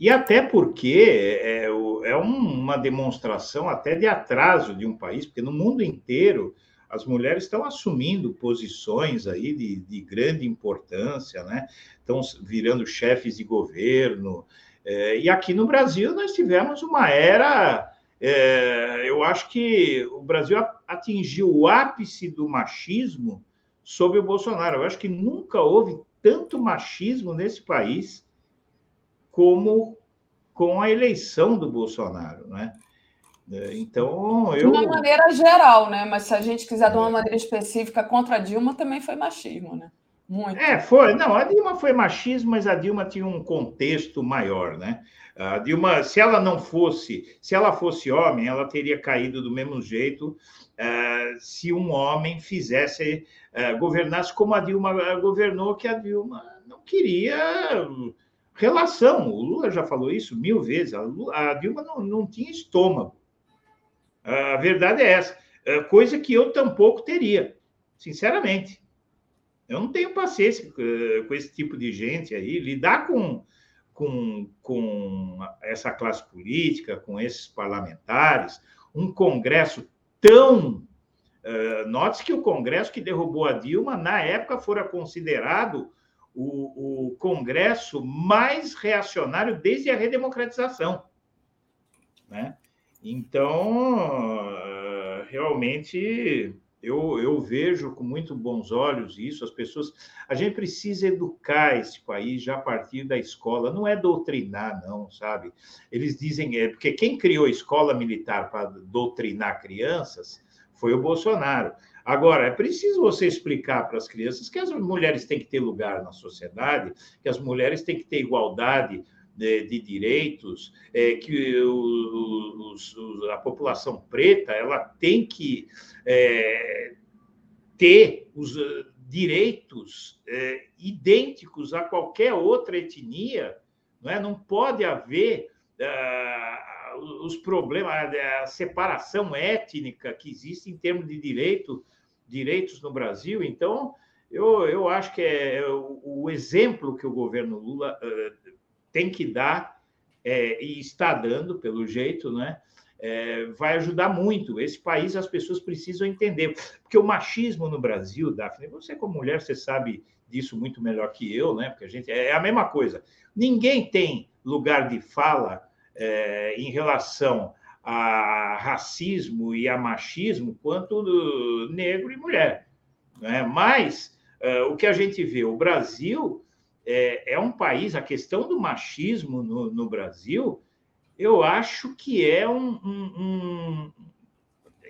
[SPEAKER 8] e até porque é, é uma demonstração até de atraso de um país, porque no mundo inteiro as mulheres estão assumindo posições aí de, de grande importância, né? Estão virando chefes de governo. É, e aqui no Brasil nós tivemos uma era. É, eu acho que o Brasil atingiu o ápice do machismo sob o Bolsonaro. Eu acho que nunca houve tanto machismo nesse país como com a eleição do Bolsonaro, né? É, então, eu...
[SPEAKER 7] De uma maneira geral, né? Mas se a gente quiser de uma maneira específica contra a Dilma, também foi machismo, né?
[SPEAKER 8] Muito. É, foi. Não, a Dilma foi machismo, mas a Dilma tinha um contexto maior, né? A Dilma, se ela não fosse, se ela fosse homem, ela teria caído do mesmo jeito uh, se um homem fizesse, uh, governasse como a Dilma governou, que a Dilma não queria Relação, o Lula já falou isso mil vezes, a, Lula, a Dilma não, não tinha estômago. A verdade é essa, é coisa que eu tampouco teria, sinceramente. Eu não tenho paciência eh, com esse tipo de gente aí, lidar com, com, com essa classe política, com esses parlamentares, um Congresso tão. Uh, Note-se que o Congresso que derrubou a Dilma, na época, fora considerado o, o Congresso mais reacionário desde a redemocratização. Né? Então, realmente, eu, eu vejo com muito bons olhos isso. As pessoas. A gente precisa educar esse país já a partir da escola, não é doutrinar, não, sabe? Eles dizem. É, porque quem criou a escola militar para doutrinar crianças foi o Bolsonaro. Agora, é preciso você explicar para as crianças que as mulheres têm que ter lugar na sociedade, que as mulheres têm que ter igualdade de, de direitos, é, que os, os, a população preta ela tem que é, ter os eh, direitos é, idênticos a qualquer outra etnia, não, é? não pode haver uh, os problemas, a separação étnica que existe em termos de direito direitos no Brasil. Então, eu, eu acho que é o, o exemplo que o governo Lula uh, tem que dar, é, e está dando, pelo jeito, né? É, vai ajudar muito. Esse país, as pessoas precisam entender. Porque o machismo no Brasil, Daphne, você, como mulher, você sabe disso muito melhor que eu, né? Porque a gente é a mesma coisa. Ninguém tem lugar de fala é, em relação a racismo e a machismo quanto negro e mulher. Né? Mas uh, o que a gente vê, o Brasil é, é um país, a questão do machismo no, no Brasil, eu acho que é um, um, um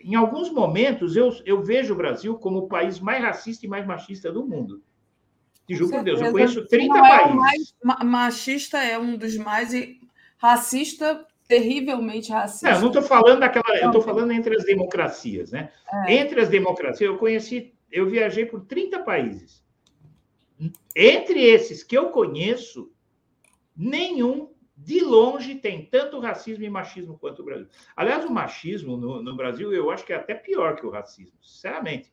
[SPEAKER 8] em alguns momentos, eu, eu vejo o Brasil como o país mais racista e mais machista do mundo. Te juro por Deus, eu conheço 30
[SPEAKER 7] é
[SPEAKER 8] países.
[SPEAKER 7] Mais, machista é um dos mais e racista terrivelmente racista.
[SPEAKER 8] Não, não estou falando daquela. Eu estou falando entre as democracias, né? É. Entre as democracias, eu conheci, eu viajei por 30 países. Entre esses que eu conheço, nenhum de longe tem tanto racismo e machismo quanto o Brasil. Aliás, o machismo no, no Brasil eu acho que é até pior que o racismo, sinceramente.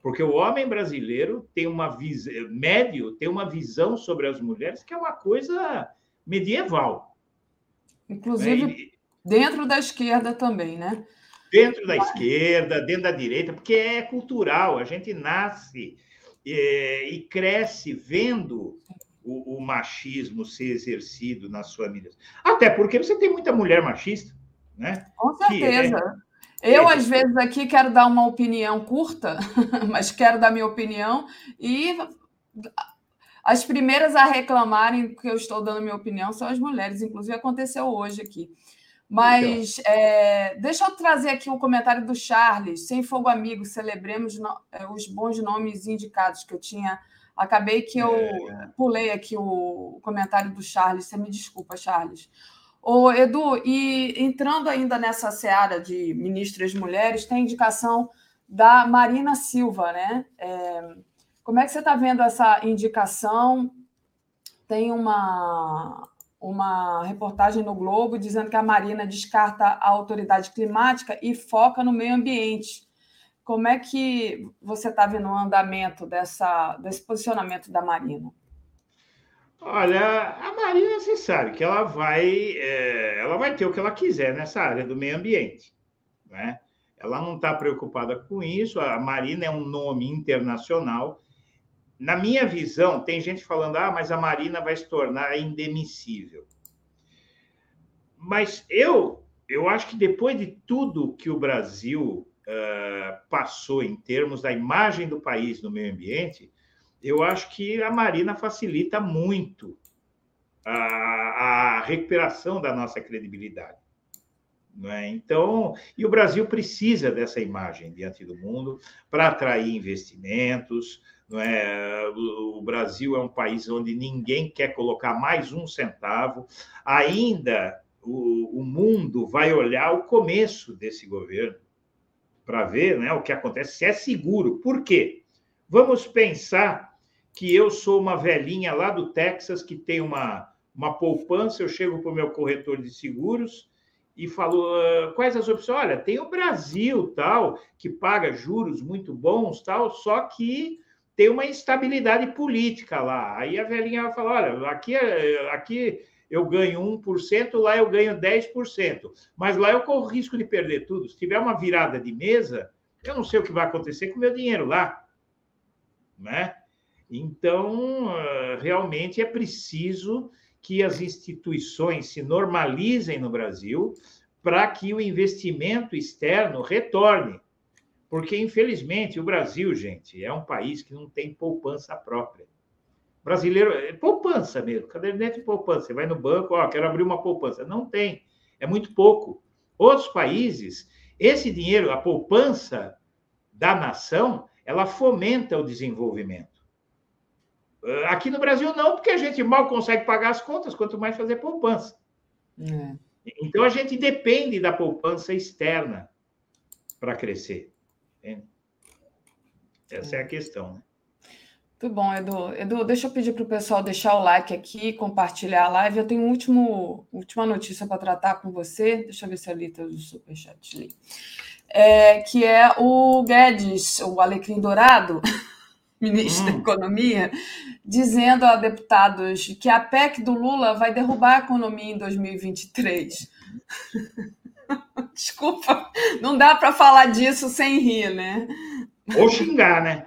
[SPEAKER 8] Porque o homem brasileiro tem uma visão, médio, tem uma visão sobre as mulheres que é uma coisa medieval.
[SPEAKER 7] Inclusive é, dentro da esquerda também, né?
[SPEAKER 8] Dentro da esquerda, dentro da direita, porque é cultural, a gente nasce é, e cresce vendo o, o, machismo ser exercido nas famílias. Até porque você tem muita mulher machista, né?
[SPEAKER 7] Com certeza. É... Eu, às vezes, aqui quero dar uma opinião curta, [LAUGHS] mas quero dar minha opinião e as primeiras a reclamarem que eu estou dando minha opinião são as mulheres, inclusive aconteceu hoje aqui. Mas então. é, deixa eu trazer aqui o um comentário do Charles. Sem fogo amigo, celebremos no, é, os bons nomes indicados que eu tinha. Acabei que eu é. pulei aqui o comentário do Charles. Você me desculpa, Charles. Ô, Edu, e entrando ainda nessa seara de ministras mulheres, tem indicação da Marina Silva, né? É, como é que você está vendo essa indicação? Tem uma, uma reportagem no Globo dizendo que a Marina descarta a autoridade climática e foca no meio ambiente. Como é que você está vendo o andamento dessa, desse posicionamento da Marina?
[SPEAKER 8] Olha, a Marina, você sabe que ela vai, é, ela vai ter o que ela quiser nessa área do meio ambiente, né? Ela não está preocupada com isso. A Marina é um nome internacional na minha visão, tem gente falando, ah, mas a Marina vai se tornar indemissível. Mas eu, eu acho que depois de tudo que o Brasil uh, passou em termos da imagem do país no meio ambiente, eu acho que a Marina facilita muito a, a recuperação da nossa credibilidade. É? Então, e o Brasil precisa dessa imagem diante do mundo para atrair investimentos, não é? O Brasil é um país onde ninguém quer colocar mais um centavo. Ainda o, o mundo vai olhar o começo desse governo para ver né, o que acontece, se é seguro. Por quê? Vamos pensar que eu sou uma velhinha lá do Texas que tem uma, uma poupança, eu chego para o meu corretor de seguros e falo ah, quais as opções. Olha, tem o Brasil, tal, que paga juros muito bons, tal, só que tem uma instabilidade política lá. Aí a velhinha vai falar: olha, aqui, aqui eu ganho 1%, lá eu ganho 10%. Mas lá eu corro risco de perder tudo. Se tiver uma virada de mesa, eu não sei o que vai acontecer com o meu dinheiro lá. Né? Então, ah, realmente é preciso que as instituições se normalizem no Brasil para que o investimento externo retorne. Porque, infelizmente, o Brasil, gente, é um país que não tem poupança própria. Brasileiro, é poupança mesmo, caderneta de poupança. Você vai no banco, ó, quero abrir uma poupança. Não tem, é muito pouco. Outros países, esse dinheiro, a poupança da nação, ela fomenta o desenvolvimento. Ah, aqui no Brasil, não, porque a gente mal consegue pagar as contas, quanto mais fazer poupança. É. Então, a gente depende da poupança externa para crescer. Entende? Essa é a questão. Né?
[SPEAKER 7] Muito bom, Edu. Edu, deixa eu pedir para o pessoal deixar o like aqui, compartilhar a live. Eu tenho uma último, última notícia para tratar com você. Deixa eu ver se a Lita do Superchat li. É, que é o Guedes, o Alecrim Dourado, [LAUGHS] ministro hum. da Economia, dizendo a deputados que a PEC do Lula vai derrubar a economia em 2023. [LAUGHS] [LAUGHS] Desculpa, não dá para falar disso sem rir, né?
[SPEAKER 8] Ou xingar, né?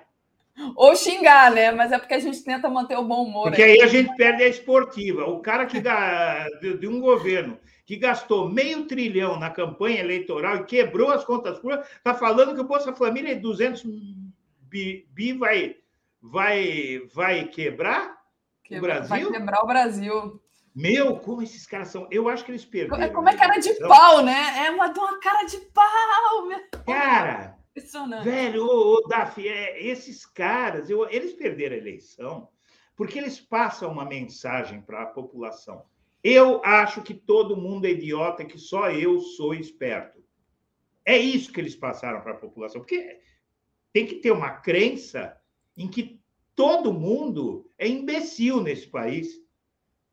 [SPEAKER 7] Ou xingar, né? Mas é porque a gente tenta manter o bom humor.
[SPEAKER 8] Porque aí a gente perde a esportiva. O cara que dá de, um governo que gastou meio trilhão na campanha eleitoral e quebrou as contas públicas, está falando que o Bolsa Família de 200 bi, bi vai, vai, vai quebrar o Brasil?
[SPEAKER 7] Vai quebrar o Brasil.
[SPEAKER 8] Meu, como esses caras são. Eu acho que eles perderam.
[SPEAKER 7] Como é cara de pau, né? É uma, uma cara de pau, meu.
[SPEAKER 8] Cara, [LAUGHS] Velho, ô, ô Daf, é, esses caras, eu, eles perderam a eleição porque eles passam uma mensagem para a população. Eu acho que todo mundo é idiota, que só eu sou esperto. É isso que eles passaram para a população, porque tem que ter uma crença em que todo mundo é imbecil nesse país.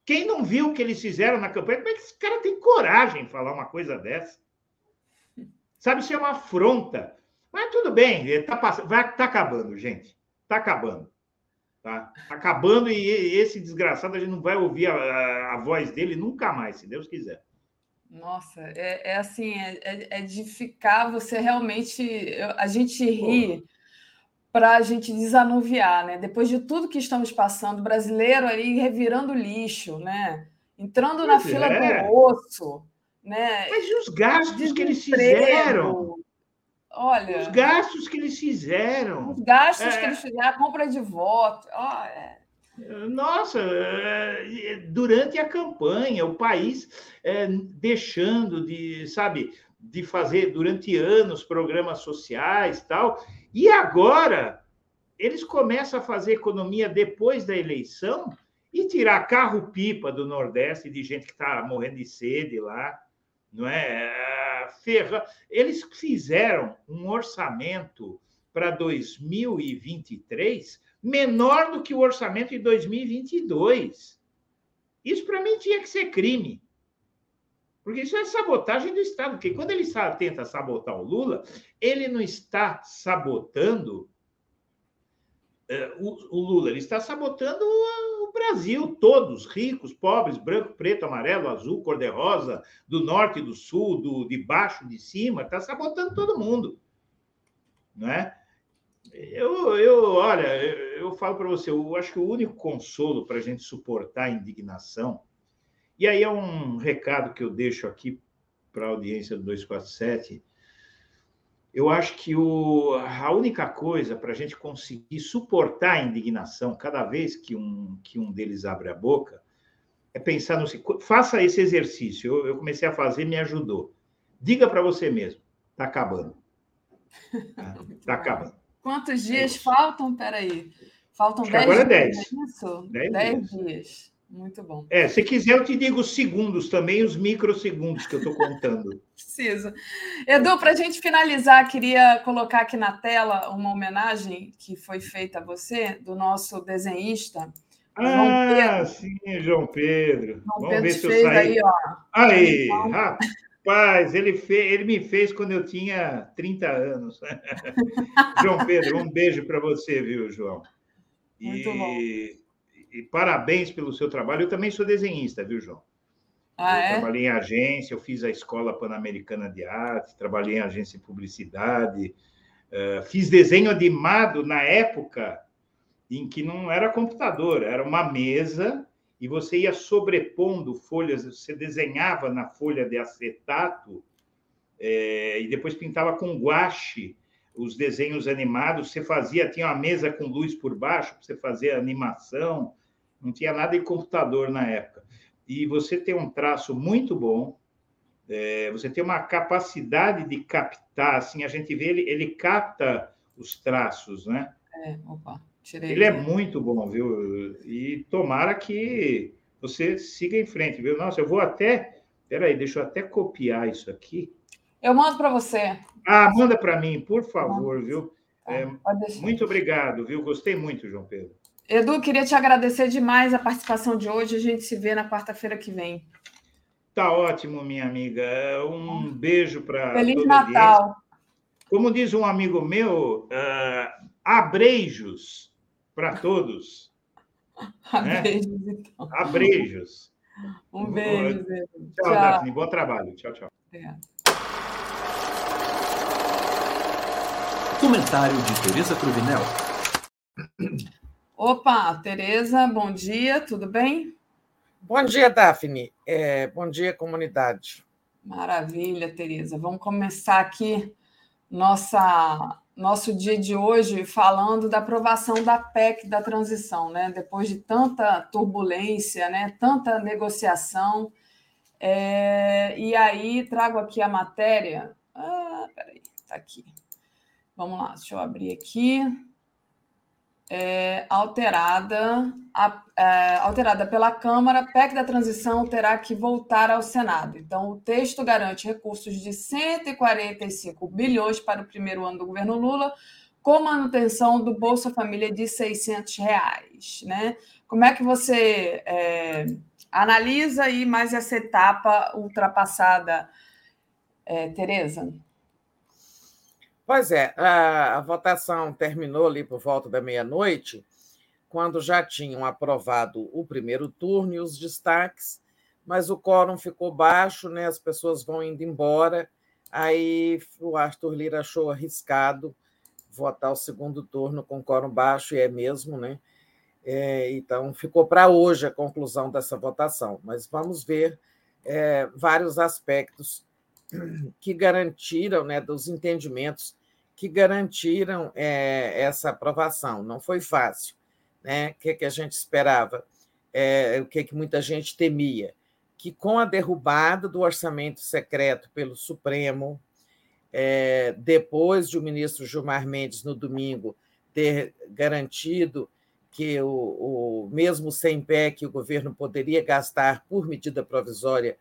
[SPEAKER 8] Quem não viu o que eles fizeram na campanha, como é que esse cara tem coragem de falar uma coisa dessa? Sabe, isso é uma afronta. Mas tudo bem, está tá acabando, gente. Está acabando. Tá? tá acabando e esse desgraçado a gente não vai ouvir a, a voz dele nunca mais, se Deus quiser.
[SPEAKER 7] Nossa, é, é assim, é, é, é de ficar você realmente. A gente ri para a gente desanuviar, né? Depois de tudo que estamos passando, brasileiro aí revirando lixo, né? Entrando pois na fila é. do osso, né?
[SPEAKER 8] Mas e os gastos que eles fizeram?
[SPEAKER 7] Olha.
[SPEAKER 8] Os gastos que eles fizeram.
[SPEAKER 7] Os gastos é, que eles fizeram, a compra de voto. Oh, é.
[SPEAKER 8] Nossa, é, durante a campanha, o país é, deixando de, sabe, de fazer durante anos programas sociais tal, e agora eles começam a fazer economia depois da eleição e tirar carro-pipa do Nordeste de gente que está morrendo de sede lá, não é? ferra. Eles fizeram um orçamento para 2023 menor do que o orçamento de 2022. Isso para mim tinha que ser crime. Porque isso é sabotagem do Estado. Porque quando ele tenta sabotar o Lula, ele não está sabotando é, o, Lula, ele está sabotando o Brasil, todos, ricos, pobres, branco, preto, amarelo, azul, cor-de-rosa, do norte, do sul, do, de baixo, de cima, está sabotando todo mundo. Não é? Eu, eu, olha, eu, eu falo para você, eu acho que o único consolo para a gente suportar a indignação, e aí é um recado que eu deixo aqui para a audiência do 247, eu acho que o, a única coisa para a gente conseguir suportar a indignação cada vez que um, que um deles abre a boca é pensar no faça esse exercício. Eu, eu comecei a fazer, me ajudou. Diga para você mesmo, está acabando. Está tá acabando. [LAUGHS]
[SPEAKER 7] Quantos dias é faltam? Peraí. Faltam 10
[SPEAKER 8] dias. Agora é 10.
[SPEAKER 7] É isso? 10 dias. dias. Muito bom.
[SPEAKER 8] É, se quiser, eu te digo os segundos também, os microsegundos que eu estou contando. [LAUGHS]
[SPEAKER 7] Preciso. Edu, para a gente finalizar, queria colocar aqui na tela uma homenagem que foi feita a você, do nosso desenhista.
[SPEAKER 8] Ah, sim, João Pedro. João Vamos Pedro ver se eu saio. Aí, ó. aí então... rapaz, ele, fez, ele me fez quando eu tinha 30 anos. [LAUGHS] João Pedro, um beijo para você, viu, João?
[SPEAKER 7] Muito e... bom
[SPEAKER 8] e parabéns pelo seu trabalho. Eu também sou desenhista, viu, João?
[SPEAKER 7] Ah, é?
[SPEAKER 8] trabalhei em agência, eu fiz a Escola Pan-Americana de Arte, trabalhei em agência de publicidade, uh, fiz desenho animado na época em que não era computador, era uma mesa e você ia sobrepondo folhas, você desenhava na folha de acetato é, e depois pintava com guache os desenhos animados, você fazia, tinha uma mesa com luz por baixo para você fazer animação, não tinha nada de computador na época. E você tem um traço muito bom, é, você tem uma capacidade de captar, assim, a gente vê ele, ele capta os traços, né?
[SPEAKER 7] É, opa, tirei.
[SPEAKER 8] Ele é muito bom, viu? E tomara que você siga em frente, viu? Nossa, eu vou até. Peraí, deixa eu até copiar isso aqui.
[SPEAKER 7] Eu mando para você.
[SPEAKER 8] Ah, manda para mim, por favor, viu?
[SPEAKER 7] Tá,
[SPEAKER 8] é, muito obrigado, viu? Gostei muito, João Pedro.
[SPEAKER 7] Edu, queria te agradecer demais a participação de hoje. A gente se vê na quarta-feira que vem.
[SPEAKER 8] Tá ótimo, minha amiga. Um beijo para
[SPEAKER 7] Feliz Natal.
[SPEAKER 8] Como diz um amigo meu, uh, abreijos para todos. [LAUGHS]
[SPEAKER 7] Abreijos, né? então.
[SPEAKER 8] Abreijos.
[SPEAKER 7] Um beijo.
[SPEAKER 8] Tchau, tchau, Daphne. Bom trabalho. Tchau, tchau.
[SPEAKER 7] Obrigada.
[SPEAKER 2] Comentário de Tereza Cruvinel.
[SPEAKER 7] Opa, Tereza, bom dia, tudo bem?
[SPEAKER 9] Bom dia, Daphne. É, bom dia, comunidade.
[SPEAKER 7] Maravilha, Tereza. Vamos começar aqui nossa, nosso dia de hoje falando da aprovação da PEC da transição, né? Depois de tanta turbulência, né? Tanta negociação. É, e aí trago aqui a matéria. Ah, peraí, tá aqui. Vamos lá, deixa eu abrir aqui é, alterada, a, é, alterada pela Câmara, PEC da transição terá que voltar ao Senado. Então, o texto garante recursos de 145 bilhões para o primeiro ano do governo Lula, com manutenção do Bolsa Família de 600 reais. Né? Como é que você é, analisa aí mais essa etapa ultrapassada, é, Tereza?
[SPEAKER 9] Pois é, a, a votação terminou ali por volta da meia-noite, quando já tinham aprovado o primeiro turno e os destaques, mas o quórum ficou baixo, né? as pessoas vão indo embora. Aí o Arthur Lira achou arriscado votar o segundo turno com quórum baixo, e é mesmo, né? É, então, ficou para hoje a conclusão dessa votação, mas vamos ver é, vários aspectos que garantiram, né, dos entendimentos que garantiram é, essa aprovação. Não foi fácil. Né? O que, que a gente esperava? É, o que, que muita gente temia? Que com a derrubada do orçamento secreto pelo Supremo, é, depois de o ministro Gilmar Mendes, no domingo, ter garantido que o, o mesmo sem PEC o governo poderia gastar por medida provisória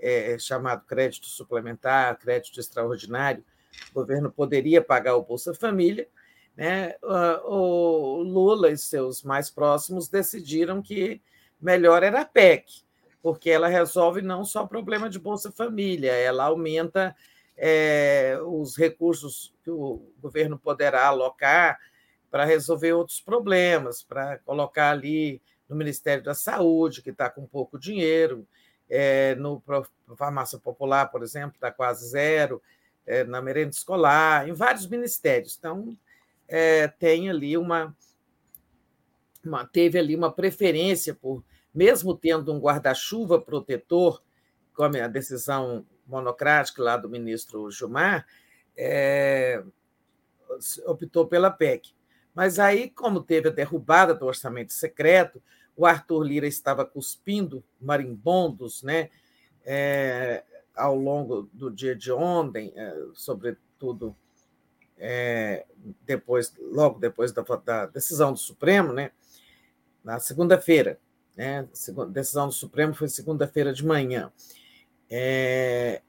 [SPEAKER 9] é, chamado crédito suplementar, crédito extraordinário, o governo poderia pagar o Bolsa Família, né? o Lula e seus mais próximos decidiram que melhor era a PEC, porque ela resolve não só o problema de Bolsa Família, ela aumenta é, os recursos que o governo poderá alocar para resolver outros problemas, para colocar ali no Ministério da Saúde, que está com pouco dinheiro, é, no Farmácia Popular, por exemplo, está quase zero, é, na merenda escolar, em vários ministérios. Então, é, tem ali uma, uma, teve ali uma preferência por, mesmo tendo um guarda-chuva protetor, como a decisão monocrática lá do ministro Gilmar, é, optou pela PEC. Mas aí, como teve a derrubada do orçamento secreto, o Arthur Lira estava cuspindo marimbondos, né? É, ao longo do dia de ontem, é, sobretudo é, depois, logo depois da, da, decisão do Supremo, né, na segunda-feira, né, a decisão do Supremo foi segunda-feira de manhã, é,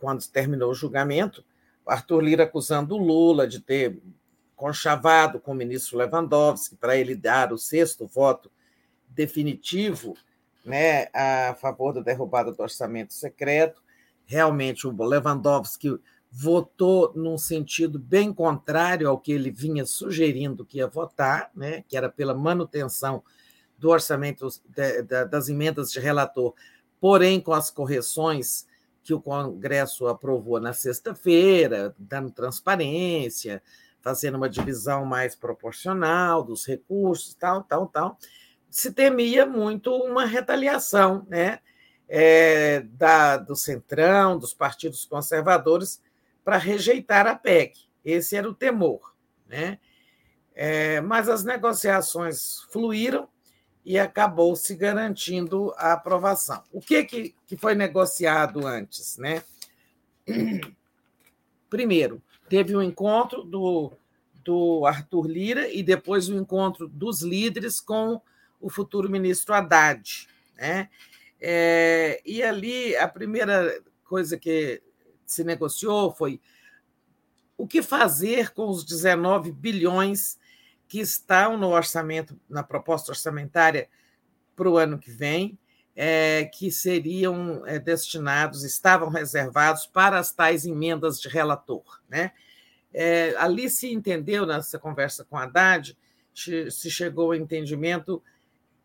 [SPEAKER 9] quando terminou o julgamento, Arthur Lira acusando o Lula de ter conchavado com o ministro Lewandowski para ele dar o sexto voto definitivo né, a favor da derrubada do orçamento secreto, realmente o Lewandowski votou num sentido bem contrário ao que ele vinha sugerindo que ia votar, né, que era pela manutenção do orçamento de, de, das emendas de relator, porém com as correções que o Congresso aprovou na sexta-feira, dando transparência, fazendo uma divisão mais proporcional dos recursos, tal, tal, tal, se temia muito uma retaliação, né? é, da, do Centrão, dos partidos conservadores, para rejeitar a PEC. Esse era o temor. Né? É, mas as negociações fluíram e acabou se garantindo a aprovação. O que, que, que foi negociado antes? Né? [CLEARS THROAT] Primeiro, teve um encontro do, do Arthur Lira e depois o encontro dos líderes com o futuro ministro Haddad. Né? É, e ali a primeira coisa que se negociou foi o que fazer com os 19 bilhões que estão no orçamento, na proposta orçamentária para o ano que vem, é, que seriam é, destinados, estavam reservados para as tais emendas de relator. Né? É, ali se entendeu, nessa conversa com Haddad, se chegou ao entendimento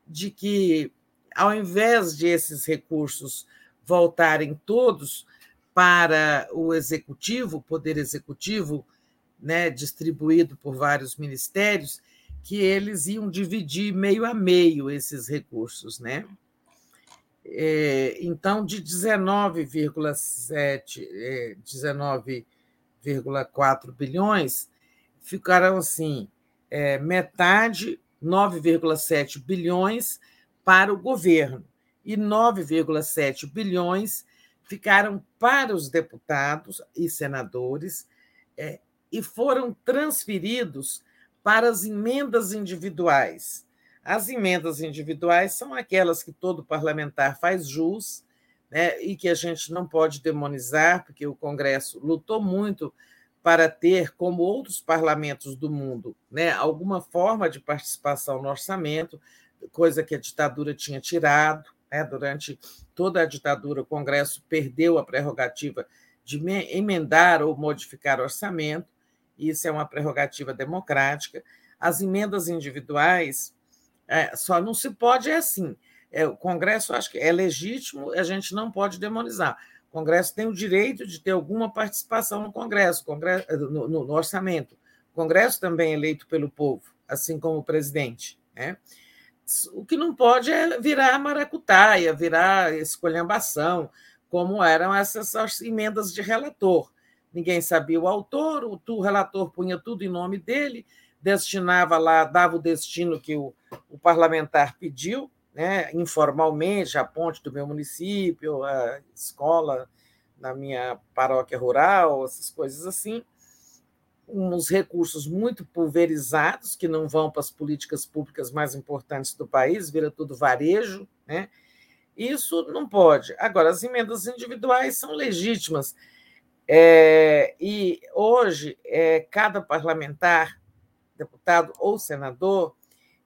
[SPEAKER 9] de que, ao invés de esses recursos voltarem todos para o executivo, o poder executivo, né, distribuído por vários ministérios, que eles iam dividir meio a meio esses recursos, né? É, então, de 19,7, 19,4 é, bilhões, ficaram assim, é, metade, 9,7 bilhões para o governo e 9,7 bilhões ficaram para os deputados e senadores e foram transferidos para as emendas individuais. As emendas individuais são aquelas que todo parlamentar faz jus né, e que a gente não pode demonizar, porque o Congresso lutou muito para ter, como outros parlamentos do mundo, né, alguma forma de participação no orçamento, coisa que a ditadura tinha tirado. Né, durante toda a ditadura, o Congresso perdeu a prerrogativa de emendar ou modificar orçamento isso é uma prerrogativa democrática. As emendas individuais é, só não se pode é assim. É, o Congresso acho que é legítimo, a gente não pode demonizar. O Congresso tem o direito de ter alguma participação no Congresso, Congresso no, orçamento. O Congresso também é eleito pelo povo, assim como o presidente. Né? O que não pode é virar maracutaia, virar escolhambação, como eram essas emendas de relator ninguém sabia o autor, o, relator punha tudo em nome dele, destinava lá, dava o destino que o parlamentar pediu, né, informalmente, a ponte do meu município, a escola na minha paróquia rural, essas coisas assim, uns recursos muito pulverizados que não vão para as políticas públicas mais importantes do país, vira tudo varejo, né? Isso não pode. Agora, as emendas individuais são legítimas é, e hoje, é, cada parlamentar, deputado ou senador,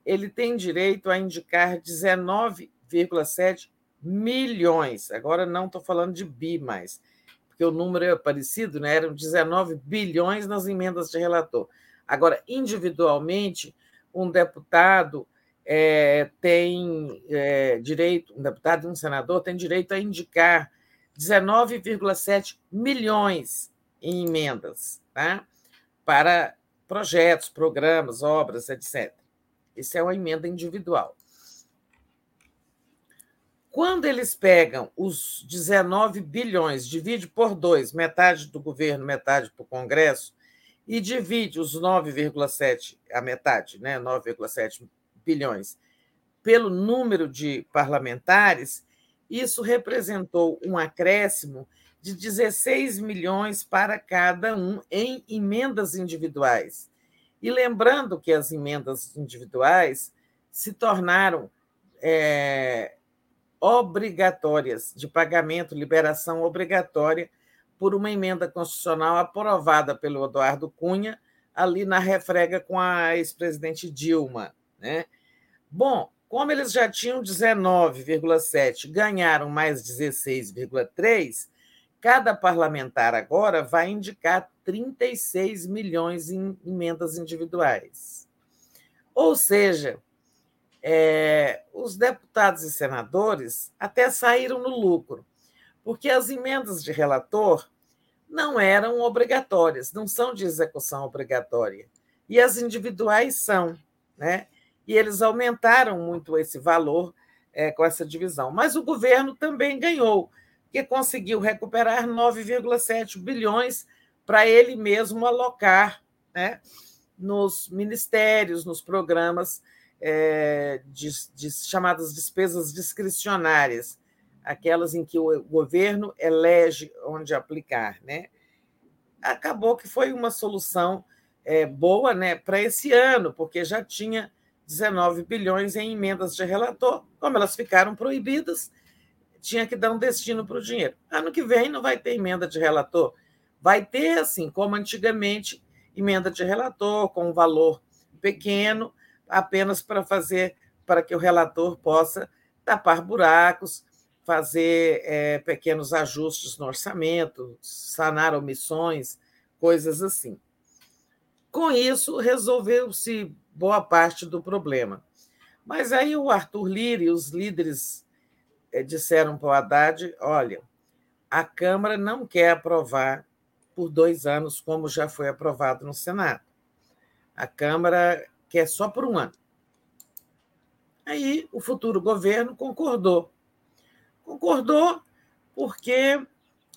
[SPEAKER 9] ele tem direito a indicar 19,7 milhões. Agora não estou falando de bi mais, porque o número é parecido, né? eram 19 bilhões nas emendas de relator. Agora, individualmente, um deputado é, tem é, direito, um deputado e um senador tem direito a indicar 19,7 milhões em emendas tá? para projetos, programas, obras, etc. Isso é uma emenda individual. Quando eles pegam os 19 bilhões, divide por dois, metade do governo, metade para o Congresso, e divide os 9,7, a metade, né, 9,7 bilhões, pelo número de parlamentares, isso representou um acréscimo de 16 milhões para cada um em emendas individuais. E lembrando que as emendas individuais se tornaram é, obrigatórias, de pagamento, liberação obrigatória, por uma emenda constitucional aprovada pelo Eduardo Cunha, ali na refrega com a ex-presidente Dilma. Né? Bom, como eles já tinham 19,7, ganharam mais 16,3, cada parlamentar agora vai indicar 36 milhões em emendas individuais. Ou seja, é, os deputados e senadores até saíram no lucro, porque as emendas de relator não eram obrigatórias, não são de execução obrigatória, e as individuais são, né? e eles aumentaram muito esse valor é, com essa divisão. Mas o governo também ganhou, que conseguiu recuperar 9,7 bilhões para ele mesmo alocar né, nos ministérios, nos programas é, de, de chamadas despesas discricionárias, aquelas em que o governo elege onde aplicar. Né? Acabou que foi uma solução é, boa né, para esse ano, porque já tinha 19 bilhões em emendas de relator. Como elas ficaram proibidas, tinha que dar um destino para o dinheiro. Ano que vem não vai ter emenda de relator. Vai ter, assim, como antigamente, emenda de relator com um valor pequeno, apenas para fazer para que o relator possa tapar buracos, fazer é, pequenos ajustes no orçamento, sanar omissões, coisas assim. Com isso, resolveu-se boa parte do problema. Mas aí o Arthur Lira e os líderes é, disseram para o Haddad: olha, a Câmara não quer aprovar por dois anos, como já foi aprovado no Senado. A Câmara quer só por um ano. Aí o futuro governo concordou. Concordou porque,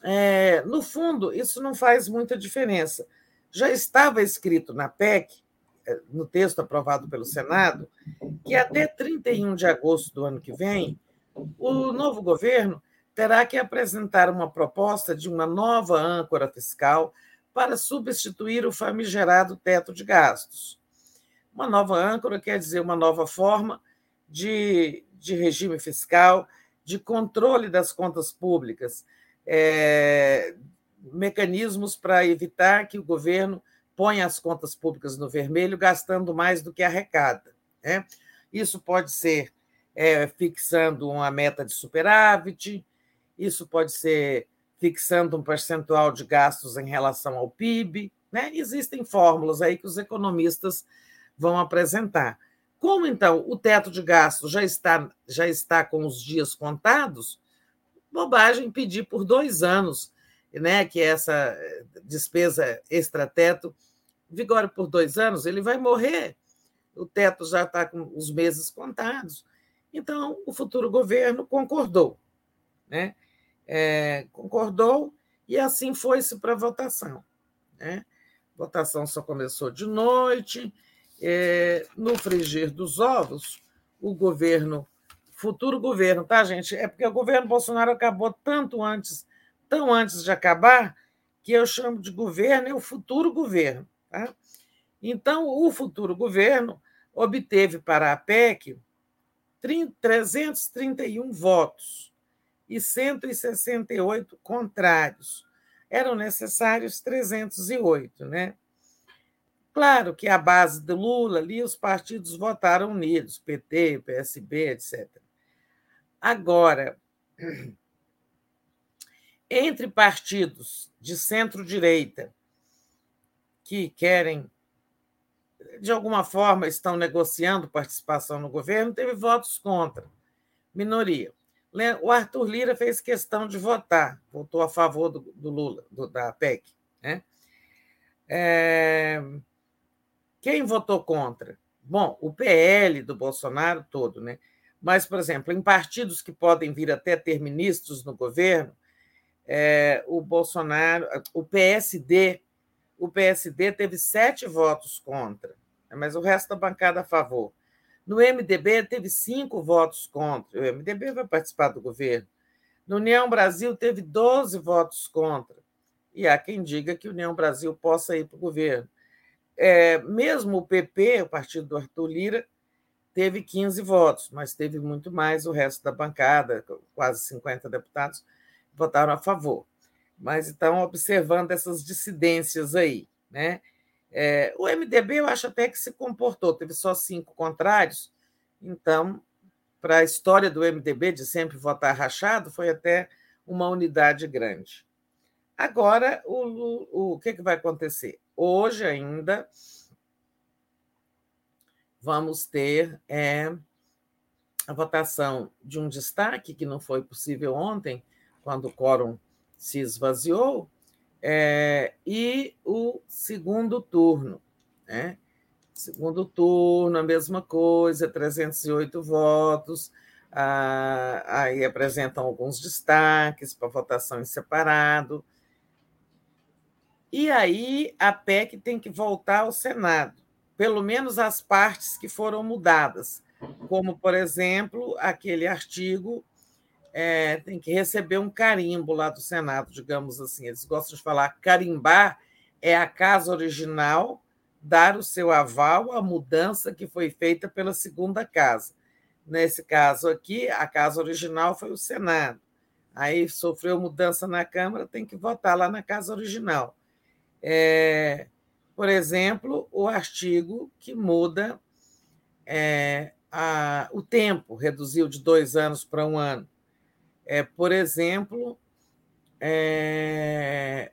[SPEAKER 9] é, no fundo, isso não faz muita diferença. Já estava escrito na PEC, é, no texto aprovado pelo Senado, que até 31 de agosto do ano que vem, o novo governo terá que apresentar uma proposta de uma nova âncora fiscal para substituir o famigerado teto de gastos. Uma nova âncora quer dizer uma nova forma de, de regime fiscal, de controle das contas públicas, é, mecanismos para evitar que o governo ponha as contas públicas no vermelho, gastando mais do que arrecada. Né? Isso pode ser é, fixando uma meta de superávit, isso pode ser fixando um percentual de gastos em relação ao PIB. Né? Existem fórmulas aí que os economistas vão apresentar. Como então o teto de gastos já está, já está com os dias contados, bobagem pedir por dois anos né, que essa despesa extrateto vigore por dois anos, ele vai morrer. O teto já está com os meses contados. Então, o futuro governo concordou. Né? É, concordou e assim foi-se para a votação. Né? A votação só começou de noite, é, no frigir dos ovos, o governo, futuro governo, tá, gente? É porque o governo Bolsonaro acabou tanto antes, tão antes de acabar, que eu chamo de governo e o futuro governo. Tá? Então, o futuro governo obteve para a PEC 331 votos e 168 contrários. Eram necessários 308, né? Claro que a base do Lula ali, os partidos votaram unidos, PT, PSB, etc. Agora, [CLEARS THROAT] entre partidos de centro-direita que querem, de alguma forma, estão negociando participação no governo, teve votos contra, minoria. O Arthur Lira fez questão de votar, votou a favor do, do Lula, do, da PEC. Né? É, quem votou contra? Bom, o PL do Bolsonaro todo, né? Mas, por exemplo, em partidos que podem vir até ter ministros no governo, é, o Bolsonaro, o PSD, o PSD teve sete votos contra, mas o resto da bancada a favor. No MDB teve cinco votos contra. O MDB vai participar do governo. No União Brasil teve 12 votos contra. E há quem diga que o União Brasil possa ir para o governo. É, mesmo o PP, o partido do Arthur Lira, teve 15 votos, mas teve muito mais o resto da bancada, quase 50 deputados, votaram a favor. Mas estão observando essas dissidências aí. Né? É, o MDB eu acho até que se comportou, teve só cinco contrários, então, para a história do MDB de sempre votar rachado, foi até uma unidade grande. Agora, o, o, o que, que vai acontecer? Hoje ainda vamos ter é, a votação de um destaque que não foi possível ontem, quando o quórum se esvaziou, é, e o segundo turno. Né? Segundo turno, a mesma coisa, 308 votos. Ah, aí apresentam alguns destaques para votação em separado. E aí a PEC tem que voltar ao Senado, pelo menos as partes que foram mudadas, como, por exemplo, aquele artigo é, tem que receber um carimbo lá do Senado, digamos assim. Eles gostam de falar carimbar é a casa original dar o seu aval à mudança que foi feita pela segunda casa. Nesse caso aqui, a casa original foi o Senado. Aí sofreu mudança na Câmara, tem que votar lá na casa original. É, por exemplo, o artigo que muda é, a, o tempo, reduziu de dois anos para um ano. É, por exemplo, é,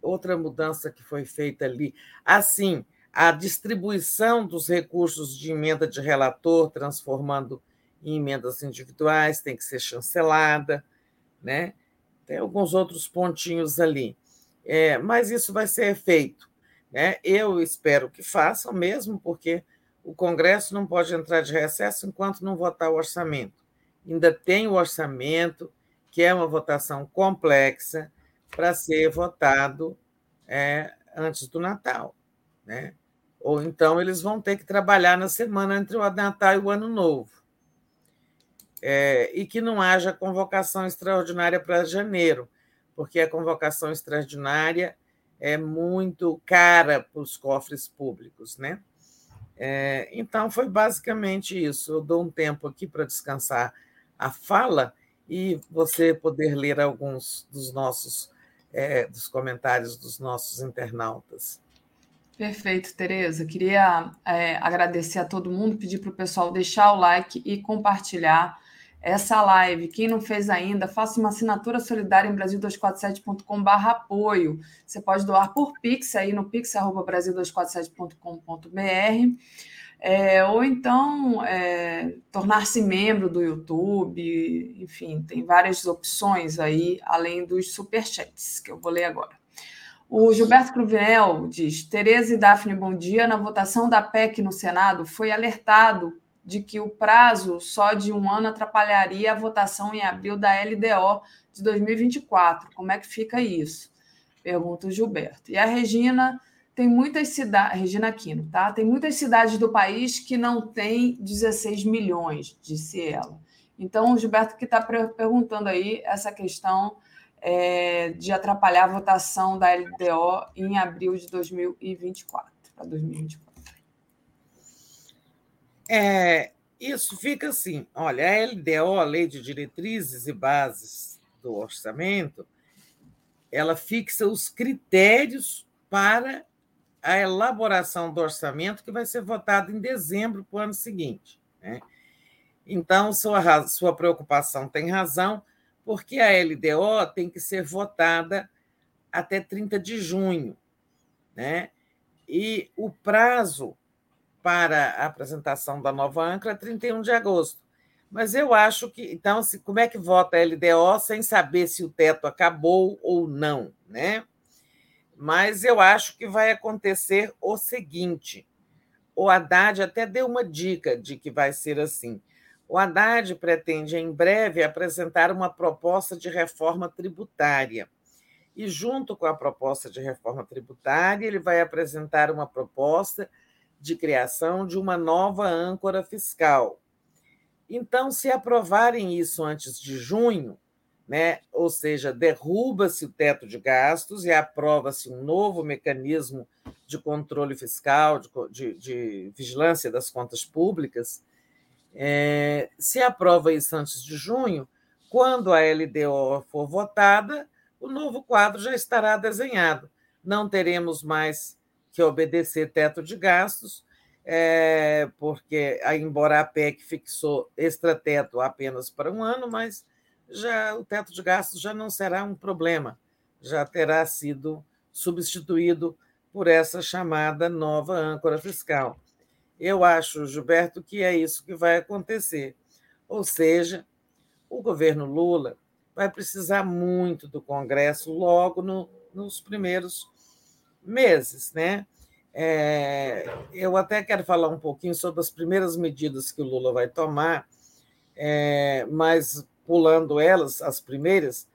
[SPEAKER 9] outra mudança que foi feita ali. Assim, a distribuição dos recursos de emenda de relator, transformando em emendas individuais, tem que ser chancelada, né? Tem alguns outros pontinhos ali. É, mas isso vai ser feito. Né? Eu espero que façam mesmo, porque o Congresso não pode entrar de recesso enquanto não votar o orçamento. Ainda tem o orçamento, que é uma votação complexa, para ser votado é, antes do Natal. Né? Ou então eles vão ter que trabalhar na semana entre o Natal e o Ano Novo. É, e que não haja convocação extraordinária para janeiro, porque a convocação extraordinária é muito cara para os cofres públicos. Né? É, então, foi basicamente isso. Eu dou um tempo aqui para descansar a fala e você poder ler alguns dos nossos é, dos comentários dos nossos internautas.
[SPEAKER 7] Perfeito, Tereza. Queria é, agradecer a todo mundo, pedir para o pessoal deixar o like e compartilhar essa live. Quem não fez ainda, faça uma assinatura solidária em brasil247.com.br apoio. Você pode doar por Pix aí no pix.brasil247.com.br é, ou então é, tornar-se membro do YouTube, enfim, tem várias opções aí, além dos superchats, que eu vou ler agora. O Gilberto Cruvinel diz: Tereza e Daphne, bom dia. Na votação da PEC no Senado, foi alertado de que o prazo só de um ano atrapalharia a votação em abril da LDO de 2024. Como é que fica isso? Pergunta o Gilberto. E a Regina tem muitas cidades, Regina Aquino, tá? Tem muitas cidades do país que não tem 16 milhões, disse ela. Então, o Gilberto que está perguntando aí essa questão é, de atrapalhar a votação da LDO em abril de 2024, para 2024.
[SPEAKER 9] É, isso fica assim, olha, a LDO, a Lei de Diretrizes e Bases do Orçamento, ela fixa os critérios para a elaboração do orçamento que vai ser votado em dezembro para o ano seguinte. Né? Então, sua, sua preocupação tem razão, porque a LDO tem que ser votada até 30 de junho. Né? E o prazo para a apresentação da nova âncora é 31 de agosto. Mas eu acho que, então, assim, como é que vota a LDO sem saber se o teto acabou ou não, né? Mas eu acho que vai acontecer o seguinte: o Haddad até deu uma dica de que vai ser assim. O Haddad pretende, em breve, apresentar uma proposta de reforma tributária. E, junto com a proposta de reforma tributária, ele vai apresentar uma proposta de criação de uma nova âncora fiscal. Então, se aprovarem isso antes de junho, né? ou seja, derruba-se o teto de gastos e aprova-se um novo mecanismo de controle fiscal, de, de, de vigilância das contas públicas. É, se aprova isso antes de junho, quando a LDO for votada, o novo quadro já estará desenhado. Não teremos mais que obedecer teto de gastos, é, porque, embora a PEC fixou extrateto apenas para um ano, mas já o teto de gastos já não será um problema, já terá sido substituído por essa chamada nova âncora fiscal. Eu acho, Gilberto, que é isso que vai acontecer. Ou seja, o governo Lula vai precisar muito do Congresso logo no, nos primeiros meses, né? É, eu até quero falar um pouquinho sobre as primeiras medidas que o Lula vai tomar, é, mas pulando elas, as primeiras,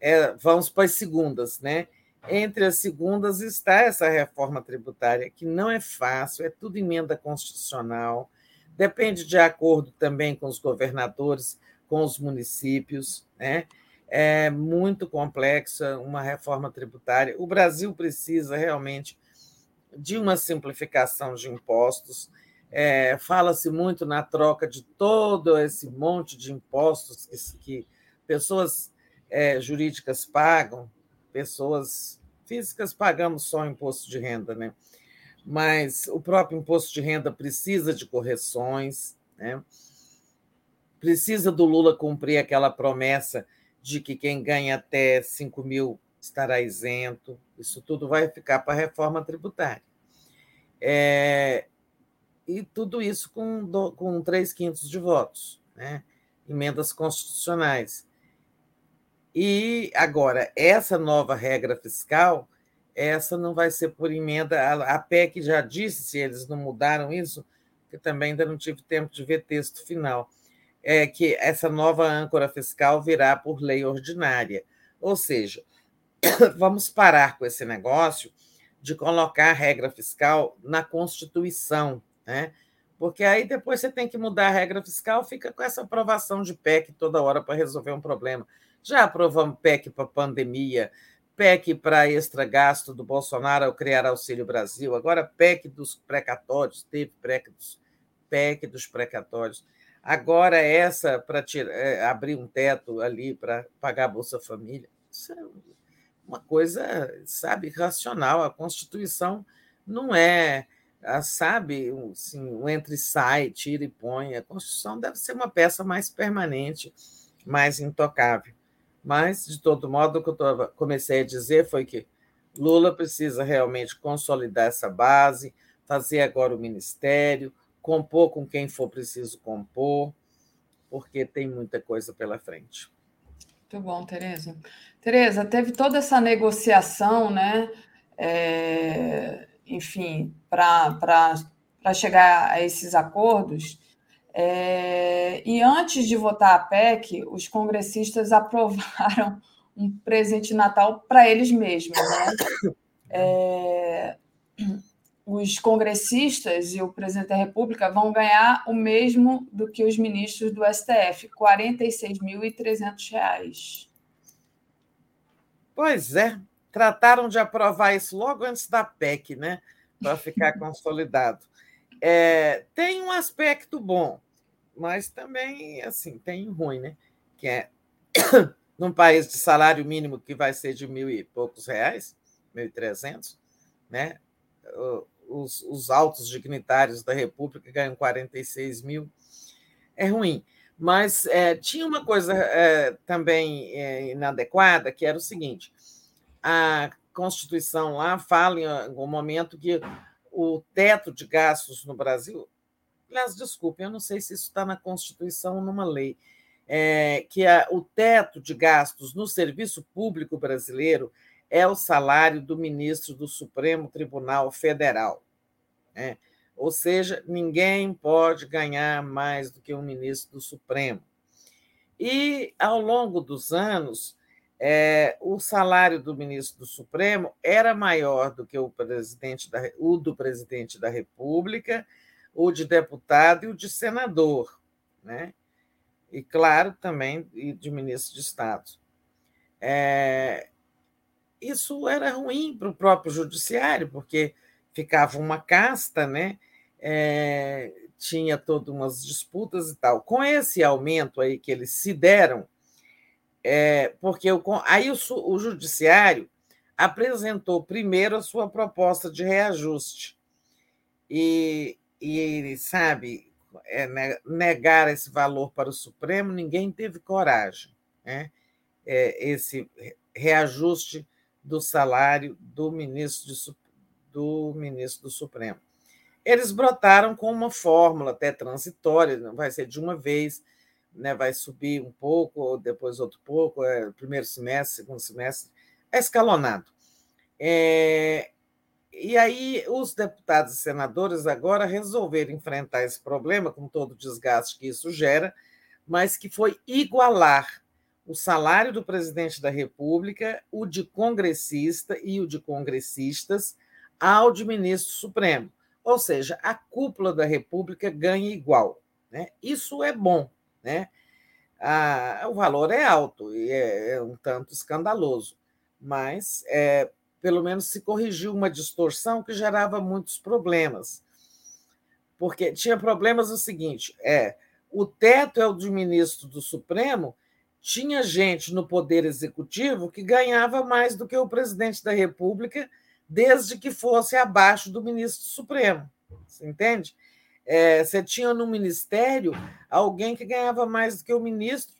[SPEAKER 9] é, vamos para as segundas, né? Entre as segundas está essa reforma tributária, que não é fácil, é tudo emenda constitucional, depende de acordo também com os governadores, com os municípios, né? É muito complexa uma reforma tributária. O Brasil precisa realmente de uma simplificação de impostos. É, Fala-se muito na troca de todo esse monte de impostos que, que pessoas é, jurídicas pagam, pessoas físicas pagamos só imposto de renda, né? Mas o próprio imposto de renda precisa de correções, né? Precisa do Lula cumprir aquela promessa de que quem ganha até 5 mil estará isento. Isso tudo vai ficar para a reforma tributária. É, e tudo isso com, com três quintos de votos, né? emendas constitucionais. E agora, essa nova regra fiscal, essa não vai ser por emenda. A PEC já disse, se eles não mudaram isso, que também ainda não tive tempo de ver texto final, é que essa nova âncora fiscal virá por lei ordinária. Ou seja, [COUGHS] vamos parar com esse negócio de colocar a regra fiscal na Constituição, né? Porque aí depois você tem que mudar a regra fiscal, fica com essa aprovação de PEC toda hora para resolver um problema. Já aprovamos PEC para pandemia, PEC para extra gasto do Bolsonaro ao criar Auxílio Brasil, agora PEC dos precatórios, teve PEC dos, PEC dos precatórios. Agora essa para é, abrir um teto ali para pagar a Bolsa Família. Isso é uma coisa, sabe, racional. A Constituição não é, sabe, assim, o entre sai, tira e põe. A Constituição deve ser uma peça mais permanente, mais intocável. Mas, de todo modo, o que eu comecei a dizer foi que Lula precisa realmente consolidar essa base, fazer agora o ministério, compor com quem for preciso compor, porque tem muita coisa pela frente.
[SPEAKER 7] Muito bom, Tereza. Tereza, teve toda essa negociação, né? É, enfim, para chegar a esses acordos. É, e antes de votar a PEC, os congressistas [LAUGHS] aprovaram um presente de Natal para eles mesmos. Né? É, os congressistas e o presidente da República vão ganhar o mesmo do que os ministros do STF, R$ 46.300.
[SPEAKER 9] Pois é, trataram de aprovar isso logo antes da PEC, né? Para ficar [LAUGHS] consolidado. É, tem um aspecto bom mas também assim tem ruim, né? Que é [COUGHS] num país de salário mínimo que vai ser de mil e poucos reais, mil e trezentos, né? Os, os altos dignitários da República ganham 46 mil, é ruim. Mas é, tinha uma coisa é, também é, inadequada, que era o seguinte: a Constituição lá fala em algum momento que o teto de gastos no Brasil Aliás, desculpem, eu não sei se isso está na Constituição ou numa lei, é, que a, o teto de gastos no serviço público brasileiro é o salário do ministro do Supremo Tribunal Federal. Né? Ou seja, ninguém pode ganhar mais do que um ministro do Supremo. E, ao longo dos anos, é, o salário do ministro do Supremo era maior do que o, presidente da, o do presidente da República o de deputado e o de senador, né? E, claro, também de ministro de Estado. É, isso era ruim para o próprio judiciário, porque ficava uma casta, né? É, tinha todas umas disputas e tal. Com esse aumento aí que eles se deram, é, porque o, aí o, o judiciário apresentou primeiro a sua proposta de reajuste. E e, sabe, é, negar esse valor para o Supremo, ninguém teve coragem. Né? É, esse reajuste do salário do ministro, de, do ministro do Supremo. Eles brotaram com uma fórmula até transitória, não vai ser de uma vez, né? vai subir um pouco, depois outro pouco, é, primeiro semestre, segundo semestre, é escalonado. É, e aí os deputados e senadores agora resolveram enfrentar esse problema com todo o desgaste que isso gera, mas que foi igualar o salário do presidente da República, o de congressista e o de congressistas ao de ministro supremo. Ou seja, a cúpula da República ganha igual. Né? Isso é bom. Né? Ah, o valor é alto e é, é um tanto escandaloso, mas é, pelo menos se corrigiu uma distorção que gerava muitos problemas. Porque tinha problemas o seguinte: é o teto é o do ministro do Supremo, tinha gente no Poder Executivo que ganhava mais do que o presidente da República, desde que fosse abaixo do ministro Supremo. Você entende? É, você tinha no ministério alguém que ganhava mais do que o ministro,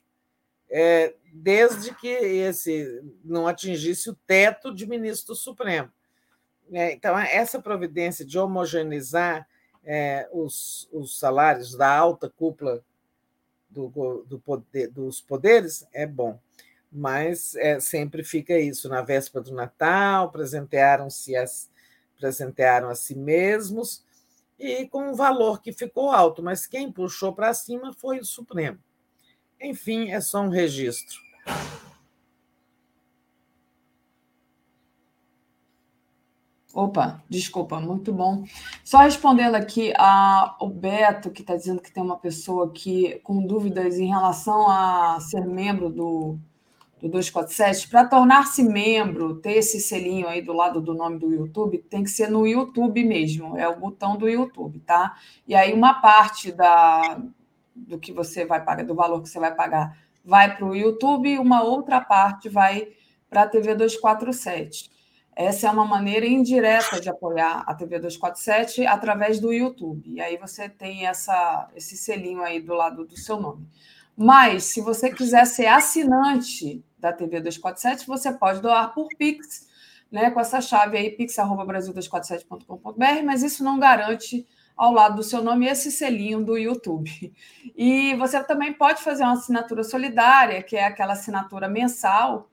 [SPEAKER 9] é, desde que esse não atingisse o teto de ministro Supremo. É, então, essa providência de homogeneizar é, os, os salários da alta cúpula do, do poder, dos poderes é bom, mas é, sempre fica isso. Na véspera do Natal, presentearam-se presentearam a si mesmos e com um valor que ficou alto, mas quem puxou para cima foi o Supremo. Enfim, é só um registro.
[SPEAKER 7] Opa, desculpa, muito bom. Só respondendo aqui ao Beto, que está dizendo que tem uma pessoa que com dúvidas em relação a ser membro do, do 247. Para tornar-se membro, ter esse selinho aí do lado do nome do YouTube, tem que ser no YouTube mesmo, é o botão do YouTube, tá? E aí uma parte da, do que você vai pagar, do valor que você vai pagar, vai para o YouTube, e uma outra parte vai para a TV 247. Essa é uma maneira indireta de apoiar a TV 247 através do YouTube. E aí você tem essa, esse selinho aí do lado do seu nome. Mas, se você quiser ser assinante da TV 247, você pode doar por Pix, né, com essa chave aí, pix.brasil247.com.br, mas isso não garante ao lado do seu nome esse selinho do YouTube. E você também pode fazer uma assinatura solidária, que é aquela assinatura mensal,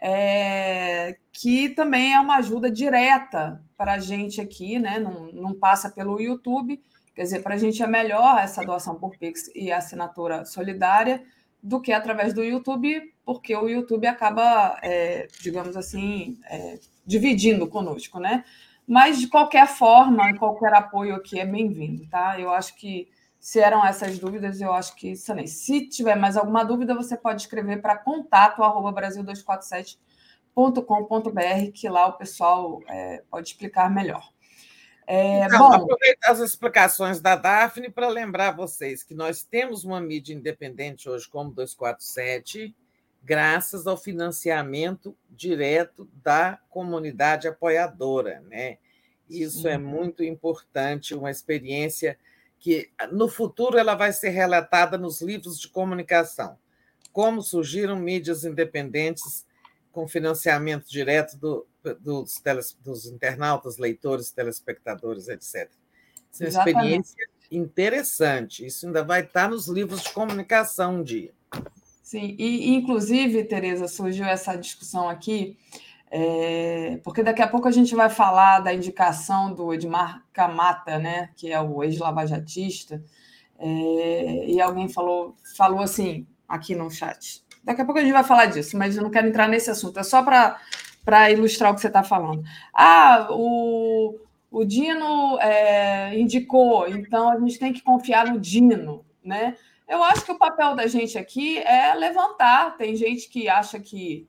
[SPEAKER 7] é, que também é uma ajuda direta para a gente aqui, né? Não, não passa pelo YouTube. Quer dizer, para a gente é melhor essa doação por Pix e assinatura solidária do que através do YouTube, porque o YouTube acaba, é, digamos assim, é, dividindo conosco, né? Mas, de qualquer forma, qualquer apoio aqui é bem-vindo, tá? Eu acho que se eram essas dúvidas, eu acho que também. Se tiver mais alguma dúvida, você pode escrever para contato brasil247.com.br, que lá o pessoal é, pode explicar melhor.
[SPEAKER 9] É, então, bom, aproveitar as explicações da Daphne para lembrar vocês que nós temos uma mídia independente hoje como 247, graças ao financiamento direto da comunidade apoiadora. Né? Isso é Sim. é muito importante, uma experiência que no futuro ela vai ser relatada nos livros de comunicação. Como surgiram mídias independentes com financiamento direto do, dos, teles, dos internautas, leitores, telespectadores, etc. Isso é uma experiência interessante. Isso ainda vai estar nos livros de comunicação um dia.
[SPEAKER 7] Sim, e inclusive, Tereza, surgiu essa discussão aqui é, porque daqui a pouco a gente vai falar da indicação do Edmar Camata, né, que é o ex-lavajatista, é, e alguém falou, falou assim aqui no chat. Daqui a pouco a gente vai falar disso, mas eu não quero entrar nesse assunto, é só para ilustrar o que você está falando. Ah, o, o Dino é, indicou, então a gente tem que confiar no Dino, né? Eu acho que o papel da gente aqui é levantar. Tem gente que acha que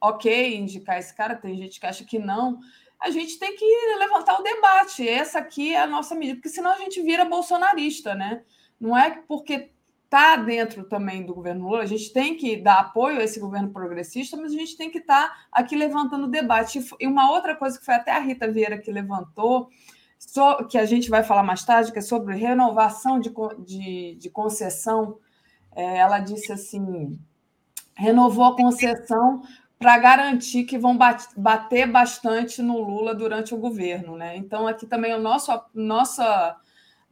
[SPEAKER 7] ok indicar esse cara, tem gente que acha que não. A gente tem que levantar o debate. Essa aqui é a nossa medida, porque senão a gente vira bolsonarista, né? Não é porque está dentro também do governo Lula, a gente tem que dar apoio a esse governo progressista, mas a gente tem que estar tá aqui levantando o debate. E uma outra coisa que foi até a Rita Vieira que levantou, que a gente vai falar mais tarde, que é sobre renovação de, de, de concessão. É, ela disse assim: renovou a concessão para garantir que vão bater bastante no Lula durante o governo. Né? Então, aqui também o nosso, nossa,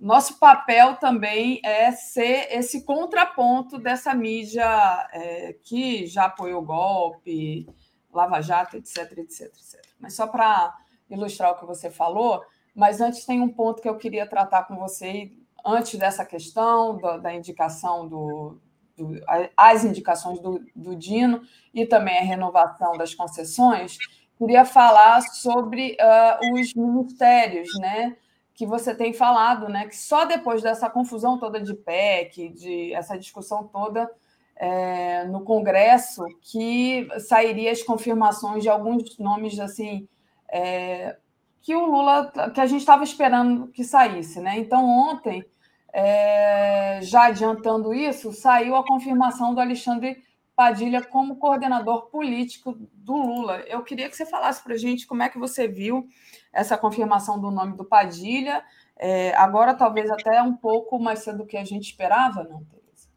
[SPEAKER 7] nosso papel também é ser esse contraponto dessa mídia é, que já apoiou golpe, Lava Jato, etc, etc, etc. Mas só para ilustrar o que você falou, mas antes tem um ponto que eu queria tratar com você, antes dessa questão da, da indicação do, do, as indicações do, do Dino e também a renovação das concessões, queria falar sobre uh, os ministérios, né? Que você tem falado, né? Que só depois dessa confusão toda de PEC, de essa discussão toda é, no Congresso, que sairia as confirmações de alguns nomes assim é, que o Lula, que a gente estava esperando que saísse, né? Então, ontem, é, já adiantando isso, saiu a confirmação do Alexandre Padilha como coordenador político do Lula. Eu queria que você falasse para a gente como é que você viu essa confirmação do nome do Padilha. É, agora, talvez até um pouco mais cedo do que a gente esperava, não, Tereza?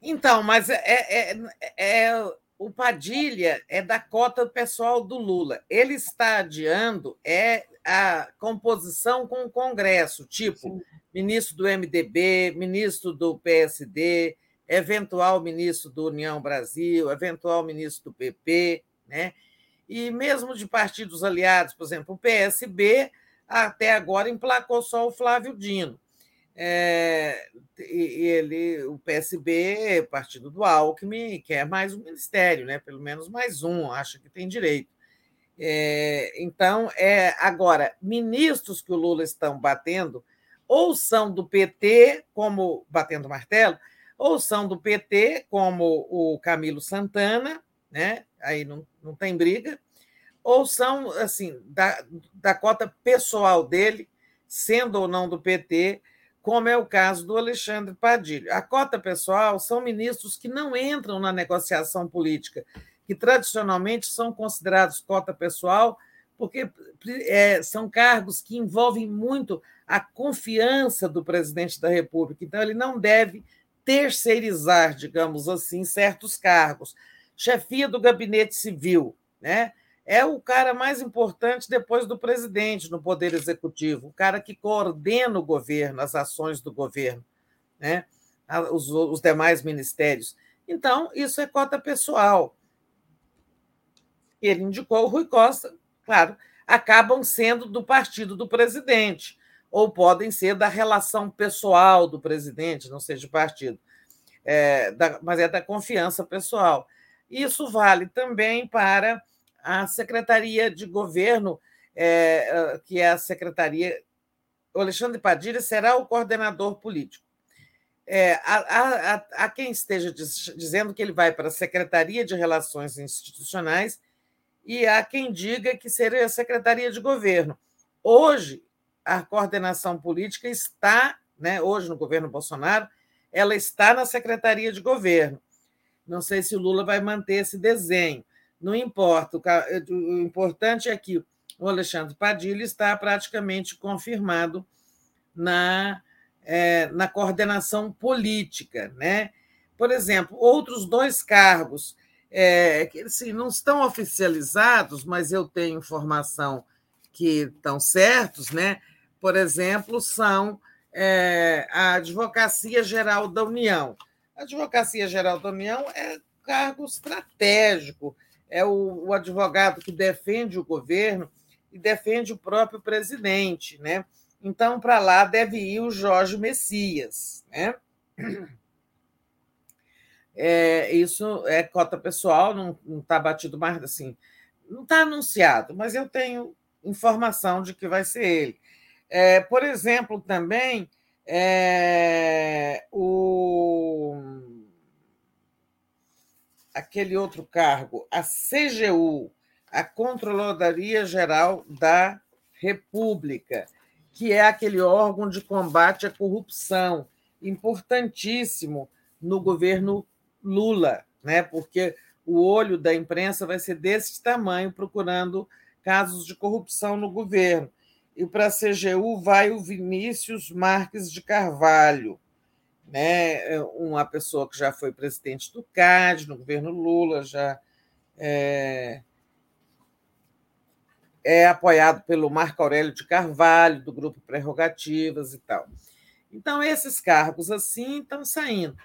[SPEAKER 9] Então, mas é, é, é, o Padilha é da cota pessoal do Lula. Ele está adiando é a composição com o Congresso, tipo Sim. ministro do MDB, ministro do PSD, eventual ministro do União Brasil, eventual ministro do PP, né? E mesmo de partidos aliados, por exemplo, o PSB até agora emplacou só o Flávio Dino. É, ele, o PSB, partido do Alckmin, quer mais um ministério, né? pelo menos mais um, acha que tem direito. É, então, é, agora, ministros que o Lula estão batendo, ou são do PT, como batendo martelo, ou são do PT, como o Camilo Santana, né? Aí não, não tem briga, ou são assim da, da cota pessoal dele, sendo ou não do PT, como é o caso do Alexandre Padilha. A cota pessoal são ministros que não entram na negociação política, que tradicionalmente são considerados cota pessoal, porque é, são cargos que envolvem muito a confiança do presidente da República. Então, ele não deve terceirizar, digamos assim, certos cargos. Chefia do gabinete civil, né? É o cara mais importante depois do presidente no poder executivo, o cara que coordena o governo, as ações do governo, né? os, os demais ministérios. Então, isso é cota pessoal. Ele indicou o Rui Costa, claro, acabam sendo do partido do presidente ou podem ser da relação pessoal do presidente, não seja partido, é, da, mas é da confiança pessoal. Isso vale também para a Secretaria de Governo, é, que é a Secretaria. O Alexandre Padilha será o coordenador político. É, há quem esteja diz, dizendo que ele vai para a Secretaria de Relações Institucionais e há quem diga que seria a Secretaria de Governo. Hoje, a coordenação política está, né, hoje no governo Bolsonaro, ela está na Secretaria de Governo. Não sei se o Lula vai manter esse desenho, não importa. O importante é que o Alexandre Padilha está praticamente confirmado na, é, na coordenação política. Né? Por exemplo, outros dois cargos é, que assim, não estão oficializados, mas eu tenho informação que estão certos, né? por exemplo, são é, a Advocacia Geral da União. A Advocacia Geral da União é cargo estratégico, é o, o advogado que defende o governo e defende o próprio presidente. Né? Então, para lá deve ir o Jorge Messias. Né? É, isso é cota pessoal, não está batido mais assim, não está anunciado, mas eu tenho informação de que vai ser ele. É, por exemplo, também é, o, aquele outro cargo, a CGU, a Controladoria Geral da República, que é aquele órgão de combate à corrupção, importantíssimo no governo Lula, né? porque o olho da imprensa vai ser desse tamanho, procurando casos de corrupção no governo e para a CGU vai o Vinícius Marques de Carvalho, né? uma pessoa que já foi presidente do CAD no governo Lula, já é, é apoiado pelo Marco Aurélio de Carvalho, do Grupo Prerrogativas e tal. Então, esses cargos assim estão saindo.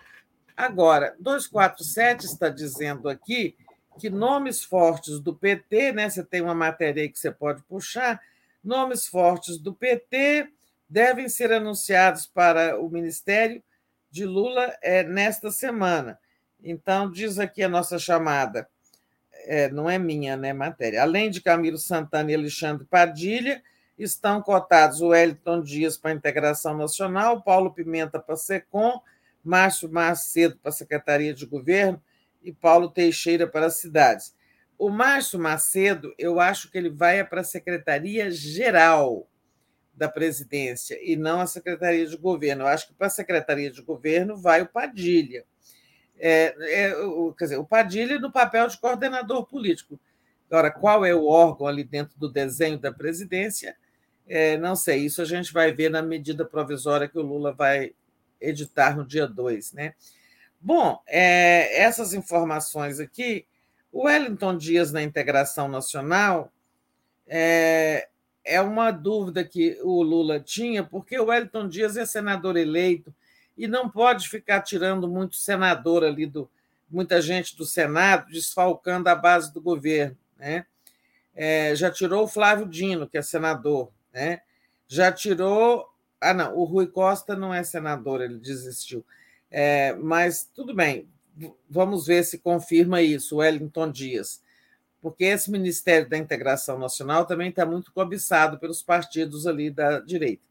[SPEAKER 9] Agora, 247 está dizendo aqui que nomes fortes do PT, né? Você tem uma matéria aí que você pode puxar, Nomes fortes do PT devem ser anunciados para o Ministério de Lula é, nesta semana. Então, diz aqui a nossa chamada, é, não é minha né, matéria. Além de Camilo Santana e Alexandre Padilha, estão cotados o Wellington Dias para a Integração Nacional, Paulo Pimenta para a SECOM, Márcio Macedo para a Secretaria de Governo e Paulo Teixeira para as cidades. O Márcio Macedo, eu acho que ele vai para a Secretaria-Geral da Presidência e não a Secretaria de Governo. Eu acho que para a Secretaria de Governo vai o Padilha. É, é, o, quer dizer, o Padilha no papel de coordenador político. Agora, qual é o órgão ali dentro do desenho da presidência? É, não sei, isso a gente vai ver na medida provisória que o Lula vai editar no dia 2. Né? Bom, é, essas informações aqui, o Wellington Dias na integração nacional é, é uma dúvida que o Lula tinha, porque o Wellington Dias é senador eleito e não pode ficar tirando muito senador ali do muita gente do Senado, desfalcando a base do governo. Né? É, já tirou o Flávio Dino, que é senador, né? já tirou. Ah, não, o Rui Costa não é senador, ele desistiu. É, mas tudo bem, vamos ver se confirma isso, Wellington Dias, porque esse Ministério da Integração Nacional também está muito cobiçado pelos partidos ali da direita.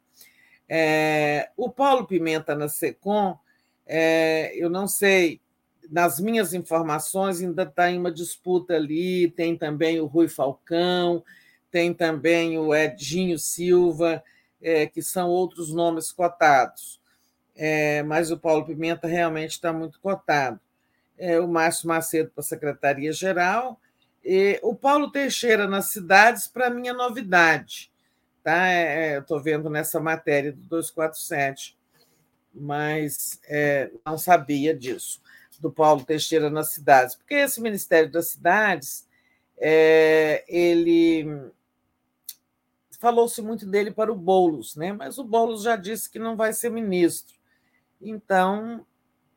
[SPEAKER 9] É, o Paulo Pimenta na SECOM, é, eu não sei, nas minhas informações ainda está em uma disputa ali, tem também o Rui Falcão, tem também o Edinho Silva, é, que são outros nomes cotados. É, mas o Paulo Pimenta realmente está muito cotado. É, o Márcio Macedo para a Secretaria-Geral, e o Paulo Teixeira nas cidades, para mim, é novidade. Tá? É, é Estou vendo nessa matéria do 247, mas é, não sabia disso, do Paulo Teixeira nas cidades, porque esse Ministério das Cidades, é, ele falou-se muito dele para o Boulos, né? mas o Boulos já disse que não vai ser ministro. Então,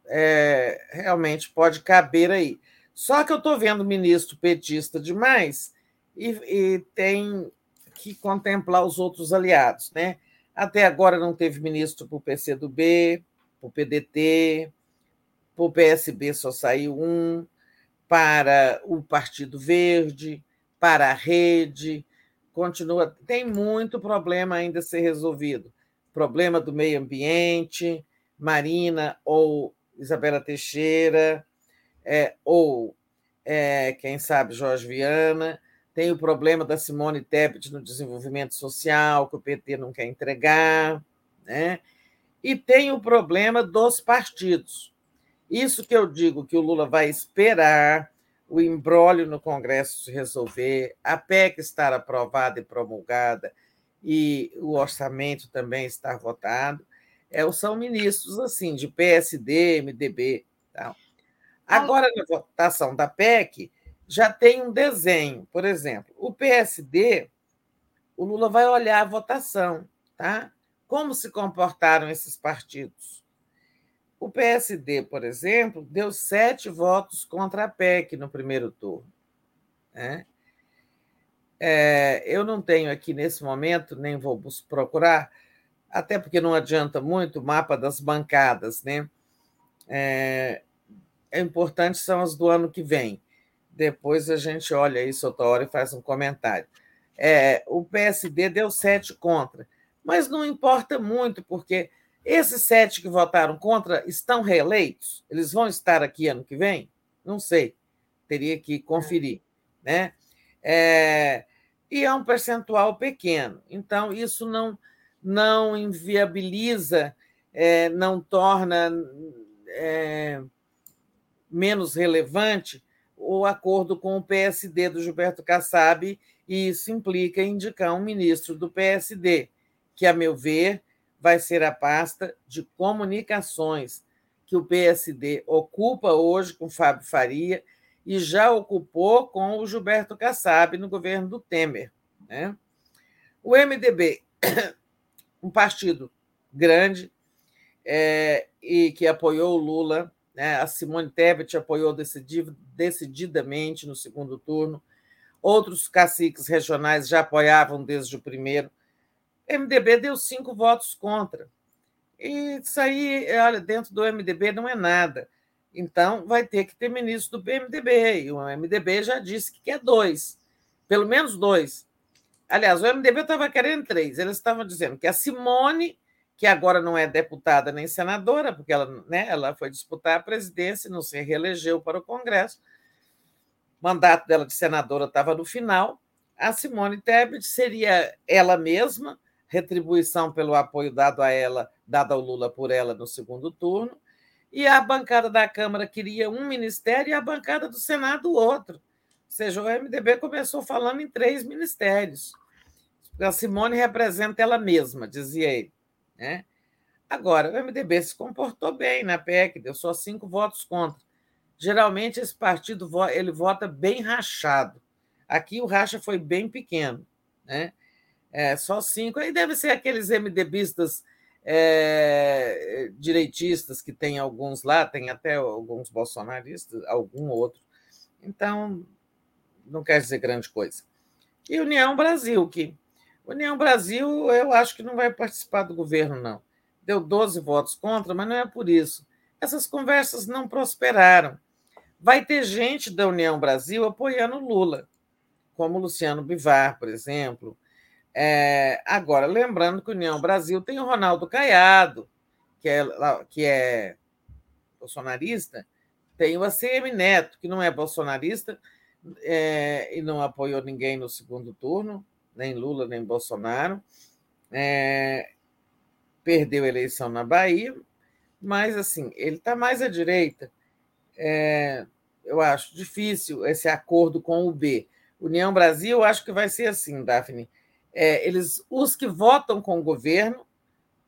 [SPEAKER 9] é, realmente pode caber aí. Só que eu estou vendo ministro petista demais e, e tem que contemplar os outros aliados. Né? Até agora não teve ministro para o PCdoB, para o PDT, para o PSB só saiu um, para o Partido Verde, para a Rede, continua. Tem muito problema ainda a ser resolvido. Problema do meio ambiente, Marina ou Isabela Teixeira, é, ou, é, quem sabe, Jorge Viana tem o problema da Simone Tebet no desenvolvimento social, que o PT não quer entregar, né? e tem o problema dos partidos. Isso que eu digo que o Lula vai esperar o embrólio no Congresso se resolver, a PEC estar aprovada e promulgada e o orçamento também estar votado, é, são ministros assim de PSD, MDB. Tal. Agora, na votação da PEC, já tem um desenho. Por exemplo, o PSD, o Lula vai olhar a votação, tá? Como se comportaram esses partidos? O PSD, por exemplo, deu sete votos contra a PEC no primeiro turno. Né? É, eu não tenho aqui nesse momento, nem vou procurar, até porque não adianta muito o mapa das bancadas, né? É, é importante são as do ano que vem. Depois a gente olha isso outra hora e faz um comentário. É, o PSD deu sete contra, mas não importa muito, porque esses sete que votaram contra estão reeleitos? Eles vão estar aqui ano que vem? Não sei, teria que conferir. Né? É, e é um percentual pequeno, então isso não, não inviabiliza, é, não torna é, menos relevante o acordo com o PSD do Gilberto Kassab, e isso implica indicar um ministro do PSD, que, a meu ver, vai ser a pasta de comunicações, que o PSD ocupa hoje com Fábio Faria e já ocupou com o Gilberto Kassab no governo do Temer. Né? O MDB, um partido grande é, e que apoiou o Lula né? A Simone Tebet apoiou decididamente no segundo turno. Outros caciques regionais já apoiavam desde o primeiro. O MDB deu cinco votos contra. E isso aí, olha, dentro do MDB não é nada. Então, vai ter que ter ministro do MDB. E o MDB já disse que quer dois, pelo menos dois. Aliás, o MDB estava querendo três. Eles estavam dizendo que a Simone que agora não é deputada nem senadora, porque ela, né, ela foi disputar a presidência e não se reelegeu para o Congresso. mandato dela de senadora estava no final. A Simone Tebet seria ela mesma, retribuição pelo apoio dado a ela, dado ao Lula por ela no segundo turno, e a bancada da Câmara queria um ministério e a bancada do Senado outro. Seja, o MDB começou falando em três ministérios. A Simone representa ela mesma, dizia ele. Né? Agora, o MDB se comportou bem na PEC, deu só cinco votos contra. Geralmente, esse partido ele vota bem rachado. Aqui o racha foi bem pequeno. Né? É, só cinco. Aí deve ser aqueles MDBistas é, direitistas, que tem alguns lá, tem até alguns bolsonaristas, algum outro. Então, não quer dizer grande coisa. E União Brasil, que União Brasil, eu acho que não vai participar do governo, não. Deu 12 votos contra, mas não é por isso. Essas conversas não prosperaram. Vai ter gente da União Brasil apoiando Lula, como Luciano Bivar, por exemplo. É, agora, lembrando que União Brasil tem o Ronaldo Caiado, que é, que é bolsonarista, tem o ACM Neto, que não é bolsonarista é, e não apoiou ninguém no segundo turno, nem Lula, nem Bolsonaro. É, perdeu a eleição na Bahia, mas assim, ele está mais à direita. É, eu acho difícil esse acordo com o B. União Brasil, eu acho que vai ser assim, Daphne. É, eles, os que votam com o governo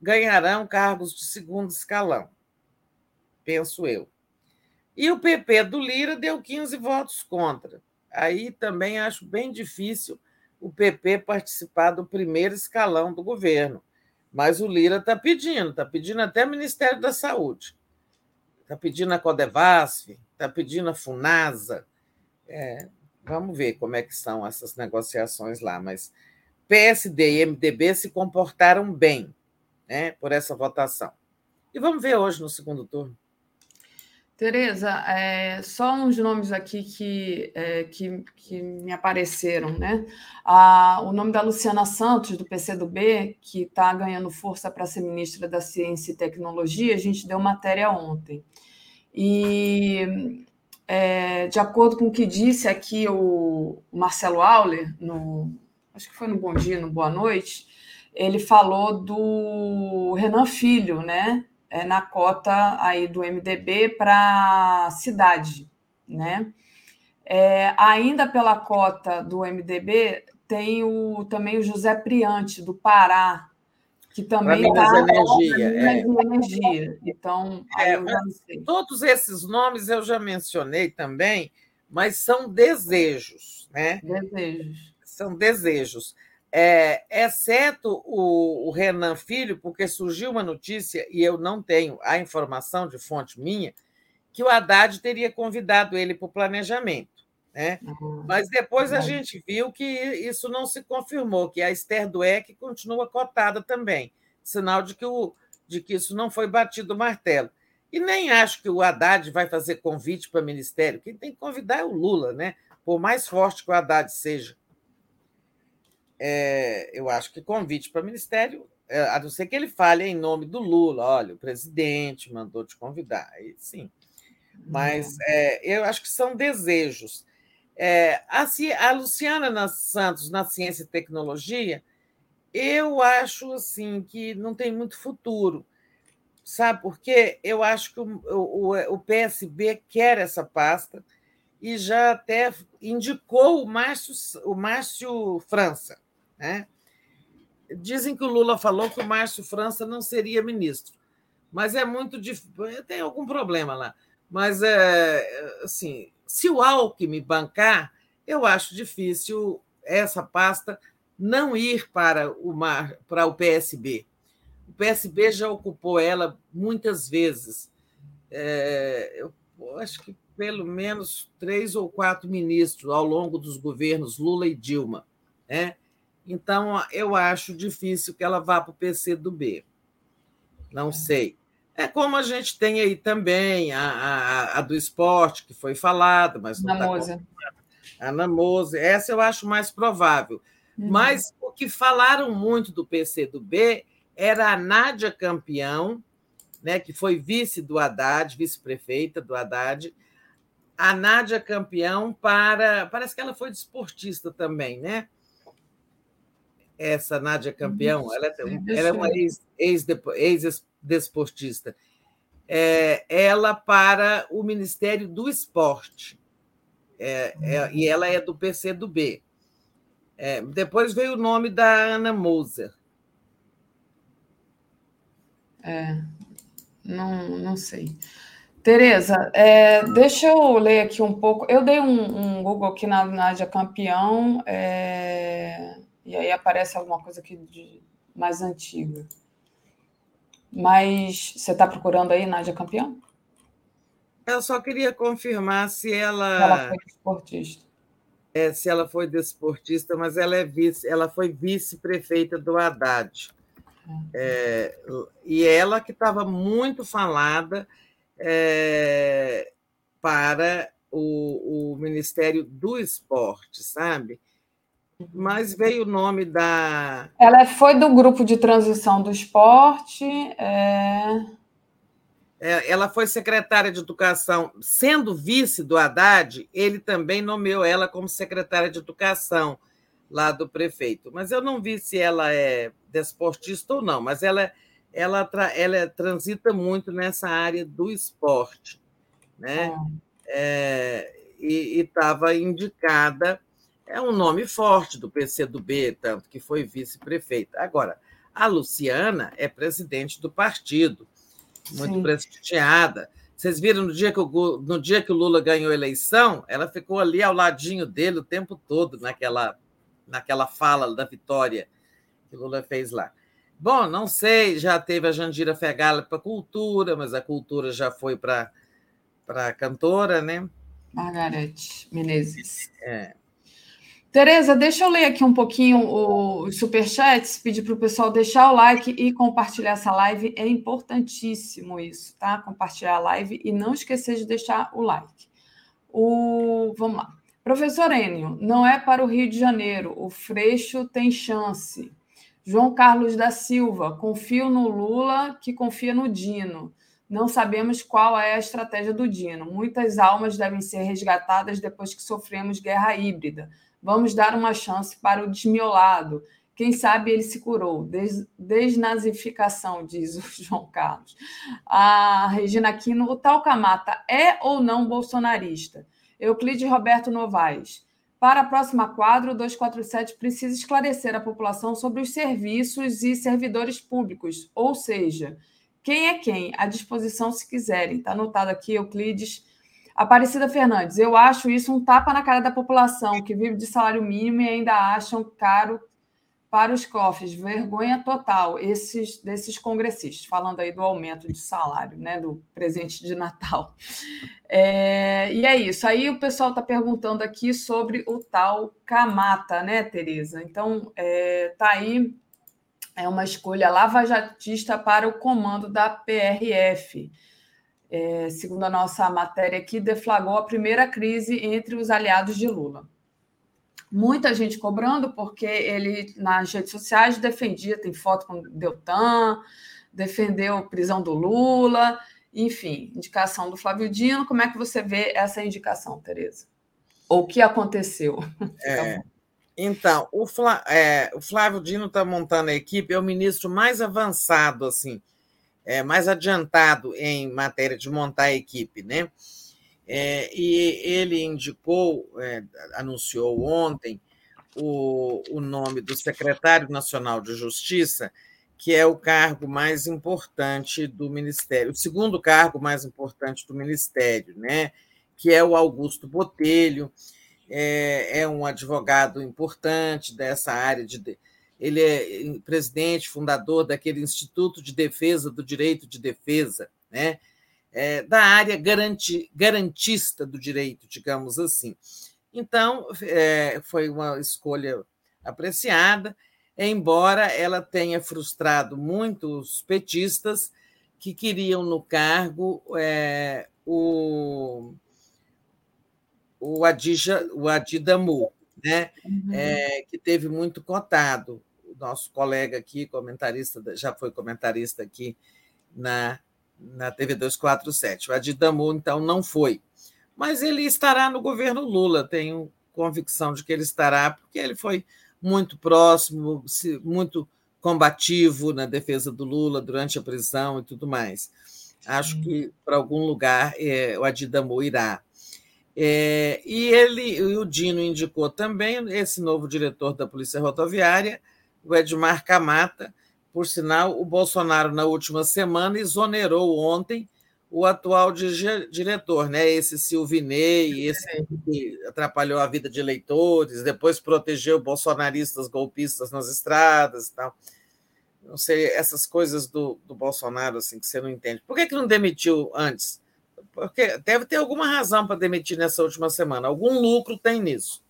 [SPEAKER 9] ganharão cargos de segundo escalão, penso eu. E o PP do Lira deu 15 votos contra. Aí também acho bem difícil o PP participar do primeiro escalão do governo. Mas o Lira está pedindo, está pedindo até o Ministério da Saúde, está pedindo a Codevasf, está pedindo a Funasa. É, vamos ver como é que são essas negociações lá, mas PSD e MDB se comportaram bem né, por essa votação. E vamos ver hoje no segundo turno.
[SPEAKER 7] Tereza, é, só uns nomes aqui que, é, que, que, me apareceram, né? Ah, o nome da Luciana Santos, do PCdoB, que está ganhando força para ser ministra da Ciência e Tecnologia, a gente deu matéria ontem. E, é, de acordo com o que disse aqui o Marcelo Auler, no, acho que foi no Bom Dia, no Boa Noite, ele falou do Renan Filho, né? É, na cota aí do MDB para cidade, né? É, ainda pela cota do MDB tem o, também o José Priante do Pará, que também está
[SPEAKER 9] energia, é.
[SPEAKER 7] energia. Então,
[SPEAKER 9] é, todos esses nomes eu já mencionei também, mas são desejos, né?
[SPEAKER 7] Desejos.
[SPEAKER 9] São desejos é, exceto o, o, Renan Filho, porque surgiu uma notícia, e eu não tenho a informação de fonte minha, que o Haddad teria convidado ele para o planejamento. Né? Uhum. Mas depois a gente viu que isso não se confirmou, que a Esther Dueck continua cotada também, sinal de que, o, de que isso não foi batido o martelo. E nem acho que o Haddad vai fazer convite para o ministério. Quem tem que convidar é o Lula, né? por mais forte que o Haddad seja é, eu acho que convite para o ministério, é, a não ser que ele fale em nome do Lula, olha, o presidente mandou te convidar, aí sim. Mas é, eu acho que são desejos. É, a, a Luciana Santos, na Ciência e Tecnologia, eu acho assim que não tem muito futuro. Sabe por quê? Eu acho que o, o, o PSB quer essa pasta e já até indicou o Márcio, o Márcio França. Né? Dizem que o Lula falou que o Márcio França não seria ministro, mas é muito difícil. Tem algum problema lá. Mas, é, assim, se o Alckmin bancar, eu acho difícil essa pasta não ir para o, Mar, para o PSB. O PSB já ocupou ela muitas vezes. É, eu acho que pelo menos três ou quatro ministros ao longo dos governos Lula e Dilma. Né? Então, eu acho difícil que ela vá para o PC do B. Não sei. É como a gente tem aí também a, a, a do esporte, que foi falada, mas não está. A Namose. Essa eu acho mais provável. Uhum. Mas o que falaram muito do PC do B era a Nádia Campeão, né, que foi vice do Haddad, vice-prefeita do Haddad, a Nádia campeão para. Parece que ela foi desportista também, né? Essa Nádia campeão, ela, é ela é uma ex-desportista. Ex, é, ela para o Ministério do Esporte. É, é, e ela é do PCdoB. É, depois veio o nome da Ana Moser.
[SPEAKER 7] É, não, não sei. Tereza, é, deixa eu ler aqui um pouco. Eu dei um, um Google aqui na Nádia Campeão, é, e aí aparece alguma coisa aqui de mais antiga. Mas você está procurando aí Nádia Campeão?
[SPEAKER 9] Eu só queria confirmar se ela.
[SPEAKER 7] Ela foi desportista.
[SPEAKER 9] É, se ela foi desportista, mas ela é vice, ela foi vice-prefeita do Haddad. É, e ela que estava muito falada é, para o, o, Ministério do Esporte, sabe? Mas veio o nome da.
[SPEAKER 7] Ela foi do grupo de transição do esporte. É...
[SPEAKER 9] É, ela foi secretária de Educação, sendo vice do Haddad, ele também nomeou ela como secretária de Educação lá do prefeito. Mas eu não vi se ela é desportista ou não, mas ela, ela, ela transita muito nessa área do esporte. Né? Ah. É, e estava indicada, é um nome forte do PCdoB, tanto que foi vice-prefeita. Agora, a Luciana é presidente do partido, muito Sim. prestigiada. Vocês viram no dia, que o, no dia que o Lula ganhou a eleição, ela ficou ali ao ladinho dele o tempo todo, naquela, naquela fala da vitória que Lula fez lá. Bom, não sei, já teve a Jandira Fegala para cultura, mas a cultura já foi para a cantora, né?
[SPEAKER 7] Margarete Menezes. É. Tereza, deixa eu ler aqui um pouquinho os superchats, pedir para o pessoal deixar o like e compartilhar essa live. É importantíssimo isso, tá? Compartilhar a live e não esquecer de deixar o like. O... Vamos lá. Professor Enio, não é para o Rio de Janeiro. O Freixo tem chance. João Carlos da Silva, confio no Lula, que confia no Dino. Não sabemos qual é a estratégia do Dino. Muitas almas devem ser resgatadas depois que sofremos guerra híbrida. Vamos dar uma chance para o desmiolado. Quem sabe ele se curou. Des desnazificação, diz o [LAUGHS] João Carlos. A Regina Aquino, o tal Camata é ou não bolsonarista? Euclides Roberto Novaes. Para a próxima quadro, o 247 precisa esclarecer a população sobre os serviços e servidores públicos, ou seja, quem é quem, à disposição se quiserem. Está anotado aqui, Euclides. Aparecida Fernandes, eu acho isso um tapa na cara da população que vive de salário mínimo e ainda acham caro para os cofres. Vergonha total esses desses congressistas, falando aí do aumento de salário, né, do presente de Natal. É, e é isso. Aí o pessoal está perguntando aqui sobre o tal Camata, né, Tereza? Então, é, tá aí é uma escolha lavajatista para o comando da PRF. É, segundo a nossa matéria aqui, deflagrou a primeira crise entre os aliados de Lula muita gente cobrando, porque ele, nas redes sociais, defendia, tem foto com Deltan, defendeu a prisão do Lula, enfim, indicação do Flávio Dino. Como é que você vê essa indicação, Tereza? Ou o que aconteceu?
[SPEAKER 9] É, então, o, Flá, é, o Flávio Dino está montando a equipe, é o ministro mais avançado, assim, é, mais adiantado em matéria de montar a equipe, né? É, e ele indicou, é, anunciou ontem, o, o nome do secretário nacional de Justiça, que é o cargo mais importante do Ministério, o segundo cargo mais importante do Ministério, né? que é o Augusto Botelho, é, é um advogado importante dessa área de. Ele é presidente, fundador daquele Instituto de Defesa do Direito de Defesa, né? é, da área garanti, garantista do direito, digamos assim. Então, é, foi uma escolha apreciada, embora ela tenha frustrado muitos petistas que queriam no cargo é, o, o, Adija, o Adidamu, né? Uhum. É, que teve muito cotado. Nosso colega aqui, comentarista, já foi comentarista aqui na na TV 247. O Adidamu, então, não foi. mas ele estará no governo Lula, tenho convicção de que ele estará, porque ele foi muito próximo, muito combativo na defesa do Lula durante a prisão e tudo mais. Acho que para algum lugar é, o Adidamo irá. É, e ele, o Dino indicou também esse novo diretor da Polícia Rodoviária, o Edmar Camata. Por sinal, o Bolsonaro, na última semana, exonerou ontem o atual diretor, né? esse Silvinei, esse que atrapalhou a vida de eleitores, depois protegeu bolsonaristas golpistas nas estradas e tal. Não sei, essas coisas do, do Bolsonaro assim que você não entende. Por que, que não demitiu antes? Porque deve ter alguma razão para demitir nessa última semana. Algum lucro tem nisso.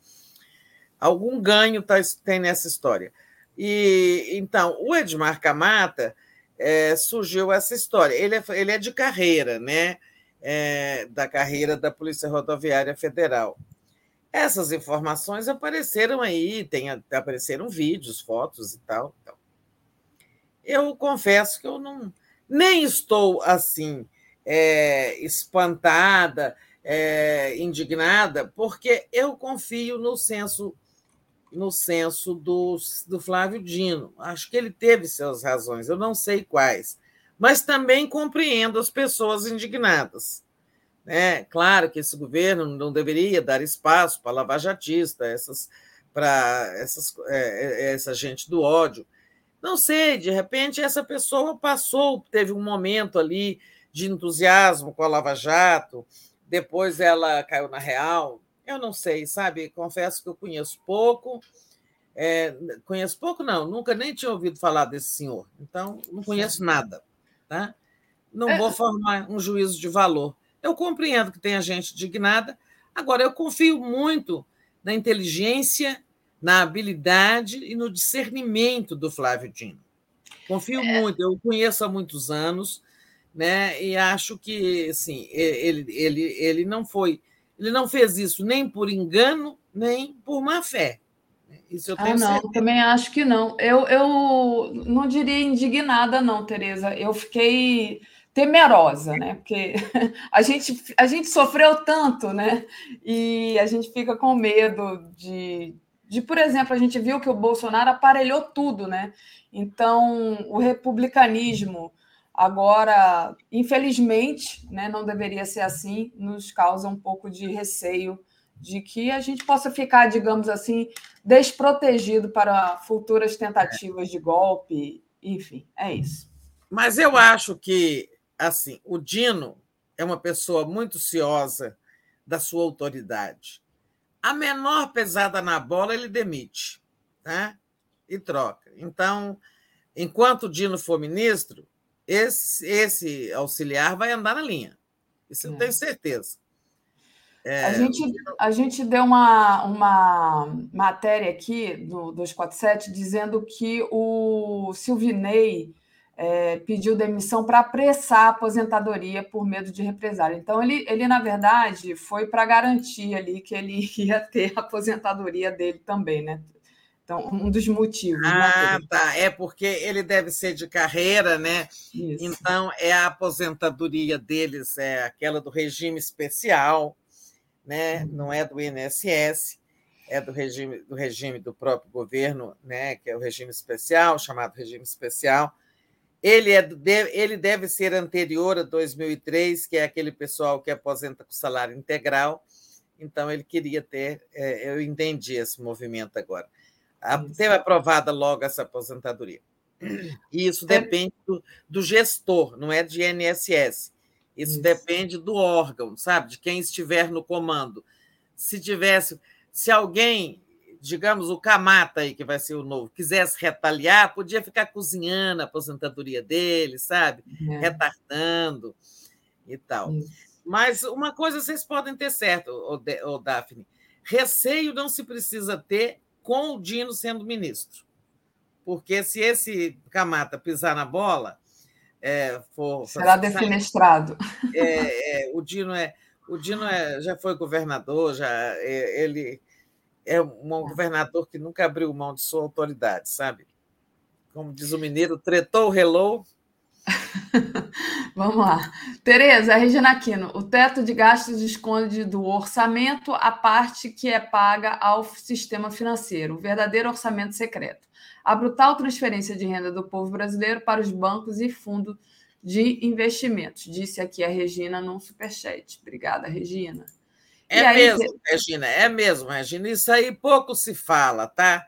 [SPEAKER 9] Algum ganho tá, tem nessa história. E então, o Edmar Camata é, surgiu essa história. Ele é, ele é de carreira, né? É, da carreira da Polícia Rodoviária Federal. Essas informações apareceram aí, tem, apareceram vídeos, fotos e tal. Então. Eu confesso que eu não nem estou assim é, espantada, é, indignada, porque eu confio no senso no senso do, do Flávio Dino. Acho que ele teve suas razões, eu não sei quais, mas também compreendo as pessoas indignadas. Né? Claro que esse governo não deveria dar espaço para lavajatista, essas, para essas, é, é, essa gente do ódio. Não sei, de repente essa pessoa passou, teve um momento ali de entusiasmo com a Lava Jato, depois ela caiu na real. Eu não sei, sabe? Confesso que eu conheço pouco. É, conheço pouco, não, nunca nem tinha ouvido falar desse senhor, então não conheço nada. Tá? Não é. vou formar um juízo de valor. Eu compreendo que tenha gente indignada, agora eu confio muito na inteligência, na habilidade e no discernimento do Flávio Dino. Confio é. muito, eu o conheço há muitos anos, né? E acho que assim, ele, ele, ele não foi, ele não fez isso nem por engano, nem por má fé.
[SPEAKER 7] Isso eu ah, tenho ah, não, certeza. também acho que não. Eu, eu não diria indignada, não, Tereza. Eu fiquei temerosa, né? Porque [LAUGHS] a gente, a gente sofreu tanto, né? E a gente fica com medo de, de, por exemplo, a gente viu que o Bolsonaro aparelhou tudo, né? Então, o republicanismo Agora, infelizmente, né, não deveria ser assim, nos causa um pouco de receio de que a gente possa ficar, digamos assim, desprotegido para futuras tentativas de golpe, enfim, é isso.
[SPEAKER 9] Mas eu acho que, assim, o Dino é uma pessoa muito ciosa da sua autoridade. A menor pesada na bola ele demite, tá? E troca. Então, enquanto o Dino for ministro, esse, esse auxiliar vai andar na linha. Isso é. eu tenho certeza.
[SPEAKER 7] É... A, gente, a gente deu uma, uma matéria aqui do 247 dizendo que o Silvinei é, pediu demissão para apressar a aposentadoria por medo de represália. Então, ele, ele na verdade, foi para garantir ali que ele [LAUGHS] ia ter a aposentadoria dele também, né? Então, um dos motivos.
[SPEAKER 9] Né, ah, né? tá. É porque ele deve ser de carreira, né? Isso. Então, é a aposentadoria deles, é aquela do regime especial, né? Uhum. Não é do INSS, é do regime, do regime do próprio governo, né? Que é o regime especial, chamado regime especial. Ele, é, ele deve ser anterior a 2003, que é aquele pessoal que aposenta com salário integral. Então, ele queria ter. É, eu entendi esse movimento agora teve aprovada logo essa aposentadoria. E isso depende do, do, gestor, não é de INSS. Isso, isso, depende do órgão, sabe? De quem estiver no comando. Se tivesse, se alguém, digamos, o Camata aí, que vai ser o novo, quisesse retaliar, podia ficar cozinhando a aposentadoria dele, sabe? É. Retardando e tal. Isso. Mas uma coisa vocês podem ter certo, o Daphne. Receio não se precisa ter com o Dino sendo ministro. Porque se esse Camata pisar na bola, é, for,
[SPEAKER 7] será defenestrado.
[SPEAKER 9] É, é, o Dino é, o Dino é, já foi governador, já é, ele é um governador que nunca abriu mão de sua autoridade, sabe? Como diz o mineiro, tretou o relou [LAUGHS]
[SPEAKER 7] Vamos lá. Tereza, Regina Aquino, o teto de gastos esconde do orçamento a parte que é paga ao sistema financeiro, o verdadeiro orçamento secreto. A brutal transferência de renda do povo brasileiro para os bancos e fundos de investimentos, disse aqui a Regina num superchat. Obrigada, Regina.
[SPEAKER 9] É aí, mesmo, Regina, é mesmo, Regina. Isso aí pouco se fala, tá?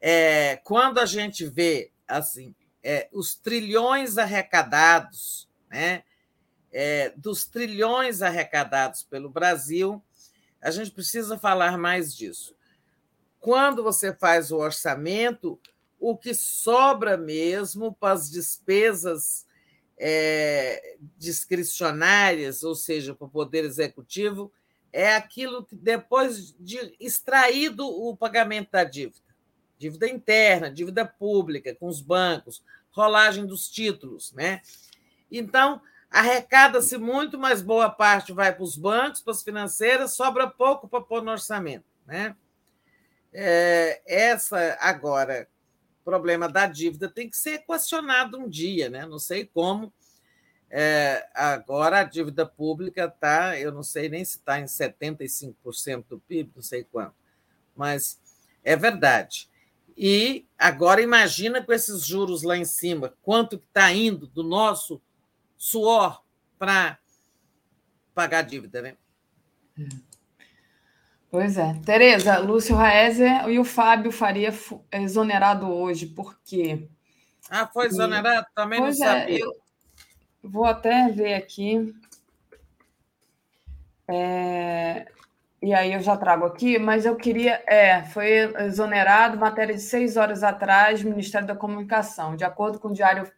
[SPEAKER 9] É, quando a gente vê assim é, os trilhões arrecadados, né? É, dos trilhões arrecadados pelo Brasil, a gente precisa falar mais disso. Quando você faz o orçamento, o que sobra mesmo para as despesas é, discricionárias, ou seja, para o Poder Executivo, é aquilo que depois de extraído o pagamento da dívida, dívida interna, dívida pública com os bancos, rolagem dos títulos, né? Então, arrecada-se muito, mas boa parte vai para os bancos, para as financeiras, sobra pouco para pôr no orçamento, né? É, essa, agora, problema da dívida tem que ser equacionado um dia, né? Não sei como. É, agora a dívida pública está, eu não sei nem se está em 75% do PIB, não sei quanto, mas é verdade. E agora imagina com esses juros lá em cima, quanto está indo do nosso suor para pagar a dívida, né?
[SPEAKER 7] Pois é. Tereza, Lúcio Raezer e o Fábio Faria exonerado hoje, por quê?
[SPEAKER 9] Ah, foi exonerado? Também pois não é, sabia. Eu
[SPEAKER 7] vou até ver aqui. É, e aí eu já trago aqui, mas eu queria. É, foi exonerado, matéria de seis horas atrás, Ministério da Comunicação. De acordo com o Diário,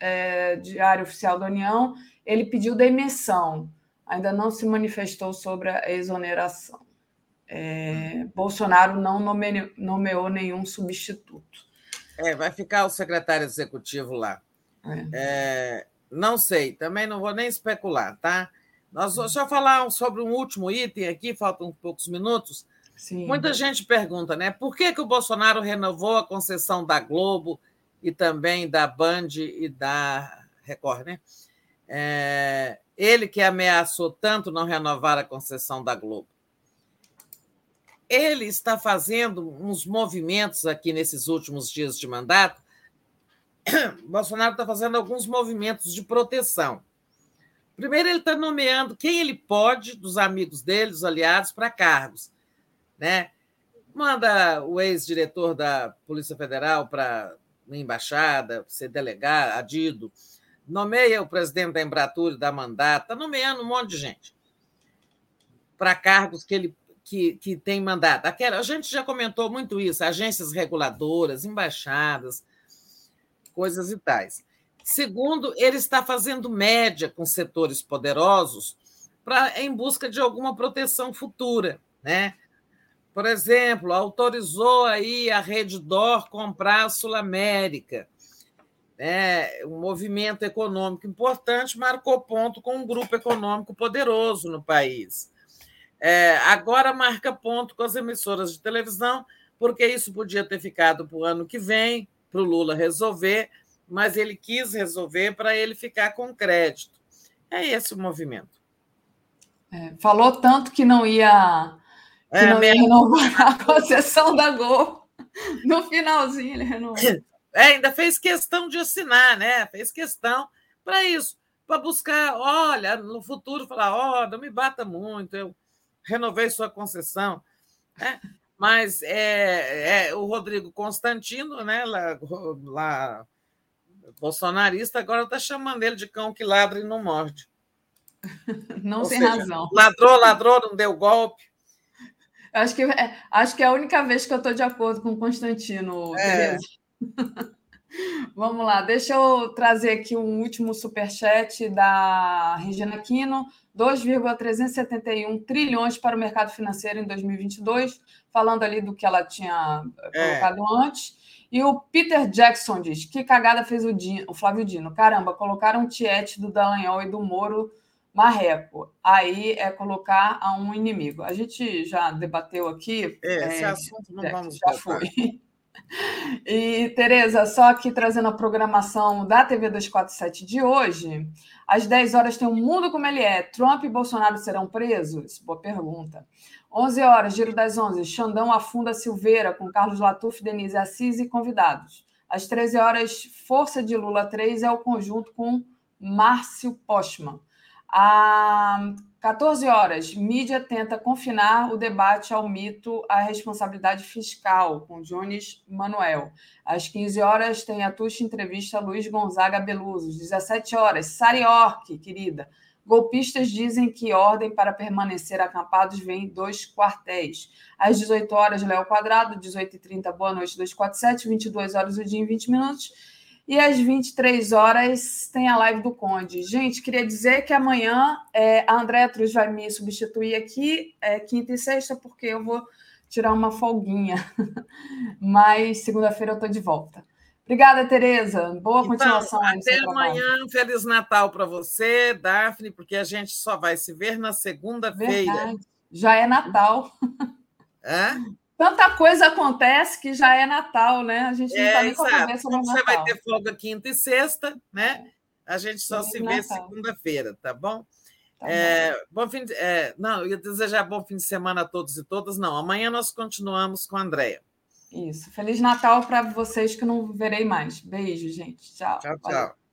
[SPEAKER 7] é, Diário Oficial da União, ele pediu demissão. Ainda não se manifestou sobre a exoneração. É, Bolsonaro não nome, nomeou nenhum substituto.
[SPEAKER 9] É, vai ficar o secretário executivo lá. É. é não sei, também não vou nem especular, tá? Nós vamos só falar sobre um último item aqui, faltam poucos minutos. Sim. Muita gente pergunta, né? Por que, que o Bolsonaro renovou a concessão da Globo e também da Band e da Record, né? É, ele que ameaçou tanto não renovar a concessão da Globo. Ele está fazendo uns movimentos aqui nesses últimos dias de mandato. [COUGHS] Bolsonaro está fazendo alguns movimentos de proteção. Primeiro, ele está nomeando quem ele pode, dos amigos dele, dos aliados, para cargos. Né? Manda o ex-diretor da Polícia Federal para a embaixada, ser delegado, adido. Nomeia o presidente da Embratur da Mandata, está nomeando um monte de gente para cargos que ele que, que tem mandato. Aquela, a gente já comentou muito isso, agências reguladoras, embaixadas, coisas e tais. Segundo, ele está fazendo média com setores poderosos para em busca de alguma proteção futura, né? Por exemplo, autorizou aí a Rede Dor comprar a Sul América. Né? Um movimento econômico importante marcou ponto com um grupo econômico poderoso no país. É, agora marca ponto com as emissoras de televisão, porque isso podia ter ficado para o ano que vem, para o Lula resolver, mas ele quis resolver para ele ficar com crédito. É esse o movimento.
[SPEAKER 7] É, falou tanto que não ia, que é, não ia renovar [LAUGHS] a concessão da Gol. No finalzinho ele renovou. [LAUGHS]
[SPEAKER 9] É, ainda fez questão de assinar, né? Fez questão para isso, para buscar, olha, no futuro falar, ó, oh, não me bata muito, eu renovei sua concessão. É, mas é, é, o Rodrigo Constantino, né, lá, lá bolsonarista agora está chamando ele de cão que ladra e não morde. [LAUGHS]
[SPEAKER 7] Não Ou sem seja, razão.
[SPEAKER 9] Ladrou, ladrou, não deu golpe.
[SPEAKER 7] Acho que, é, acho que é a única vez que eu estou de acordo com o Constantino. É. [LAUGHS] Vamos lá, deixa eu trazer aqui um último superchat da Regina Quino. 2,371 trilhões para o mercado financeiro em 2022, falando ali do que ela tinha é. colocado antes. E o Peter Jackson diz: que cagada fez o, Dino, o Flávio Dino. Caramba, colocaram o Tiete do Dallagnol e do Moro Marreco. Aí é colocar a um inimigo. A gente já debateu aqui.
[SPEAKER 9] É, esse é, assunto não vamos já
[SPEAKER 7] foi. [LAUGHS] E, Tereza, só aqui trazendo a programação da TV 247 de hoje. Às 10 horas tem o um Mundo Como Ele É. Trump e Bolsonaro serão presos? Boa pergunta. 11 horas, Giro das 11. Xandão afunda Silveira com Carlos Latuf, Denise Assis e convidados. Às 13 horas, Força de Lula 3 é o conjunto com Márcio Postman. Às 14 horas, mídia tenta confinar o debate ao mito a responsabilidade fiscal, com Jones Manuel. Às 15 horas, tem a Tuxa entrevista Luiz Gonzaga Beluso. Às 17 horas, Sari Orque, querida. Golpistas dizem que ordem para permanecer acampados vem dos quartéis. Às 18 horas, Léo Quadrado, 18h30, boa noite, 247, 22 horas o dia em 20 minutos. E às 23 horas tem a live do Conde. Gente, queria dizer que amanhã é, a Andréa Truz vai me substituir aqui, é, quinta e sexta, porque eu vou tirar uma folguinha. [LAUGHS] Mas segunda-feira eu estou de volta. Obrigada, Tereza. Boa então, continuação.
[SPEAKER 9] Até amanhã. Feliz Natal para você, Daphne, porque a gente só vai se ver na segunda-feira.
[SPEAKER 7] Já é Natal.
[SPEAKER 9] É?
[SPEAKER 7] Tanta coisa acontece que já é Natal, né? A gente não está
[SPEAKER 9] é, nem com a cabeça no Natal. Você vai ter folga quinta e sexta, né? A gente só se vê segunda-feira, tá bom? Tá é, bom. fim de, é, não, eu ia desejar bom fim de semana a todos e todas. Não, amanhã nós continuamos com a Andréia.
[SPEAKER 7] Isso. Feliz Natal para vocês que não verei mais. Beijo, gente. Tchau.
[SPEAKER 9] Tchau, tchau.